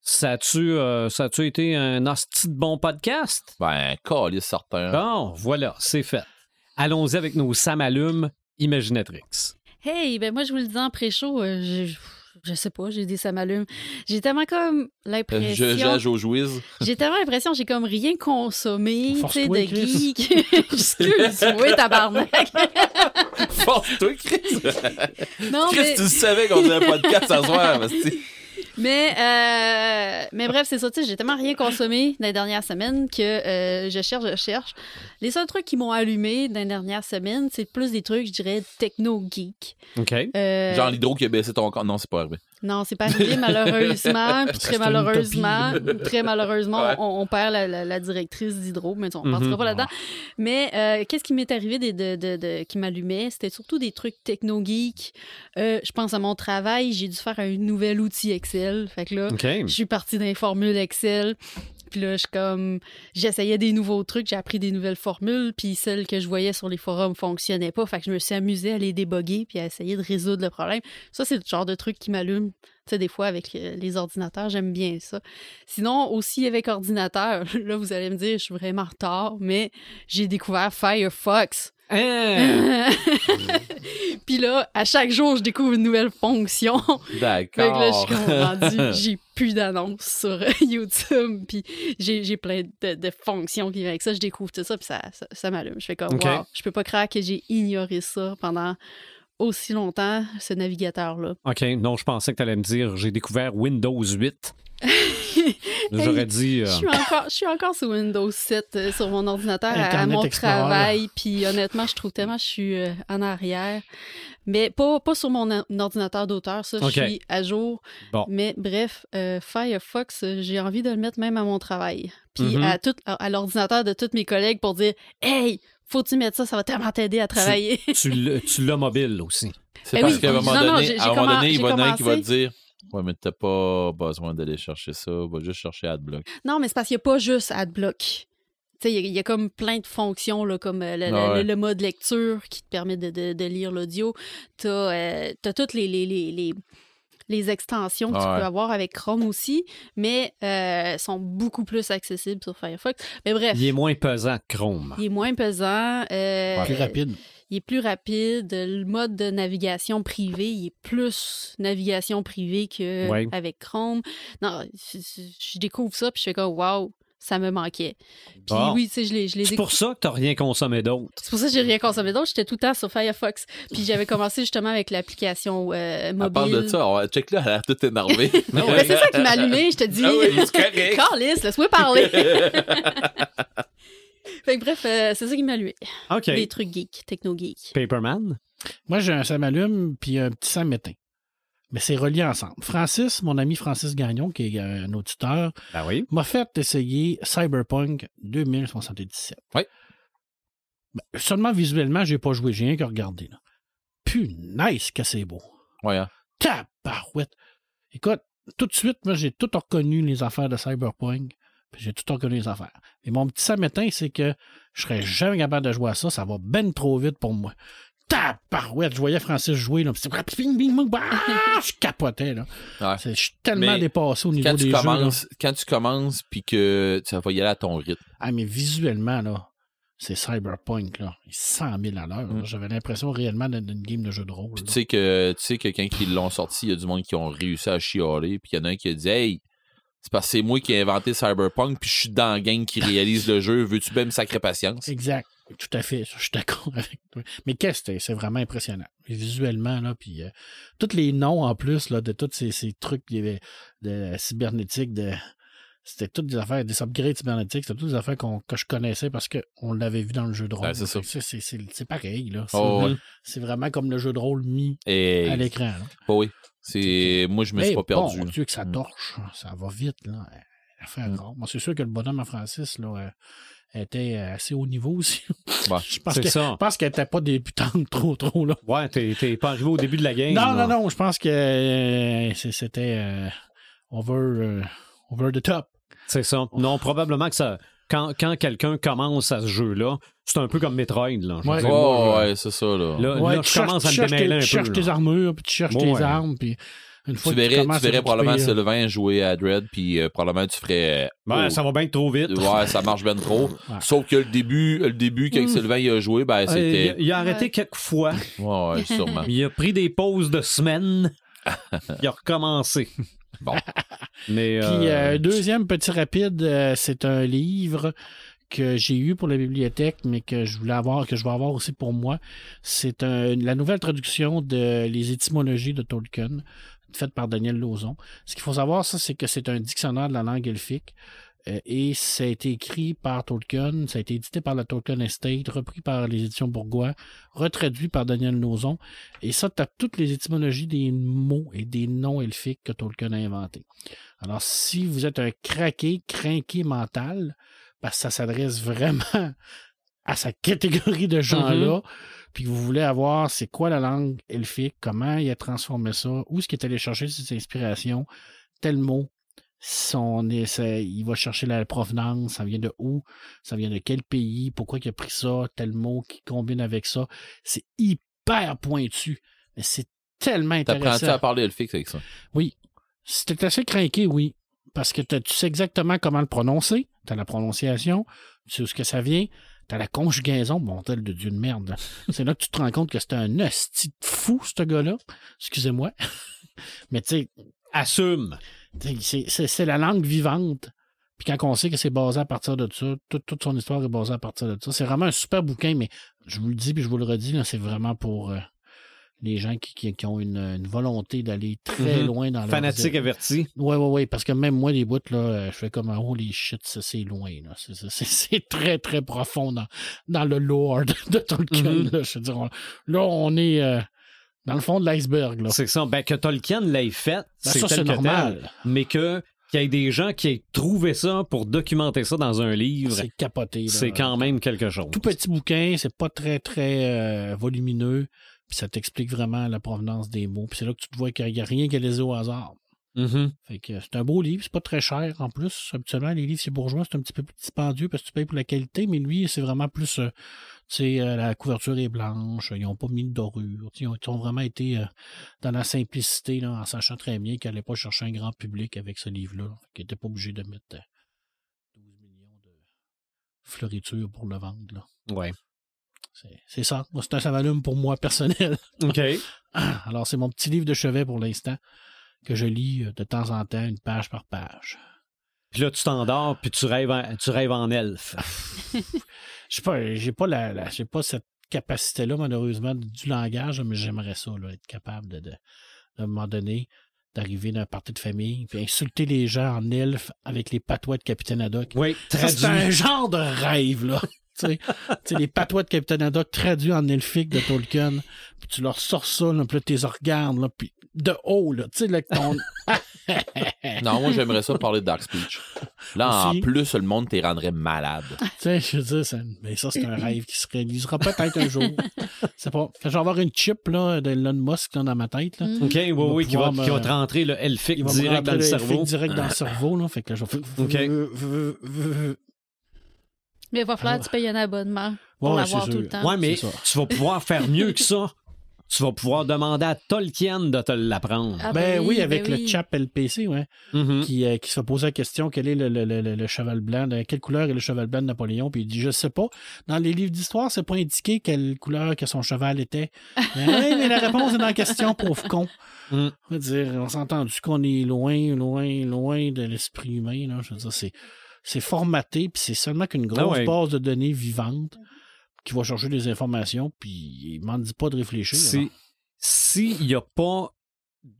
Ça a-tu euh, ça a-tu été un hostie de bon podcast? Ben, calice certain. Bon, voilà, c'est fait. Allons-y avec nos Sam allumes Imaginatrix. Hey, ben moi, je vous le dis en pré-show, euh, je, je sais pas, j'ai dit ça m'allume. J'ai tellement comme Euh, l'impression. Je jage. <laughs> J'ai tellement l'impression que j'ai comme rien consommé, tu sais, de Chris. geek. <laughs> <laughs> Excuse-moi, tabarnak. Force-toi, Chris. Non, Chris, mais, tu savais qu'on faisait un podcast à soir. parce que- mais, euh, mais bref, c'est ça, tu sais, j'ai tellement rien consommé dans les dernières semaines que euh, je cherche, je cherche. Les seuls trucs qui m'ont allumé dans les dernières semaines, c'est plus des trucs, je dirais, techno-geek. OK. Euh, Genre l'hydro qui a baissé ton compte. Non, c'est pas arrivé. Non, c'est pas arrivé malheureusement. <laughs> Puis très malheureusement, très malheureusement, Ouais. on, on perd la, la- la directrice d'Hydro, mais on ne Mhm. partira pas là-dedans. Mais euh, qu'est-ce qui m'est arrivé de, de- de- de- qui m'allumait? C'était surtout des trucs techno-geek. Euh, je pense à mon travail, j'ai dû faire un nouvel outil Excel. Fait que là, je suis partie d'un formule Excel. Puis là, je comme. J'essayais des nouveaux trucs, j'ai appris des nouvelles formules, puis celles que je voyais sur les forums fonctionnaient pas. Fait que je me suis amusée à les déboguer puis à essayer de résoudre le problème. Ça, c'est le genre de truc qui m'allume. Tu sais, des fois, avec euh, les ordinateurs, j'aime bien ça. Sinon, aussi avec ordinateur, <laughs> là, vous allez me dire, je suis vraiment en retard, mais j'ai découvert Firefox. Hein? <laughs> puis là, à chaque jour, je découvre une nouvelle fonction. Fait que là, je suis comme D'accord. rendue, j'ai plus d'annonces sur euh, <laughs> YouTube, puis j'ai plein de, de fonctions qui viennent avec ça. Je découvre tout ça, puis ça, ça, ça m'allume. Je fais comme, wow, je peux pas croire que j'ai ignoré ça pendant aussi longtemps, ce navigateur-là. OK. Non, je pensais que tu allais me dire j'ai découvert Windows 8. <laughs> J'aurais dit. euh, Je suis encore, je suis encore sur Windows 7 euh, sur mon ordinateur à- mon Explorer. travail, puis honnêtement, je trouve tellement que je suis euh, en arrière. Mais pas, pas sur mon ordinateur d'auteur, ça, je suis à jour. Bon. Mais bref, Firefox, j'ai envie de le mettre même à mon travail. Puis Mhm. à, tout, à, à l'ordinateur de tous mes collègues pour dire Hey, faut-tu mettre ça, ça va tellement t'aider à travailler. tu l'as- tu l'as mobile aussi. C'est Eh parce oui. qu'à un moment Non, donné, à un moment donné, il y en a un qui va te dire Ouais, mais t'as pas besoin d'aller chercher ça, va juste chercher AdBlock. Non, mais c'est parce qu'il n'y a pas juste AdBlock. Tu sais, il y a- il y, a comme plein de fonctions, là, comme euh, le, le- Ah ouais. le mode lecture qui te permet de, de- de lire l'audio. Tu as, toutes les, les, les, les, les extensions que tu Ouais. peux avoir avec Chrome aussi, mais euh, sont beaucoup plus accessibles sur Firefox. Mais bref, Il est moins pesant que Chrome. il est moins pesant. euh, Plus rapide. Il est plus rapide. Le mode de navigation privé, il est plus navigation privée Ouais. qu'avec Chrome. Non, je, découvre ça, puis je fais comme, wow, ça me manquait. Puis Bon. oui, tu sais, je l'ai je C'est pour ça que t'as rien consommé d'autre. C'est pour ça que j'ai rien consommé d'autre. J'étais tout le temps sur Firefox. Puis j'avais commencé justement avec l'application euh, À mobile. part de ça, on- check là, elle a l'air toute énervée. <laughs> Mais c'est ça qui m'a allumé, je te dis. Ah oui, c'est correct. Carlis, laisse-moi parler. <laughs> fait que bref, euh, c'est ça qui m'a. OK. Les trucs geeks, techno-geeks. Paperman? Moi, j'ai un Sam Allume puis un petit Sam Métain. Mais c'est relié ensemble. Francis, mon ami Francis Gagnon, qui est un auditeur, Ben oui. m'a fait essayer Cyberpunk 2077. Oui. Ben, seulement visuellement, j'ai pas joué, j'ai rien que regardé. Là. Punaise que c'est beau. Ouais, hein. Tabarouette. Écoute, tout de suite, moi, j'ai tout reconnu les affaires de Cyberpunk. Puis j'ai tout reconnu les affaires. Et mon petit samétain, c'est que je serais jamais capable de jouer à ça. Ça va ben trop vite pour moi. Tabarouette. Je voyais Francis jouer. Là, je capotais. Là. Ouais. Je suis tellement Mais dépassé au niveau Quand des tu jeux. là. quand tu commences, puis que ça va y aller à ton rythme. Ah, mais visuellement, là, c'est Cyberpunk. Là. Il est 100 000 à l'heure. Mm. J'avais l'impression réellement d'être une game de jeu de rôle. Tu sais que, tu sais que quand ils l'ont sorti, il y a du monde qui ont réussi à chialer, puis il y en a un qui a dit Hey, c'est parce que c'est moi qui ai inventé Cyberpunk, puis je suis dans la gang qui réalise le jeu, veux-tu bien me sacrer patience? Exact. Tout à fait. Je suis d'accord <laughs> avec toi. Mais qu'est-ce que c'est? Vraiment impressionnant. Visuellement, là, puis euh, tous les noms en plus là, de tous ces, trucs qu'il y avait de cybernétique, de. C'était toutes des affaires, des upgrades cybernétiques, c'était toutes des affaires qu'on- que je connaissais parce qu'on l'avait vu dans le jeu de rôle. Ouais, c'est pareil, là. C'est Oh, ouais. c'est vraiment comme le jeu de rôle mis Et, à l'écran. bah oui. C'est, moi, je me suis pas perdu. Bon. Dieu que ça Mm. torche, ça va vite, là. Affaire Mm. Moi, c'est sûr que le bonhomme à Francis, là, euh, était assez haut niveau aussi. Bah, <laughs> je pense C'est que- ça. je pense qu'elle n'était pas débutante <laughs> trop, trop, là. Ouais, t'es t'es pas arrivé au début de la game. Non, là. non, non, je pense que euh, c'était euh, over, euh, over the top. C'est ça. Non, probablement que ça. Quand, quand quelqu'un commence à ce jeu-là, c'est un peu comme Metroid. Là. Ouais. Oh, moi, ouais, c'est ça, là. Là, Ouais, là, tu je cherches- commence tu à me cherches tes- démêler un Tu peu. cherches là. tes armures, puis tu cherches Ouais, tes armes, puis une fois tu que verrais, tu tu verrais à probablement euh, Sylvain jouer à Dread, puis euh, probablement tu ferais. euh, Ouais, oh, ça va bien trop vite. Ouais, ça marche bien trop. <laughs> Sauf que le début, le début quand Mm. Sylvain il a joué, ben Euh, il, c'était. il a arrêté quelques fois. Ouais, ouais, sûrement. Il a pris des pauses de semaines. <laughs> il a recommencé. Bon. <laughs> Mais. Puis, euh, euh, deuxième petit rapide, euh, c'est un livre que j'ai eu pour la bibliothèque, mais que je voulais avoir, que je vais avoir aussi pour moi. C'est la nouvelle traduction de Les étymologies de Tolkien, faite par Daniel Lauzon. Ce qu'il faut savoir, ça, c'est que c'est un dictionnaire de la langue elfique. Euh, et ça a été écrit par Tolkien, ça a été édité par la Tolkien Estate, repris par les éditions Bourgois, retraduit par Daniel Lauzon. Et ça, tu as toutes les étymologies des mots et des noms elfiques que Tolkien a inventés. Alors, si vous êtes un craqué, crinqué mental, parce que ça s'adresse <laughs> vraiment à sa catégorie de gens-là, puis que vous voulez avoir c'est quoi la langue elfique, comment il a transformé ça, où est-ce qu'il est allé chercher ses inspirations, tel mot, son, il va chercher la provenance, ça vient de où, ça vient de quel pays, pourquoi il a pris ça, tel mot qui combine avec ça. C'est hyper pointu, mais c'est tellement T'apprends-tu intéressant. à parler le fixe avec ça? Oui. T'es assez craqué, oui. Parce que t'as- tu sais exactement comment le prononcer. Tu as la prononciation, tu sais où ce que ça vient. Tu as la conjugaison, bon, tel de Dieu de merde. C'est là que tu te rends compte que c'est un hostie fou, ce gars-là. Excusez-moi. <laughs> Mais tu sais, Assume. C'est- la langue vivante. Puis quand on sait que c'est basé à partir de ça, toute, toute son histoire est basée à partir de ça. C'est vraiment un super bouquin, mais je vous le dis puis je vous le redis, c'est vraiment pour euh, les gens qui, qui- qui ont une, une volonté d'aller très Mhm. loin dans leur Fanatique averti. Ouais, ouais, ouais, parce que même moi, les bouts, là, euh, je fais comme un holy shit, ça, c'est loin. <laughs> C'est- très, très profond dans, dans le lore de, Tolkien, Mhm. là. Je veux dire, on- là, on est euh, dans le fond de l'iceberg, là. C'est ça. Ben, que Tolkien l'ait fait, Ben, c'est tel que normal. tel. Mais que qu'il y ait des gens qui aient trouvé ça pour documenter ça dans un livre, C'est capoté, c'est quand même quelque chose. Tout petit bouquin, c'est pas très, très euh, volumineux, puis ça t'explique vraiment la provenance des mots. Puis c'est là que tu te vois qu'il n'y a rien qui est laissé au hasard. Mhm. Fait que c'est un beau livre, c'est pas très cher en plus. Habituellement, les livres chez Bourgeois, c'est un petit peu plus dispendieux parce que tu payes pour la qualité, mais lui, c'est vraiment plus. euh, euh, la couverture est blanche, ils n'ont pas mis de dorure. Ils ont, ils ont vraiment été euh, dans la simplicité, là, en sachant très bien qu'ils n'allaient pas chercher un grand public avec ce livre-là. Qu'ils n'étaient pas obligés de mettre euh, 12 millions de fleuritures pour le vendre. là. Ouais. C'est ça. C'est un savalume pour moi personnel. OK. <laughs> Alors, c'est mon petit livre de chevet pour l'instant que je lis euh, de temps en temps, une page par page. Puis là, tu t'endors, puis tu rêves en, tu rêves en elfe. <laughs> Je sais pas, j'ai pas la, la- j'ai pas cette capacité-là, malheureusement, du langage, mais j'aimerais ça, là, être capable de, de, à un moment donné, d'arriver dans un party de famille, puis insulter les gens en elfe avec les patois de Capitaine Haddock. Oui, Ça, c'est un genre de rêve, là. <laughs> tu sais, les patois de Capitaine Haddock traduits en elfique de Tolkien, puis tu leur sors ça, là, puis là, tu les regardes, là, puis de haut, là, tu sais, là, ton... <laughs> <laughs> Non, moi, j'aimerais ça parler de Dark Speech. Là, Aussi. en plus, le monde t'es rendrait malade. Tu sais, je veux dire, ça, mais ça, c'est un rêve qui se réalisera peut-être un jour. C'est pas. Quand je vais avoir une chip là, d'Elon Musk là, dans ma tête, là, Mm. OK, oui, oui, qui va, qui va te rentrer le elfique il va me direct dans rentrer le le cerveau. direct dans le cerveau. Là, fait que là, je vais OK. Mais il va falloir que tu payes un abonnement pour Ouais, l'avoir tout le temps. Ouais, mais tu vas pouvoir faire mieux que ça. <laughs> Tu vas pouvoir demander à Tolkien de te l'apprendre. Ah, Ben oui, avec ben le oui. chap LPC, ouais, Mhm. qui, euh, qui se posait la question quel est le, le- le- cheval blanc, de quelle couleur est le cheval blanc de Napoléon, puis il dit je sais pas. Dans les livres d'histoire, c'est pas indiqué quelle couleur que son cheval était. <laughs> mais, mais la réponse est dans la question, pauvre con. Mm. On va dire, on s'est entendu qu'on est loin, loin, loin de l'esprit humain. Là. Je veux dire, c'est, c'est formaté, puis c'est seulement qu'une grosse Ah ouais. base de données vivante qui va chercher des informations, puis il m'en dit pas de réfléchir. là. Si- S'il n'y a pas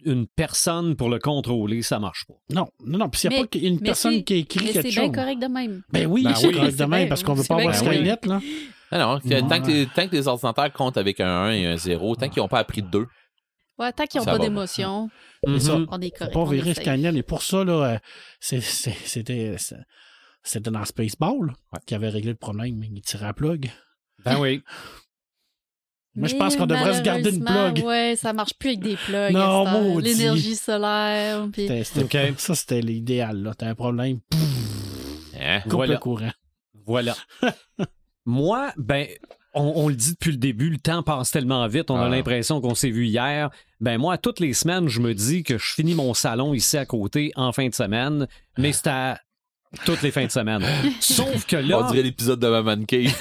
une personne pour le contrôler, ça marche pas. Non, non, non. Puis s'il n'y a Mais- pas une personne qui a écrit Mais quelque c'est bien chose. correct de même. Ben oui, Ben c'est oui. correct de même, bien- parce qu'on veut c'est pas avoir. Skynet, là. <laughs> Ah non, que- Non. tant, que les, tant que les ordinateurs comptent avec un 1 et un 0, tant qu'ils n'ont pas appris deux. Ouais, tant qu'ils n'ont pas d'émotion, Mhm. ça. on est Faut pas virer. Skynet. Et pour ça, là, euh, c'est- c'est- c'était c'est- c'était dans Spaceball Ouais. qui avait réglé le problème. Il tirait à plug. Ben oui. Moi, je Mais pense qu'on devrait se garder une malheureusement, plug. Ouais, ça marche plus avec des plugs. Non, maudit. L'énergie solaire. Puis... C'était- c'était- OK. Ça, c'était l'idéal. là. T'as un problème. Hein? coupe Voilà. le courant. Voilà. <laughs> Moi, ben, on, on le dit depuis le début, le temps passe tellement vite, on a Ah. l'impression qu'on s'est vu hier. Ben moi, toutes les semaines, je me dis que je finis mon salon ici à côté en fin de semaine, mais c'est à toutes les fins de semaine. Sauf que là, On dirait l'épisode de Maman Cave.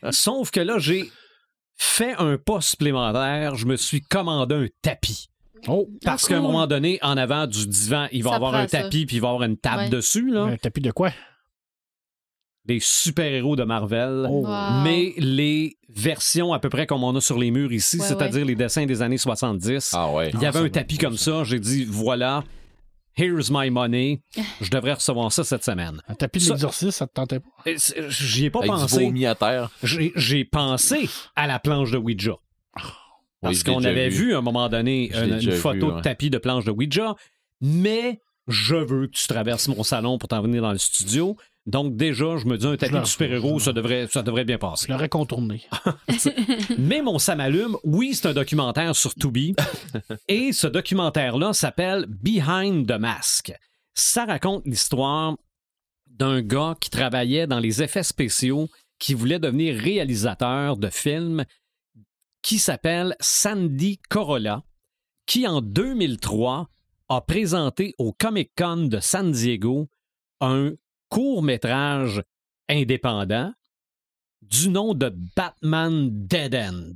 <laughs> sauf que là, j'ai fait un pas supplémentaire, je me suis commandé un tapis. Oh, Parce Ah, qu'à un moment donné, en avant du divan, il va y avoir un ça. tapis, puis il va y avoir une table Ouais. dessus, là. un tapis de quoi? Des super-héros de Marvel. Oh. Wow. mais les versions à peu près comme on a sur les murs ici, Ouais, c'est-à-dire les dessins des années 70. Ah ouais. Il y avait ça un tapis ça, comme ça, j'ai dit voilà, here's my money, je devrais recevoir ça cette semaine. Un tapis de Ça- l'exorcisme, ça te tentait pas? J'y ai pas Avec pensé. vomi à terre. J'ai pensé à la planche de Ouija. Parce Oui, qu'on avait vu. vu. à un moment donné une, photo vu, de tapis de planche de Ouija, mais je veux que tu traverses mon salon pour t'en venir dans le studio. Donc déjà, je me dis un tapis de super-héros, ça devrait, ça devrait bien passer. Je l'aurais contourné. <laughs> Mais mon ça m'allume. Oui, c'est un documentaire sur Tubi. <laughs> et ce documentaire-là s'appelle Behind the Mask. Ça raconte l'histoire d'un gars qui travaillait dans les effets spéciaux, qui voulait devenir réalisateur de films, qui s'appelle Sandy Corolla, qui en 2003 a présenté au Comic Con de San Diego un court métrage indépendant du nom de Batman Dead End,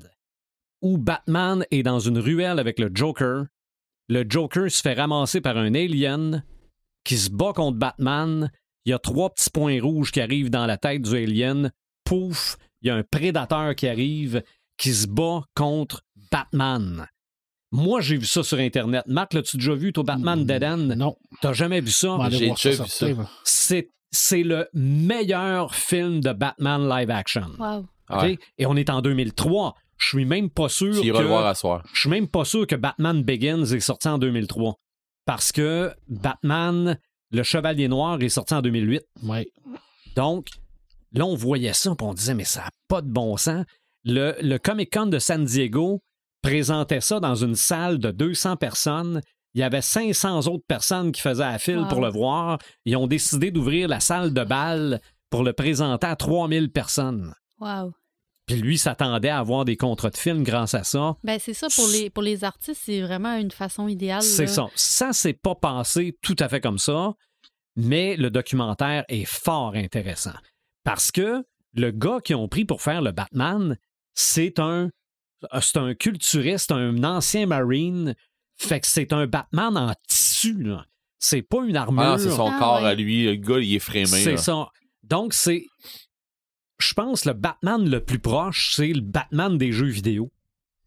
où Batman est dans une ruelle avec le Joker. Le Joker se fait ramasser par un alien qui se bat contre Batman. Il y a trois petits points rouges qui arrivent dans la tête du alien. Pouf, il y a un prédateur qui arrive qui se bat contre Batman. Moi, j'ai vu ça sur Internet. Marc, l'as-tu déjà vu, toi, Batman Dead End? Non. T'as jamais vu ça? J'ai déjà vu ça. C'est, c'est le meilleur film de Batman live action. Wow. Ouais. Et on est en 2003. Je suis même pas sûr Tu que à soir. je suis même pas sûr que Batman Begins est sorti en 2003 parce que Batman le Chevalier Noir est sorti en 2008. Ouais. Donc là on voyait ça puis on disait mais ça n'a pas de bon sens. Le, le Comic Con de San Diego présentait ça dans une salle de 200 personnes Il y avait 500 autres personnes qui faisaient la file Wow. pour le voir. Ils ont décidé d'ouvrir la salle de bal pour le présenter à 3000 personnes. Wow. Puis lui s'attendait à avoir des contrats de film grâce à ça. Ben, c'est ça, pour les, pour les artistes, c'est vraiment une façon idéale. C'est ça. Ça, c'est pas passé tout à fait comme ça, mais le documentaire est fort intéressant. Parce que le gars qu'ils ont pris pour faire le Batman, c'est un, c'est un culturiste, un ancien Marine. Fait que c'est un Batman en tissu, là. C'est pas une armure. Ah, c'est son Ah, corps ouais. à lui. Le gars, il est frémé. C'est. Donc, c'est. Je pense le Batman le plus proche, c'est le Batman des jeux vidéo.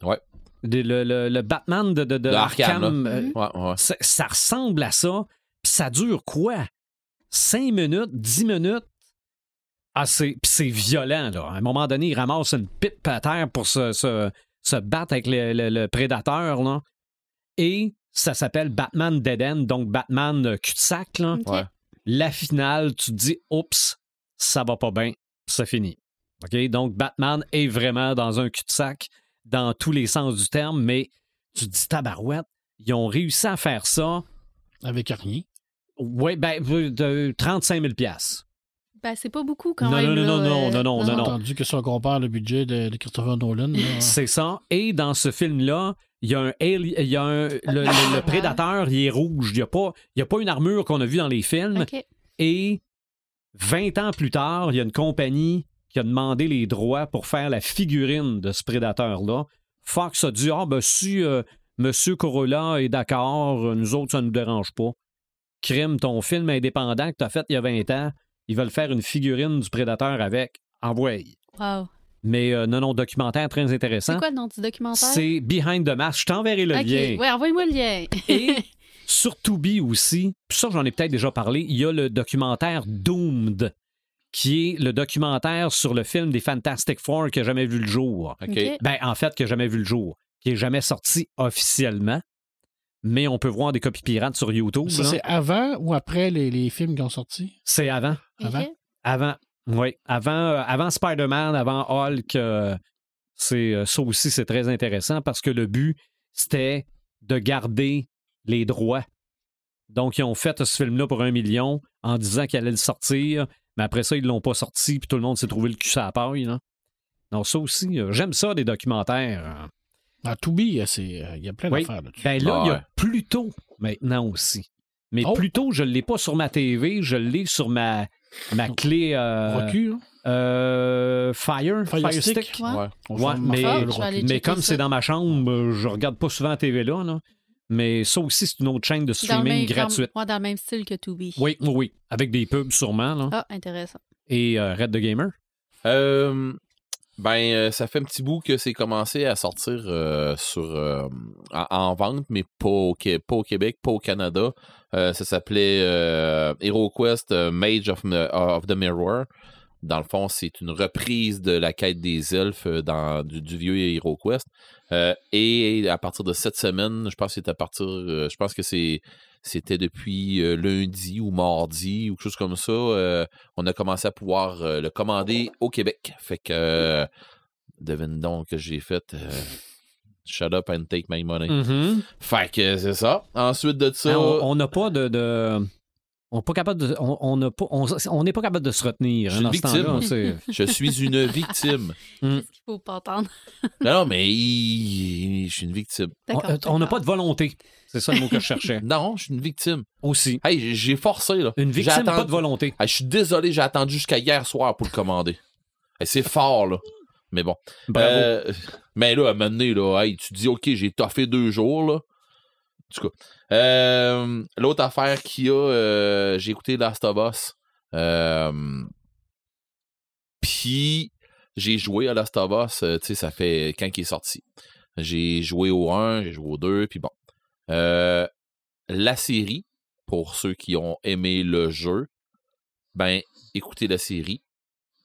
Ouais. De- le, le- le Batman de, de, Arkham, euh. Ouais, ouais. ça, ça ressemble à ça. Puis ça dure quoi? 5 minutes, 10 minutes? Ah, c'est, puis c'est violent, là. À un moment donné, il ramasse une pipe à terre pour se, se- se battre avec le, le- le prédateur, là. Et ça s'appelle Batman Dead End, donc Batman euh, cul-de-sac, là. OK. Ouais. La finale, tu te dis, oups, ça va pas bien, ça finit. Donc, Batman est vraiment dans un cul-de-sac dans tous les sens du terme, mais tu te dis, tabarouette, ils ont réussi à faire ça. Avec rien. Oui, ben, de 35 000 piastres. Ben, c'est pas beaucoup quand Non, même. non, non, là, non, euh, non, non, J'ai non. entendu que si on compare le budget de, de Christopher Nolan, là, C'est ça. Et dans ce film-là, il y a un, ali- il y a un- le, le- le prédateur, il est rouge. Il n'y a, pas- il y a pas une armure qu'on a vue dans les films. Et 20 ans plus tard, il y a une compagnie qui a demandé les droits pour faire la figurine de ce prédateur-là. Fox a dit Ah, ben si euh, Monsieur Corolla est d'accord, nous autres, ça ne nous dérange pas. Crime, ton film indépendant que tu as fait il y a 20 ans, ils veulent faire une figurine du prédateur avec. Envoie. Wow. Mais euh, non, non, documentaire très intéressant. C'est quoi le nom du documentaire? C'est Behind the Mask. Je t'enverrai le OK. lien. Ouais, envoyez-moi le lien. Et sur Tubi aussi, puis ça j'en ai peut-être déjà parlé, il y a le documentaire Doomed, qui est le documentaire sur le film des Fantastic Four qui n'a jamais vu le jour. OK. OK. Ben, en fait, qui n'a jamais vu le jour, qui n'est jamais sorti officiellement, mais on peut voir des copies pirates sur YouTube. ça, c'est avant ou après les, les films qui ont sorti? C'est avant. Avant? Avant. Oui. Avant, euh, avant Spider-Man, avant Hulk, euh, c'est, euh, ça aussi, c'est très intéressant parce que le but, c'était de garder les droits. Donc, ils ont fait ce film-là pour un million en disant qu'il allait le sortir, mais après ça, ils l'ont pas sorti, puis tout le monde s'est trouvé le cul à la paille. Là. Donc, ça aussi, euh, j'aime ça, des documentaires. À Tubi, c'est, euh, il y a plein Oui. d'affaires là-dessus. Ben là, il y Ouais. a Pluto maintenant aussi. Mais Oh. Pluto, je ne l'ai pas sur ma TV, je l'ai sur ma, ma clé euh, Recul, hein? euh, Fire, Fire Fire Stick. Stick. Ouais. Mais- comme c'est dans ma chambre, je regarde pas souvent la TV là, là. Mais ça aussi, c'est une autre chaîne de streaming même- gratuite. Dans, ouais, dans le même style que Tubi. Oui, oui, oui. Avec des pubs sûrement, là. Ah, intéressant. Et euh, Red the Gamer. Euh, ben, ça fait un petit bout que c'est commencé à sortir euh, sur euh, en, en vente, mais pas au, Qué- pas au Québec, pas au Canada. Euh, ça s'appelait euh, HeroQuest euh, Mage of, the Mirror. Dans le fond, c'est une reprise de la quête des elfes du, vieux HeroQuest. Euh, et à partir de cette semaine, je pense que je pense que c'est c'était depuis lundi ou mardi ou quelque chose comme ça. on a commencé à pouvoir le commander au Québec. Fait que devine donc que j'ai fait Shut up and take my money. Mhm. Fait que c'est ça. Ensuite de ça. On n'a pas de. de- On n'est pas capable de. On on n'a pas- on- on n'est pas capable de se retenir. Je hein, suis une victime. <laughs> Je suis une victime. <laughs> Qu'est-ce qu'il faut pas entendre? <laughs> Non, non, mais je suis une victime. On euh, on n'a pas de volonté. C'est ça le mot que je cherchais. Non, je suis une victime. Aussi. Hey, j'ai- forcé, là. Une victime, attendu- pas de volonté. Hey, je suis désolé, j'ai attendu jusqu'à hier soir pour le commander. Hey, c'est fort, là. Mais bon. Euh, mais là, à un moment donné, là, hey, tu te dis, OK, j'ai toffé deux jours, là. En tout cas. Euh, L'autre affaire qu'il y a, euh, j'ai écouté Last of Us. Euh, Puis, j'ai joué à Last of Us, tu sais, ça fait quand il est sorti. J'ai joué au 1, j'ai joué au 2, puis bon. La série, pour ceux qui ont aimé le jeu, ben, écoutez la série.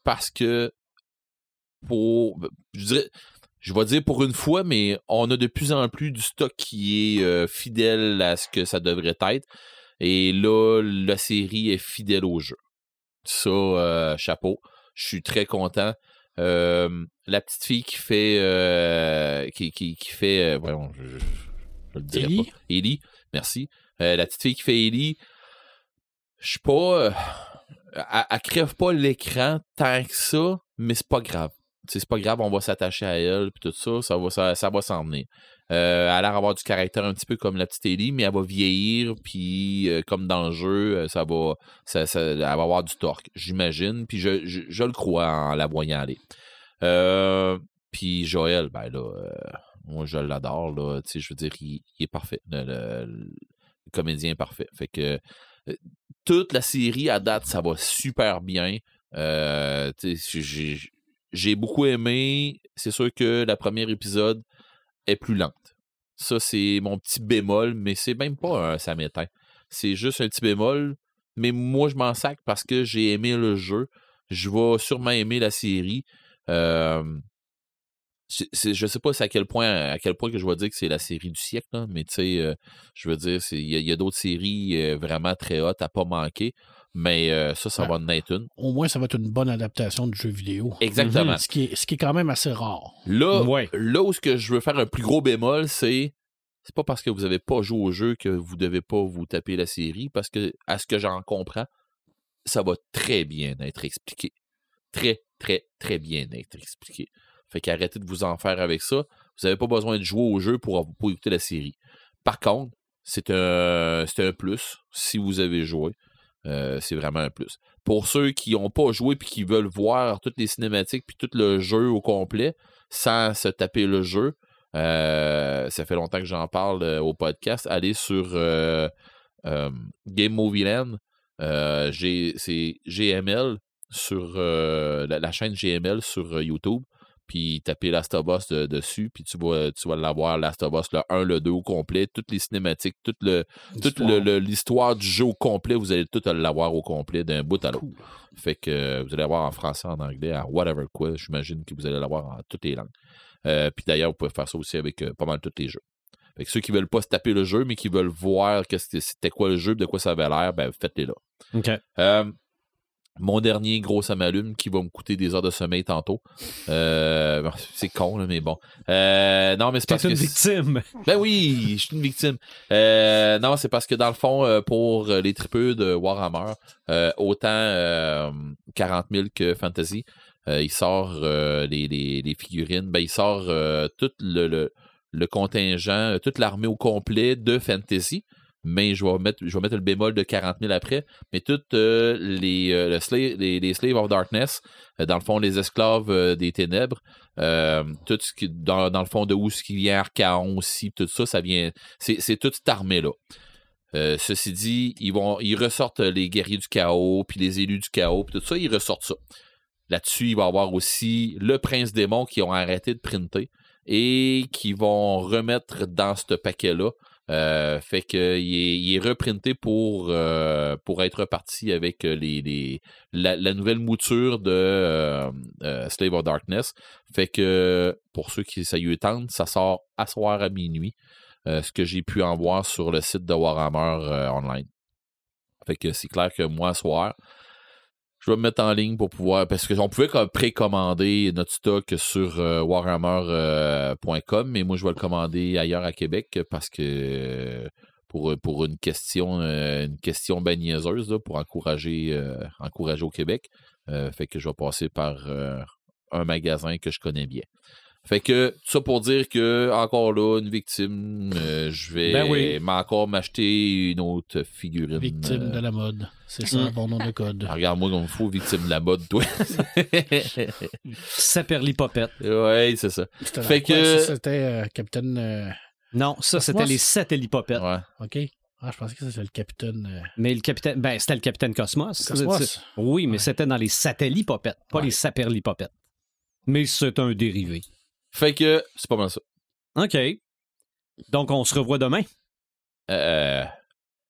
Parce que, pour, je dirais, je vais dire pour une fois, mais on a de plus en plus du stock qui est euh, fidèle à ce que ça devrait être. Et là, la série est fidèle au jeu. Ça, euh, chapeau. Je suis très content. Euh, la petite fille qui fait qui, qui, qui fait voyons, je, je- je le dirai Ellie? pas. Ellie Merci. La petite fille qui fait Ellie, je suis pas. elle, elle crève pas l'écran tant que ça, mais c'est pas grave. C'est pas grave, on va s'attacher à elle, puis tout ça, ça va, ça, ça va. Euh, elle a l'air d'avoir du caractère un petit peu comme la petite Ellie, mais elle va vieillir, puis euh, comme dans le jeu, euh, ça va, ça, elle va avoir du torque, j'imagine, puis je, je, le crois en la voyant aller. Puis Joël, ben là, moi je l'adore, là, tu sais, je veux dire, il, est parfait, le, le- le comédien est parfait. Fait que toute la série à date, ça va super bien. J'ai beaucoup aimé. C'est sûr que la première épisode est plus lente. Ça, c'est mon petit bémol, mais c'est même pas un ça. C'est juste un petit bémol. Mais moi, je m'en sac parce que j'ai aimé le jeu. Je vais sûrement aimer la série. Euh, je sais pas à quel point à quel point que je vais dire que c'est la série du siècle, mais tu sais, euh, je veux dire, c'est- il y a, il y a d'autres séries euh, vraiment très hautes à pas manquer. Mais euh, ça, ça Ouais. va en être une. Au moins, ça va être une bonne adaptation de jeu vidéo. Exactement. Ce qui, est, ce qui est quand même assez rare. Là, Ouais. là où ce que je veux faire un plus gros bémol, c'est c'est pas parce que vous avez pas joué au jeu que vous devez pas vous taper la série, parce que à ce que j'en comprends, ça va très bien être expliqué. Très, très, très bien être expliqué. Fait qu'arrêtez de vous en faire avec ça. Vous n'avez pas besoin de jouer au jeu pour, pour écouter la série. Par contre, c'est un, c'est un plus si vous avez joué. Euh, c'est vraiment un plus. Pour ceux qui n'ont pas joué puis qui veulent voir toutes les cinématiques puis tout le jeu au complet sans se taper le jeu, euh, ça fait longtemps que j'en parle euh, au podcast. Allez sur Game Movie Land. C'est GML sur la, chaîne GML sur YouTube. Puis tapez Last of Us de- dessus, puis tu vas, tu vas l'avoir, Last of Us, le 1, le 2 au complet, toutes les cinématiques, le, toute le- l'histoire du jeu au complet, vous allez tout l'avoir au complet d'un bout à l'autre. Fait que euh, vous allez l'avoir en français, en anglais, en whatever quoi. J'imagine que vous allez l'avoir en toutes les langues. Euh, puis d'ailleurs, vous pouvez faire ça aussi avec euh, pas mal tous les jeux. Fait que ceux qui veulent pas se taper le jeu, mais qui veulent voir qu'est-ce que c'était quoi le jeu, de quoi ça avait l'air, ben faites-les là. OK. Mon dernier gros ça m'allume qui va me coûter des heures de sommeil tantôt. Euh, <laughs> c'est con, là, mais bon. Euh, non, mais c'est parce une que. victime. <laughs> Ben oui, je suis une victime. Euh, non, c'est parce que dans le fond, pour les tripeux de Warhammer, autant euh, 40 000 que Fantasy, il sort les, les- les figurines, ben il sort tout le, le, le contingent, toute l'armée au complet de Fantasy. Mais je vais mettre, je vais mettre le bémol de 40 000 après. Mais toutes euh, les, euh, le sla- les, Slaves of Darkness, euh, dans le fond, les esclaves des ténèbres, dans, dans le fond de vient Archaon aussi, tout ça, ça vient. C'est, toute cette armée-là. Ceci dit, ils vont, ils ressortent les guerriers du chaos, puis les élus du chaos, puis tout ça, ils ressortent ça. Là-dessus, il va y avoir aussi le prince démon qui ont arrêté de printer et qui vont remettre dans ce paquet-là. Euh, fait que il est, est reprinté pour, euh, pour être reparti avec les- la, nouvelle mouture de euh, euh, Slave of Darkness. Fait que pour ceux qui ça y tente, ça sort à soir à minuit. euh, ce que j'ai pu en voir sur le site de Warhammer euh, Online. Fait que c'est clair que moi, à soir, je vais me mettre en ligne pour pouvoir. Parce qu'on pouvait précommander notre stock sur euh, warhammer.com, mais moi, je vais le commander ailleurs à Québec parce que euh, pour, pour une question euh, une question là, pour encourager, euh, encourager au Québec. Euh, fait que je vais passer par euh, un magasin que je connais bien. Fait que ça pour dire que encore là, une victime, euh, je vais Ben oui. encore m'acheter une autre figurine. Victime euh, de la mode. C'est ça, Mm. bon nom de code. ah, Regarde-moi comme il faut, victime de la mode, toi. Saperlipopette. ouais, c'est ça. C'était Fait quoi, que- ça, C'était euh, Capitaine. euh, Non, ça, c'était les satellipopettes. Ouais. OK. Ah, je pensais que c'était le Capitaine. euh, Mais le capitaine, ben, c'était le capitaine Cosmos. Cosmos. Oui, mais Ouais. c'était dans les satellipopettes, pas Ouais. les saperlipopettes. Mais c'est un dérivé. Fait que c'est pas mal ça. OK. Donc, on se revoit demain. Euh,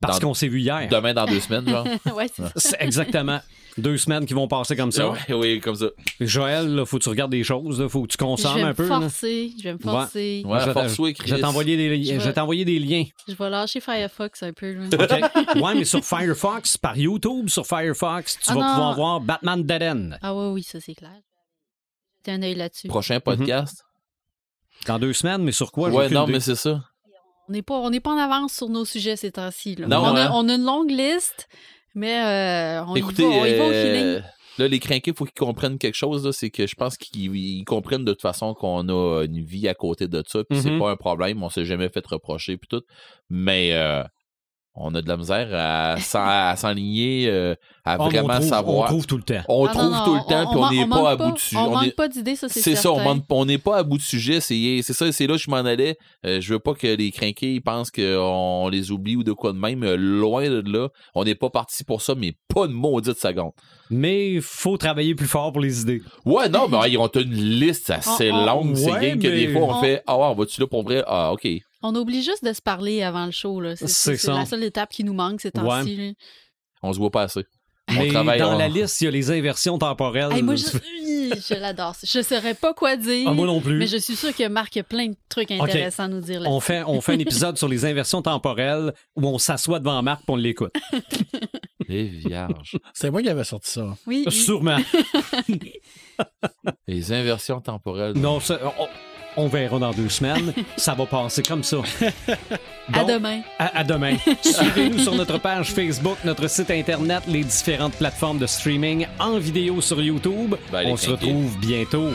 Parce Dans- qu'on s'est vu hier. demain dans deux semaines, genre. <laughs> ouais, c'est ça. C'est exactement deux semaines qui vont passer comme ça. Ouais, oui, comme ça. Joël, là, faut que tu regardes des choses, là, faut que tu Je consommes vais un me peu. là. forcer, je vais me forcer. Ouais, Je vais force oui, Je vais t'envoyer des, li- Je je vais- vais t'envoyer des liens. Je vais lâcher Firefox un peu. là. OK? <laughs> ouais, mais sur Firefox, par YouTube, sur Firefox, tu Ah vas non. pouvoir voir Batman Dead End. Ah oui, oui, ça c'est clair. T'as un œil là-dessus. Prochain podcast? Dans deux semaines, mais sur quoi? ouais, non, idée. mais c'est ça. On n'est pas, on n'est pas en avance sur nos sujets ces temps-ci. on, a, hein? on a une longue liste, mais euh, on, Écoutez, y va, on y va au euh, feeling. là, les crinqués, il faut qu'ils comprennent quelque chose. là, C'est que je pense qu'ils ils comprennent de toute façon qu'on a une vie à côté de ça. Puis c'est Mhm. pas un problème. On s'est jamais fait reprocher. Puis tout. Mais euh, on a de la misère à, s'en- à s'enligner, euh, à Oh, mais vraiment on trouve, savoir. On trouve tout le temps. On Ah, trouve non, non, tout le temps, puis on n'est pas à bout de On sujet. On manque est- pas d'idées, ça, c'est C'est ça, on certain. manque- on n'est pas à bout de sujet. C'est c'est ça, c'est là que je m'en allais. Euh, je veux pas que les crinqués ils pensent qu'on les oublie ou de quoi de même. Euh, Loin de là. On n'est pas parti pour ça, mais pas de maudite seconde. Mais il faut travailler plus fort pour les idées. Ouais, non, mais ils ont une liste assez on- longue. C'est Ouais, rien que des fois, on, on- fait Ah, ouais, on va-tu là pour vrai? Ah, OK. On oublie juste de se parler avant le show. là. C'est C'est c'est ça. la seule étape qui nous manque ces temps-ci. là. On se voit pas assez. On travaille, dans on- la liste, il y a les inversions temporelles. Hey, moi, je, Oui, je l'adore. Je ne saurais pas quoi dire. Ah, moi non plus. Mais je suis sûre que Marc a plein de trucs intéressants à nous dire là On fait, on fait un épisode sur les inversions temporelles où on s'assoit devant Marc et on l'écoute. <laughs> Les vierges. C'est moi qui avais sorti ça. Oui, oui. Sûrement. <laughs> <laughs> Les inversions temporelles. Non, ça, on, on verra dans deux semaines. <laughs> Ça va passer comme ça. À demain. À, à demain. <laughs> Suivez-nous sur notre page Facebook, notre site internet, les différentes plateformes de streaming en vidéo sur YouTube. Ben, on se retrouve bientôt.